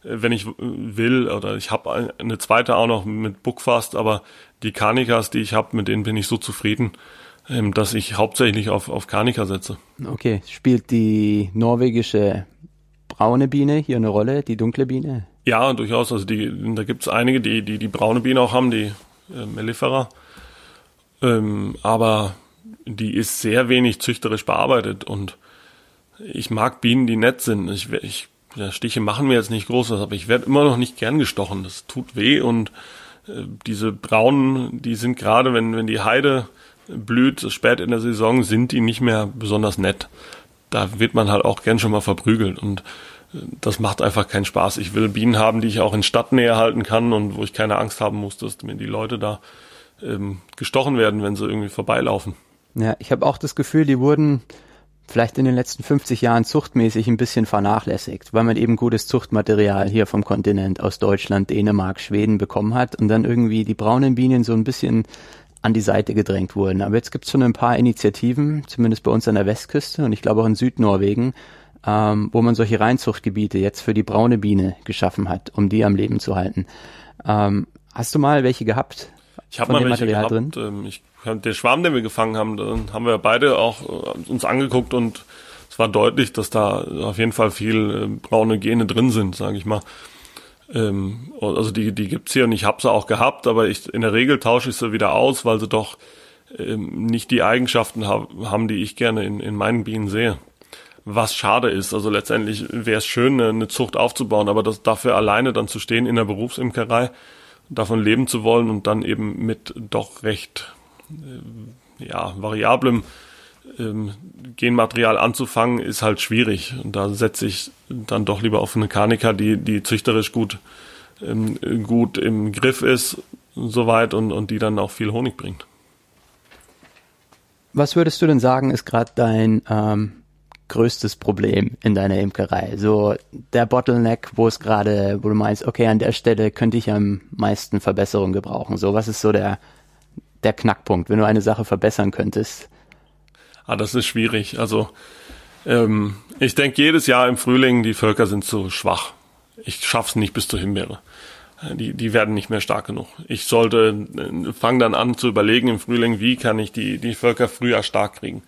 äh, wenn ich will, oder ich habe eine zweite auch noch mit Bookfast, aber die Kanikas, die ich habe, mit denen bin ich so zufrieden, ähm, dass ich hauptsächlich auf, auf Kanika setze. Okay, spielt die norwegische braune Biene hier eine Rolle, die dunkle Biene? Ja, durchaus. Also die, da gibt es einige, die, die die braune Biene auch haben, die äh, Mellifera. Ähm, aber die ist sehr wenig züchterisch bearbeitet und ich mag Bienen, die nett sind. Ich, ich ja, Stiche machen mir jetzt nicht groß, aber ich werde immer noch nicht gern gestochen. Das tut weh und äh, diese braunen, die sind gerade, wenn, wenn die Heide blüht, spät in der Saison, sind die nicht mehr besonders nett. Da wird man halt auch gern schon mal verprügelt und äh, das macht einfach keinen Spaß. Ich will Bienen haben, die ich auch in Stadtnähe halten kann und wo ich keine Angst haben muss, dass mir die Leute da ähm, gestochen werden, wenn sie irgendwie vorbeilaufen. Ja, ich habe auch das Gefühl, die wurden vielleicht in den letzten 50 Jahren zuchtmäßig ein bisschen vernachlässigt, weil man eben gutes Zuchtmaterial hier vom Kontinent aus Deutschland, Dänemark, Schweden bekommen hat und dann irgendwie die braunen Bienen so ein bisschen an die Seite gedrängt wurden. Aber jetzt gibt es schon ein paar Initiativen, zumindest bei uns an der Westküste und ich glaube auch in Südnorwegen, ähm, wo man solche Reinzuchtgebiete jetzt für die braune Biene geschaffen hat, um die am Leben zu halten. Ähm, hast du mal welche gehabt? Ich habe mal welche Material gehabt. Drin? Ähm, ich, der Schwarm, den wir gefangen haben, dann haben wir beide auch äh, uns angeguckt und es war deutlich, dass da auf jeden Fall viel äh, braune Gene drin sind, sage ich mal. Ähm, also die, die gibt's hier und ich habe sie auch gehabt, aber ich in der Regel tausche ich sie wieder aus, weil sie doch ähm, nicht die Eigenschaften haben, die ich gerne in, in meinen Bienen sehe. Was schade ist, also letztendlich wäre es schön, eine, eine Zucht aufzubauen, aber das dafür alleine dann zu stehen in der Berufsimkerei, davon leben zu wollen und dann eben mit doch recht äh, ja, variablem ähm, Genmaterial anzufangen, ist halt schwierig. Und da setze ich dann doch lieber auf eine Kanika, die, die züchterisch gut, ähm, gut im Griff ist, soweit und, und die dann auch viel Honig bringt. Was würdest du denn sagen, ist gerade dein ähm, größtes Problem in deiner Imkerei? So der Bottleneck, wo es gerade, wo du meinst, okay, an der Stelle könnte ich am meisten Verbesserung gebrauchen. So, was ist so der, der Knackpunkt, wenn du eine Sache verbessern könntest? Ah, das ist schwierig. Also ähm, ich denke jedes Jahr im Frühling, die Völker sind zu schwach. Ich schaff's nicht bis zur Himbeere. Die, die werden nicht mehr stark genug. Ich sollte, äh, fange dann an zu überlegen im Frühling, wie kann ich die, die Völker früher stark kriegen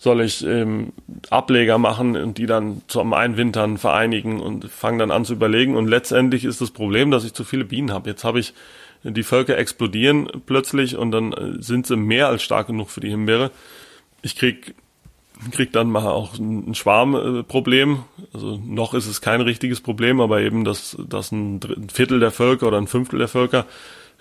soll ich ähm, Ableger machen und die dann zum Einwintern vereinigen und fange dann an zu überlegen. Und letztendlich ist das Problem, dass ich zu viele Bienen habe. Jetzt habe ich die Völker explodieren plötzlich und dann äh, sind sie mehr als stark genug für die Himbeere. Ich krieg krieg dann mal auch ein Schwarmproblem. Also noch ist es kein richtiges Problem, aber eben, dass, dass ein Viertel der Völker oder ein Fünftel der Völker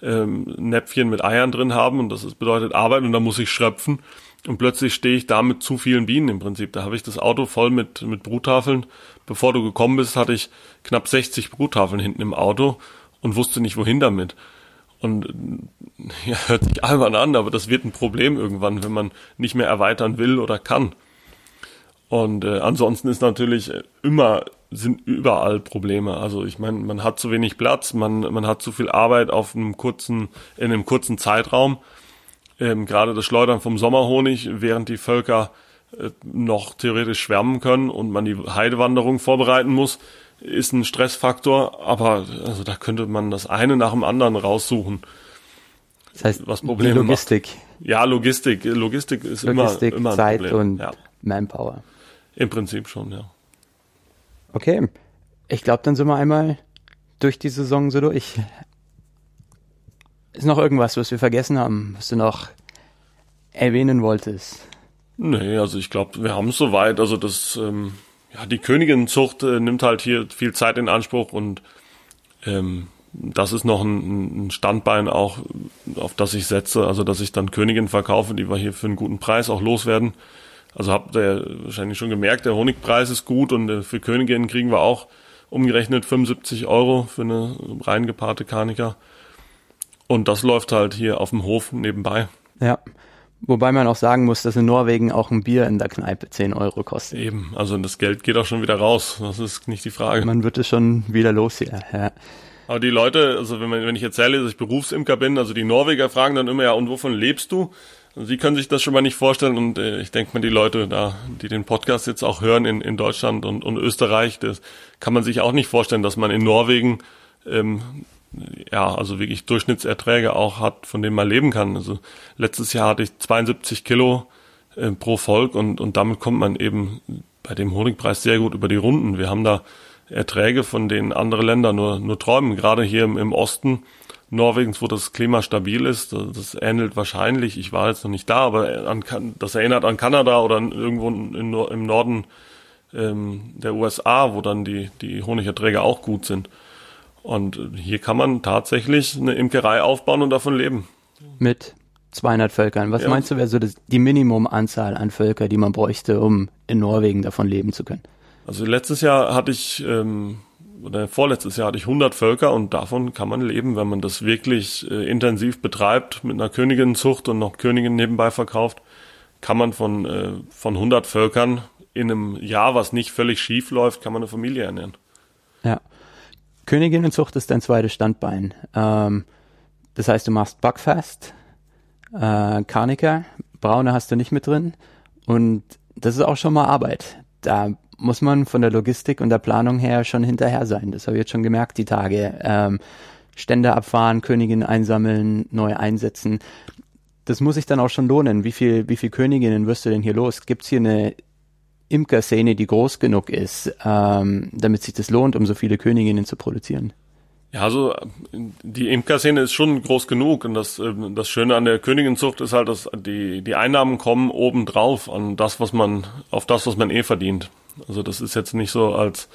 ähm, Näpfchen mit Eiern drin haben und das bedeutet Arbeit und da muss ich schröpfen. Und plötzlich stehe ich da mit zu vielen Bienen im Prinzip. Da habe ich das Auto voll mit, mit Bruttafeln. Bevor du gekommen bist, hatte ich knapp 60 Bruttafeln hinten im Auto und wusste nicht, wohin damit. Und ja, hört sich albern an, aber das wird ein Problem irgendwann, wenn man nicht mehr erweitern will oder kann. Und äh, ansonsten ist natürlich immer sind überall Probleme. Also ich meine, man hat zu wenig Platz, man, man hat zu viel Arbeit auf einem kurzen, in einem kurzen Zeitraum. Ähm, gerade das Schleudern vom Sommerhonig, während die Völker äh, noch theoretisch schwärmen können und man die Heidewanderung vorbereiten muss, ist ein Stressfaktor. Aber also da könnte man das eine nach dem anderen raussuchen. Das heißt, was Problem Logistik. Macht. Ja, Logistik. Logistik ist Logistik, immer, immer ein Zeit Problem. und ja. Manpower. Im Prinzip schon, ja. Okay. Ich glaube, dann sind wir einmal durch die Saison so durch. Ist noch irgendwas, was wir vergessen haben, was du noch erwähnen wolltest? Nee, also ich glaube, wir haben es soweit. Also das, ähm, ja, die Königinzucht äh, nimmt halt hier viel Zeit in Anspruch und ähm, das ist noch ein, ein Standbein auch, auf das ich setze, also dass ich dann Königin verkaufe, die wir hier für einen guten Preis auch loswerden. Also habt ihr wahrscheinlich schon gemerkt, der Honigpreis ist gut und äh, für Königinnen kriegen wir auch umgerechnet 75 Euro für eine reingepaarte Karnika. Und das läuft halt hier auf dem Hof nebenbei. Ja. Wobei man auch sagen muss, dass in Norwegen auch ein Bier in der Kneipe 10 Euro kostet. Eben, also das Geld geht auch schon wieder raus. Das ist nicht die Frage. Man wird es schon wieder los hier. Ja. Aber die Leute, also wenn, man, wenn ich erzähle, dass ich Berufsimker bin, also die Norweger fragen dann immer, ja, und wovon lebst du? Sie können sich das schon mal nicht vorstellen und äh, ich denke mal, die Leute da, die den Podcast jetzt auch hören in, in Deutschland und, und Österreich, das kann man sich auch nicht vorstellen, dass man in Norwegen ähm, ja, also wirklich Durchschnittserträge auch hat, von denen man leben kann. Also letztes Jahr hatte ich 72 Kilo äh, pro Volk und, und damit kommt man eben bei dem Honigpreis sehr gut über die Runden. Wir haben da Erträge, von denen andere Länder nur, nur träumen. Gerade hier im, im Osten Norwegens, wo das Klima stabil ist, das ähnelt wahrscheinlich, ich war jetzt noch nicht da, aber an, das erinnert an Kanada oder irgendwo in, im Norden ähm, der USA, wo dann die, die Honigerträge auch gut sind. Und hier kann man tatsächlich eine Imkerei aufbauen und davon leben. Mit 200 Völkern. Was ja. meinst du, wäre so das, die Minimumanzahl an Völker, die man bräuchte, um in Norwegen davon leben zu können? Also letztes Jahr hatte ich ähm, oder vorletztes Jahr hatte ich 100 Völker und davon kann man leben, wenn man das wirklich äh, intensiv betreibt, mit einer Königinzucht und noch Königin nebenbei verkauft, kann man von, äh, von 100 Völkern in einem Jahr, was nicht völlig schief läuft, kann man eine Familie ernähren. Ja. Königinnenzucht ist dein zweites Standbein. Ähm, das heißt, du machst Backfast, äh, Karniker, Braune hast du nicht mit drin und das ist auch schon mal Arbeit. Da muss man von der Logistik und der Planung her schon hinterher sein. Das habe ich jetzt schon gemerkt, die Tage. Ähm, Stände abfahren, Königin einsammeln, neu einsetzen. Das muss sich dann auch schon lohnen. Wie viel, wie viel Königinnen wirst du denn hier los? Gibt es hier eine Imkerszene, die groß genug ist, ähm, damit sich das lohnt, um so viele Königinnen zu produzieren? Ja, also die Imkerszene ist schon groß genug und das, ähm, das Schöne an der Königinzucht ist halt, dass die, die Einnahmen kommen obendrauf an das, was man, auf das, was man eh verdient. Also das ist jetzt nicht so, als,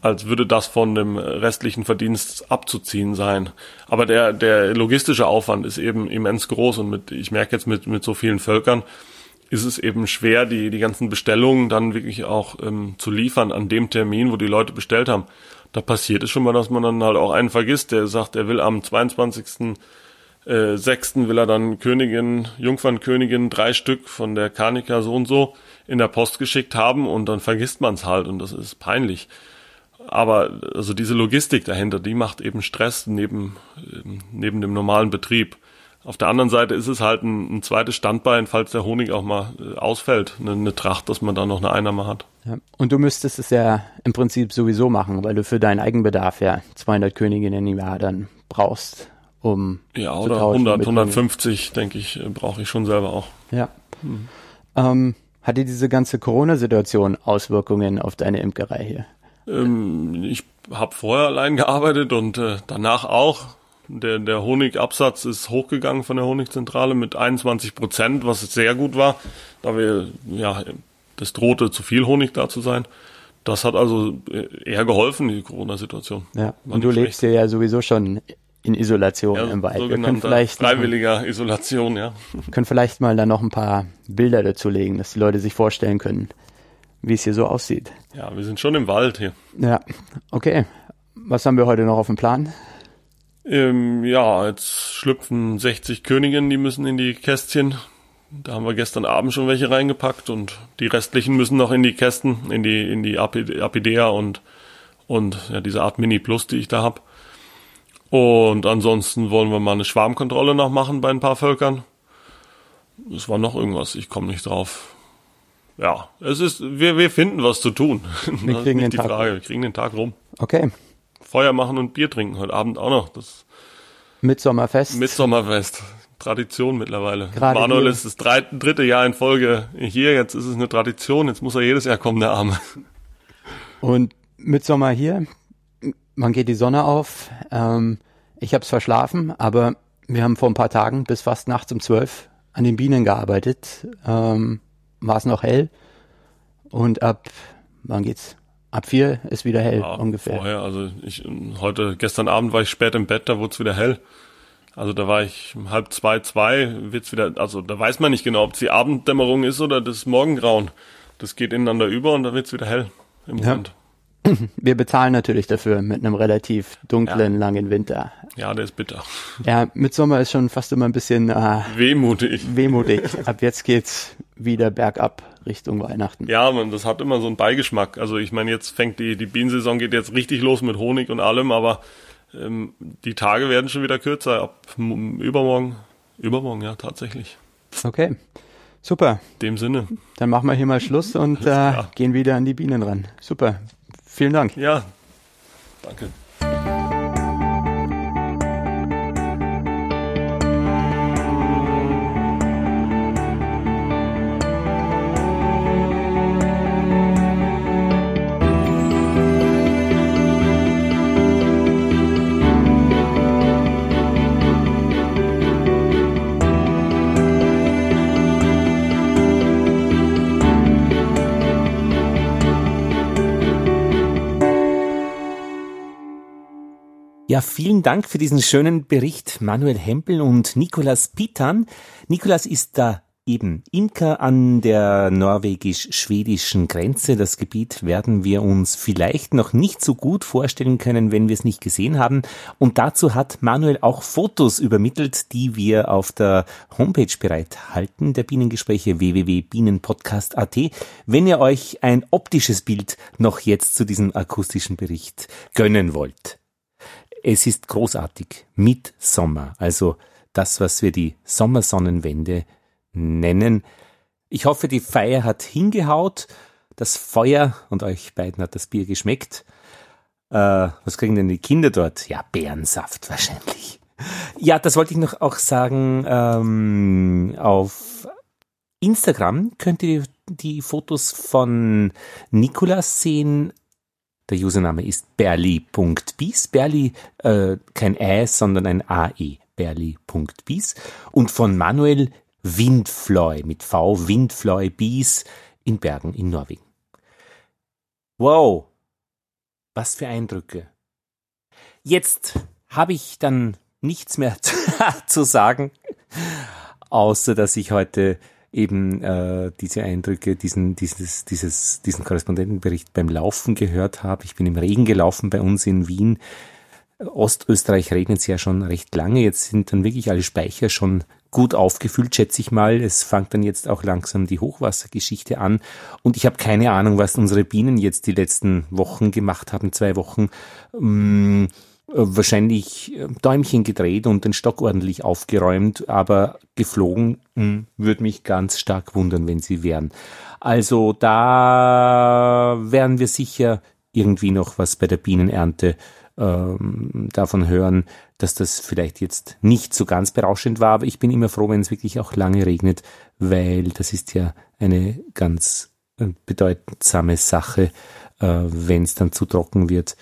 als würde das von dem restlichen Verdienst abzuziehen sein. Aber der, der logistische Aufwand ist eben immens groß und mit, ich merke jetzt mit, mit so vielen Völkern, ist es eben schwer, die, die ganzen Bestellungen dann wirklich auch ähm, zu liefern an dem Termin, wo die Leute bestellt haben. Da passiert es schon mal, dass man dann halt auch einen vergisst, der sagt, er will am 22. Äh, 6. will er dann Königin, Jungfernkönigin, drei Stück von der Karnika so und so in der Post geschickt haben und dann vergisst man es halt und das ist peinlich. Aber also diese Logistik dahinter, die macht eben Stress neben, neben dem normalen Betrieb. Auf der anderen Seite ist es halt ein, ein zweites Standbein, falls der Honig auch mal äh, ausfällt, eine, eine Tracht, dass man da noch eine Einnahme hat. Ja. Und du müsstest es ja im Prinzip sowieso machen, weil du für deinen Eigenbedarf ja 200 Königinnen im Jahr dann brauchst, um ja oder 100, 150 denke ich äh, brauche ich schon selber auch. Ja. Hm. Ähm, hatte diese ganze Corona-Situation Auswirkungen auf deine Imkerei hier? Ähm, ich habe vorher allein gearbeitet und äh, danach auch. Der, der Honigabsatz ist hochgegangen von der Honigzentrale mit 21 Prozent, was sehr gut war, da wir, ja, das drohte zu viel Honig da zu sein. Das hat also äh, eher geholfen, die Corona-Situation. Ja, und du lebst hier ja sowieso schon in Isolation ja, im Wald. Wir können vielleicht freiwilliger noch, Isolation, ja. Können vielleicht mal dann noch ein paar Bilder dazu legen, dass die Leute sich vorstellen können, wie es hier so aussieht. Ja, wir sind schon im Wald hier. Ja, okay. Was haben wir heute noch auf dem Plan? Ähm, ja, jetzt schlüpfen 60 Königinnen, die müssen in die Kästchen. Da haben wir gestern Abend schon welche reingepackt und die restlichen müssen noch in die Kästen, in die, in die Apidea und und ja, diese Art Mini Plus, die ich da hab. Und ansonsten wollen wir mal eine Schwarmkontrolle noch machen bei ein paar Völkern. Es war noch irgendwas, ich komme nicht drauf. Ja, es ist, wir, wir finden was zu tun. Wir das kriegen ist den nicht die Tag Frage. Wir kriegen den Tag rum. Okay. Feuer machen und Bier trinken heute Abend auch noch. Das Mitsommerfest. Mitsommerfest. Tradition mittlerweile. Gerade Manuel hier. ist das drei, dritte Jahr in Folge hier. Jetzt ist es eine Tradition. Jetzt muss er jedes Jahr kommen, der Arme. Und Mitsommer hier, man geht die Sonne auf. Ähm, ich habe es verschlafen, aber wir haben vor ein paar Tagen bis fast nachts um zwölf an den Bienen gearbeitet. Ähm, War es noch hell und ab, wann geht's? Ab vier ist wieder hell Ja, ungefähr. Vorher, also ich heute, gestern Abend war ich spät im Bett, da wurde es wieder hell. Also da war ich halb zwei, zwei, wird's wieder, also da weiß man nicht genau, ob es die Abenddämmerung ist oder das Morgengrauen. Das geht ineinander über und da wird's wieder hell im Ja. Moment. Wir bezahlen natürlich dafür mit einem relativ dunklen, langen Winter. Ja, der ist bitter. Ja, Mitsommer ist schon fast immer ein bisschen äh, Wehmutig. wehmutig. Ab jetzt geht's wieder bergab Richtung Weihnachten. Ja, man, das hat immer so einen Beigeschmack. Also ich meine, jetzt fängt die, die Bienensaison geht jetzt richtig los mit Honig und allem, aber ähm, die Tage werden schon wieder kürzer. Ab übermorgen, übermorgen, ja, tatsächlich. Okay, super. In dem Sinne. Dann machen wir hier mal Schluss und äh, gehen wieder an die Bienen ran. Super. Vielen Dank. Ja, danke. Ja, vielen Dank für diesen schönen Bericht, Manuel Hempel und Nikolas Pitan. Nikolas ist da eben Imker an der norwegisch-schwedischen Grenze. Das Gebiet werden wir uns vielleicht noch nicht so gut vorstellen können, wenn wir es nicht gesehen haben. Und dazu hat Manuel auch Fotos übermittelt, die wir auf der Homepage bereithalten, der Bienengespräche www.bienenpodcast.at. Wenn ihr euch ein optisches Bild noch jetzt zu diesem akustischen Bericht gönnen wollt. Es ist großartig. Mitsommer, also das, was wir die Sommersonnenwende nennen. Ich hoffe, die Feier hat hingehaut, das Feuer und euch beiden hat das Bier geschmeckt. Äh, was kriegen denn die Kinder dort? Ja, Bärensaft wahrscheinlich. Ja, das wollte ich noch auch sagen. Ähm, auf Instagram könnt ihr die Fotos von Nikolas sehen. Der Username ist berli.bies. Berli, äh, kein Ä, sondern ein AE. Berli.bies. Und von Manuel Windfloy mit V, Windfloy Bies in Bergen in Norwegen. Wow. Was für Eindrücke. Jetzt habe ich dann nichts mehr zu sagen, außer dass ich heute eben äh, diese Eindrücke, diesen, dieses, dieses, diesen Korrespondentenbericht beim Laufen gehört habe. Ich bin im Regen gelaufen bei uns in Wien. Ostösterreich regnet es ja schon recht lange. Jetzt sind dann wirklich alle Speicher schon gut aufgefüllt, schätze ich mal. Es fängt dann jetzt auch langsam die Hochwassergeschichte an. Und ich habe keine Ahnung, was unsere Bienen jetzt die letzten Wochen gemacht haben, zwei Wochen. Ähm, wahrscheinlich äh, Däumchen gedreht und den Stock ordentlich aufgeräumt, aber geflogen mh, würde mich ganz stark wundern, wenn sie wären. Also da werden wir sicher irgendwie noch was bei der Bienenernte ähm, davon hören, dass das vielleicht jetzt nicht so ganz berauschend war, aber ich bin immer froh, wenn es wirklich auch lange regnet, weil das ist ja eine ganz äh, bedeutsame Sache, äh, wenn es dann zu trocken wird,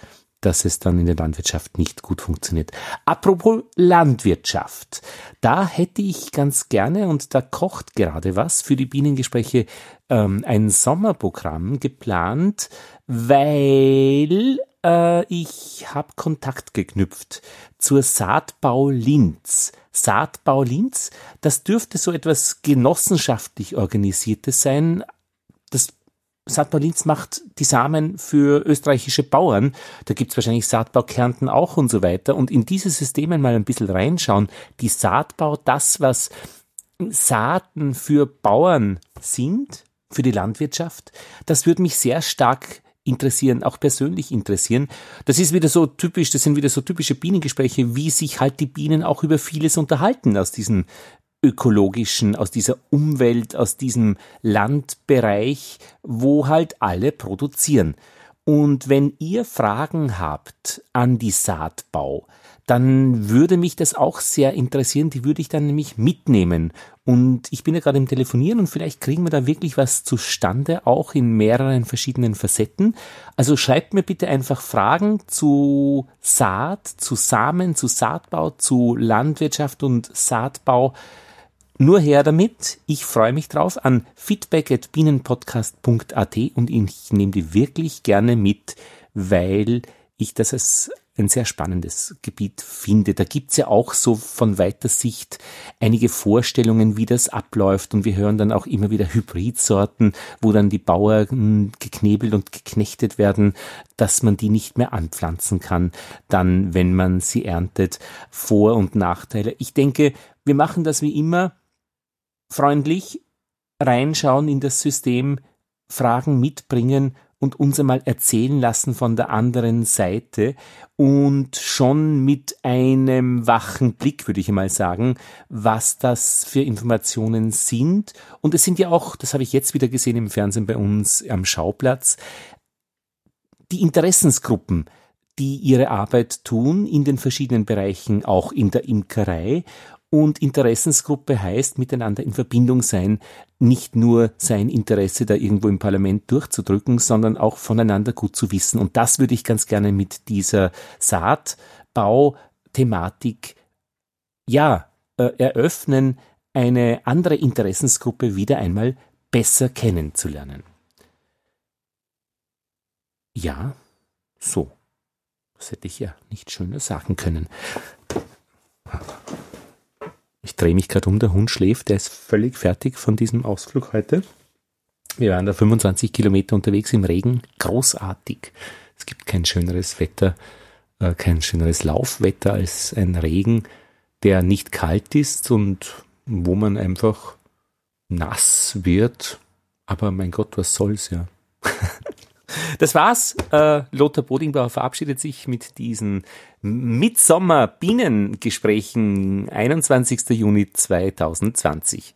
dass es dann in der Landwirtschaft nicht gut funktioniert. Apropos Landwirtschaft, da hätte ich ganz gerne, und da kocht gerade was für die Bienengespräche, ähm, ein Sommerprogramm geplant, weil äh, ich habe Kontakt geknüpft zur Saatbau Linz. Saatbau Linz, das dürfte so etwas genossenschaftlich organisiertes sein. Das Saatbau Linz macht die Samen für österreichische Bauern. Da gibt's wahrscheinlich Saatbau Kärnten auch und so weiter. Und in diese Systeme mal ein bisschen reinschauen. Die Saatbau, das, was Saaten für Bauern sind, für die Landwirtschaft, das würde mich sehr stark interessieren, auch persönlich interessieren. Das ist wieder so typisch, das sind wieder so typische Bienengespräche, wie sich halt die Bienen auch über vieles unterhalten aus diesem ökologischen, aus dieser Umwelt, aus diesem Landbereich, wo halt alle produzieren. Und wenn ihr Fragen habt an die Saatbau, dann würde mich das auch sehr interessieren. Die würde ich dann nämlich mitnehmen. Und ich bin ja gerade im Telefonieren und vielleicht kriegen wir da wirklich was zustande, auch in mehreren verschiedenen Facetten. Also schreibt mir bitte einfach Fragen zu Saat, zu Samen, zu Saatbau, zu Landwirtschaft und Saatbau. Nur her damit. Ich freue mich drauf an feedback.bienenpodcast.at und ich nehme die wirklich gerne mit, weil ich das als ein sehr spannendes Gebiet finde. Da gibt's ja auch so von weiter Sicht einige Vorstellungen, wie das abläuft. Und wir hören dann auch immer wieder Hybridsorten, wo dann die Bauern geknebelt und geknechtet werden, dass man die nicht mehr anpflanzen kann, dann, wenn man sie erntet. Vor- und Nachteile. Ich denke, wir machen das wie immer freundlich reinschauen in das System, Fragen mitbringen und uns einmal erzählen lassen von der anderen Seite und schon mit einem wachen Blick, würde ich einmal sagen, was das für Informationen sind. Und es sind ja auch, das habe ich jetzt wieder gesehen im Fernsehen bei uns am Schauplatz, die Interessensgruppen, die ihre Arbeit tun in den verschiedenen Bereichen, auch in der Imkerei und Interessensgruppe heißt miteinander in Verbindung sein, nicht nur sein Interesse da irgendwo im Parlament durchzudrücken, sondern auch voneinander gut zu wissen. Und das würde ich ganz gerne mit dieser Saatbau-Thematik, ja, äh, eröffnen, eine andere Interessensgruppe wieder einmal besser kennenzulernen. Ja, so. Das hätte ich ja nicht schöner sagen können. Ich drehe mich gerade um, der Hund schläft, der ist völlig fertig von diesem Ausflug heute. Wir waren da 25 Kilometer unterwegs im Regen, großartig. Es gibt kein schöneres Wetter, äh, kein schöneres Laufwetter als ein Regen, der nicht kalt ist und wo man einfach nass wird. Aber mein Gott, was soll's ja. Das war's. Äh, Lothar Bodingbauer verabschiedet sich mit diesen Mitsommer-Bienengesprächen 21. Juni 2020.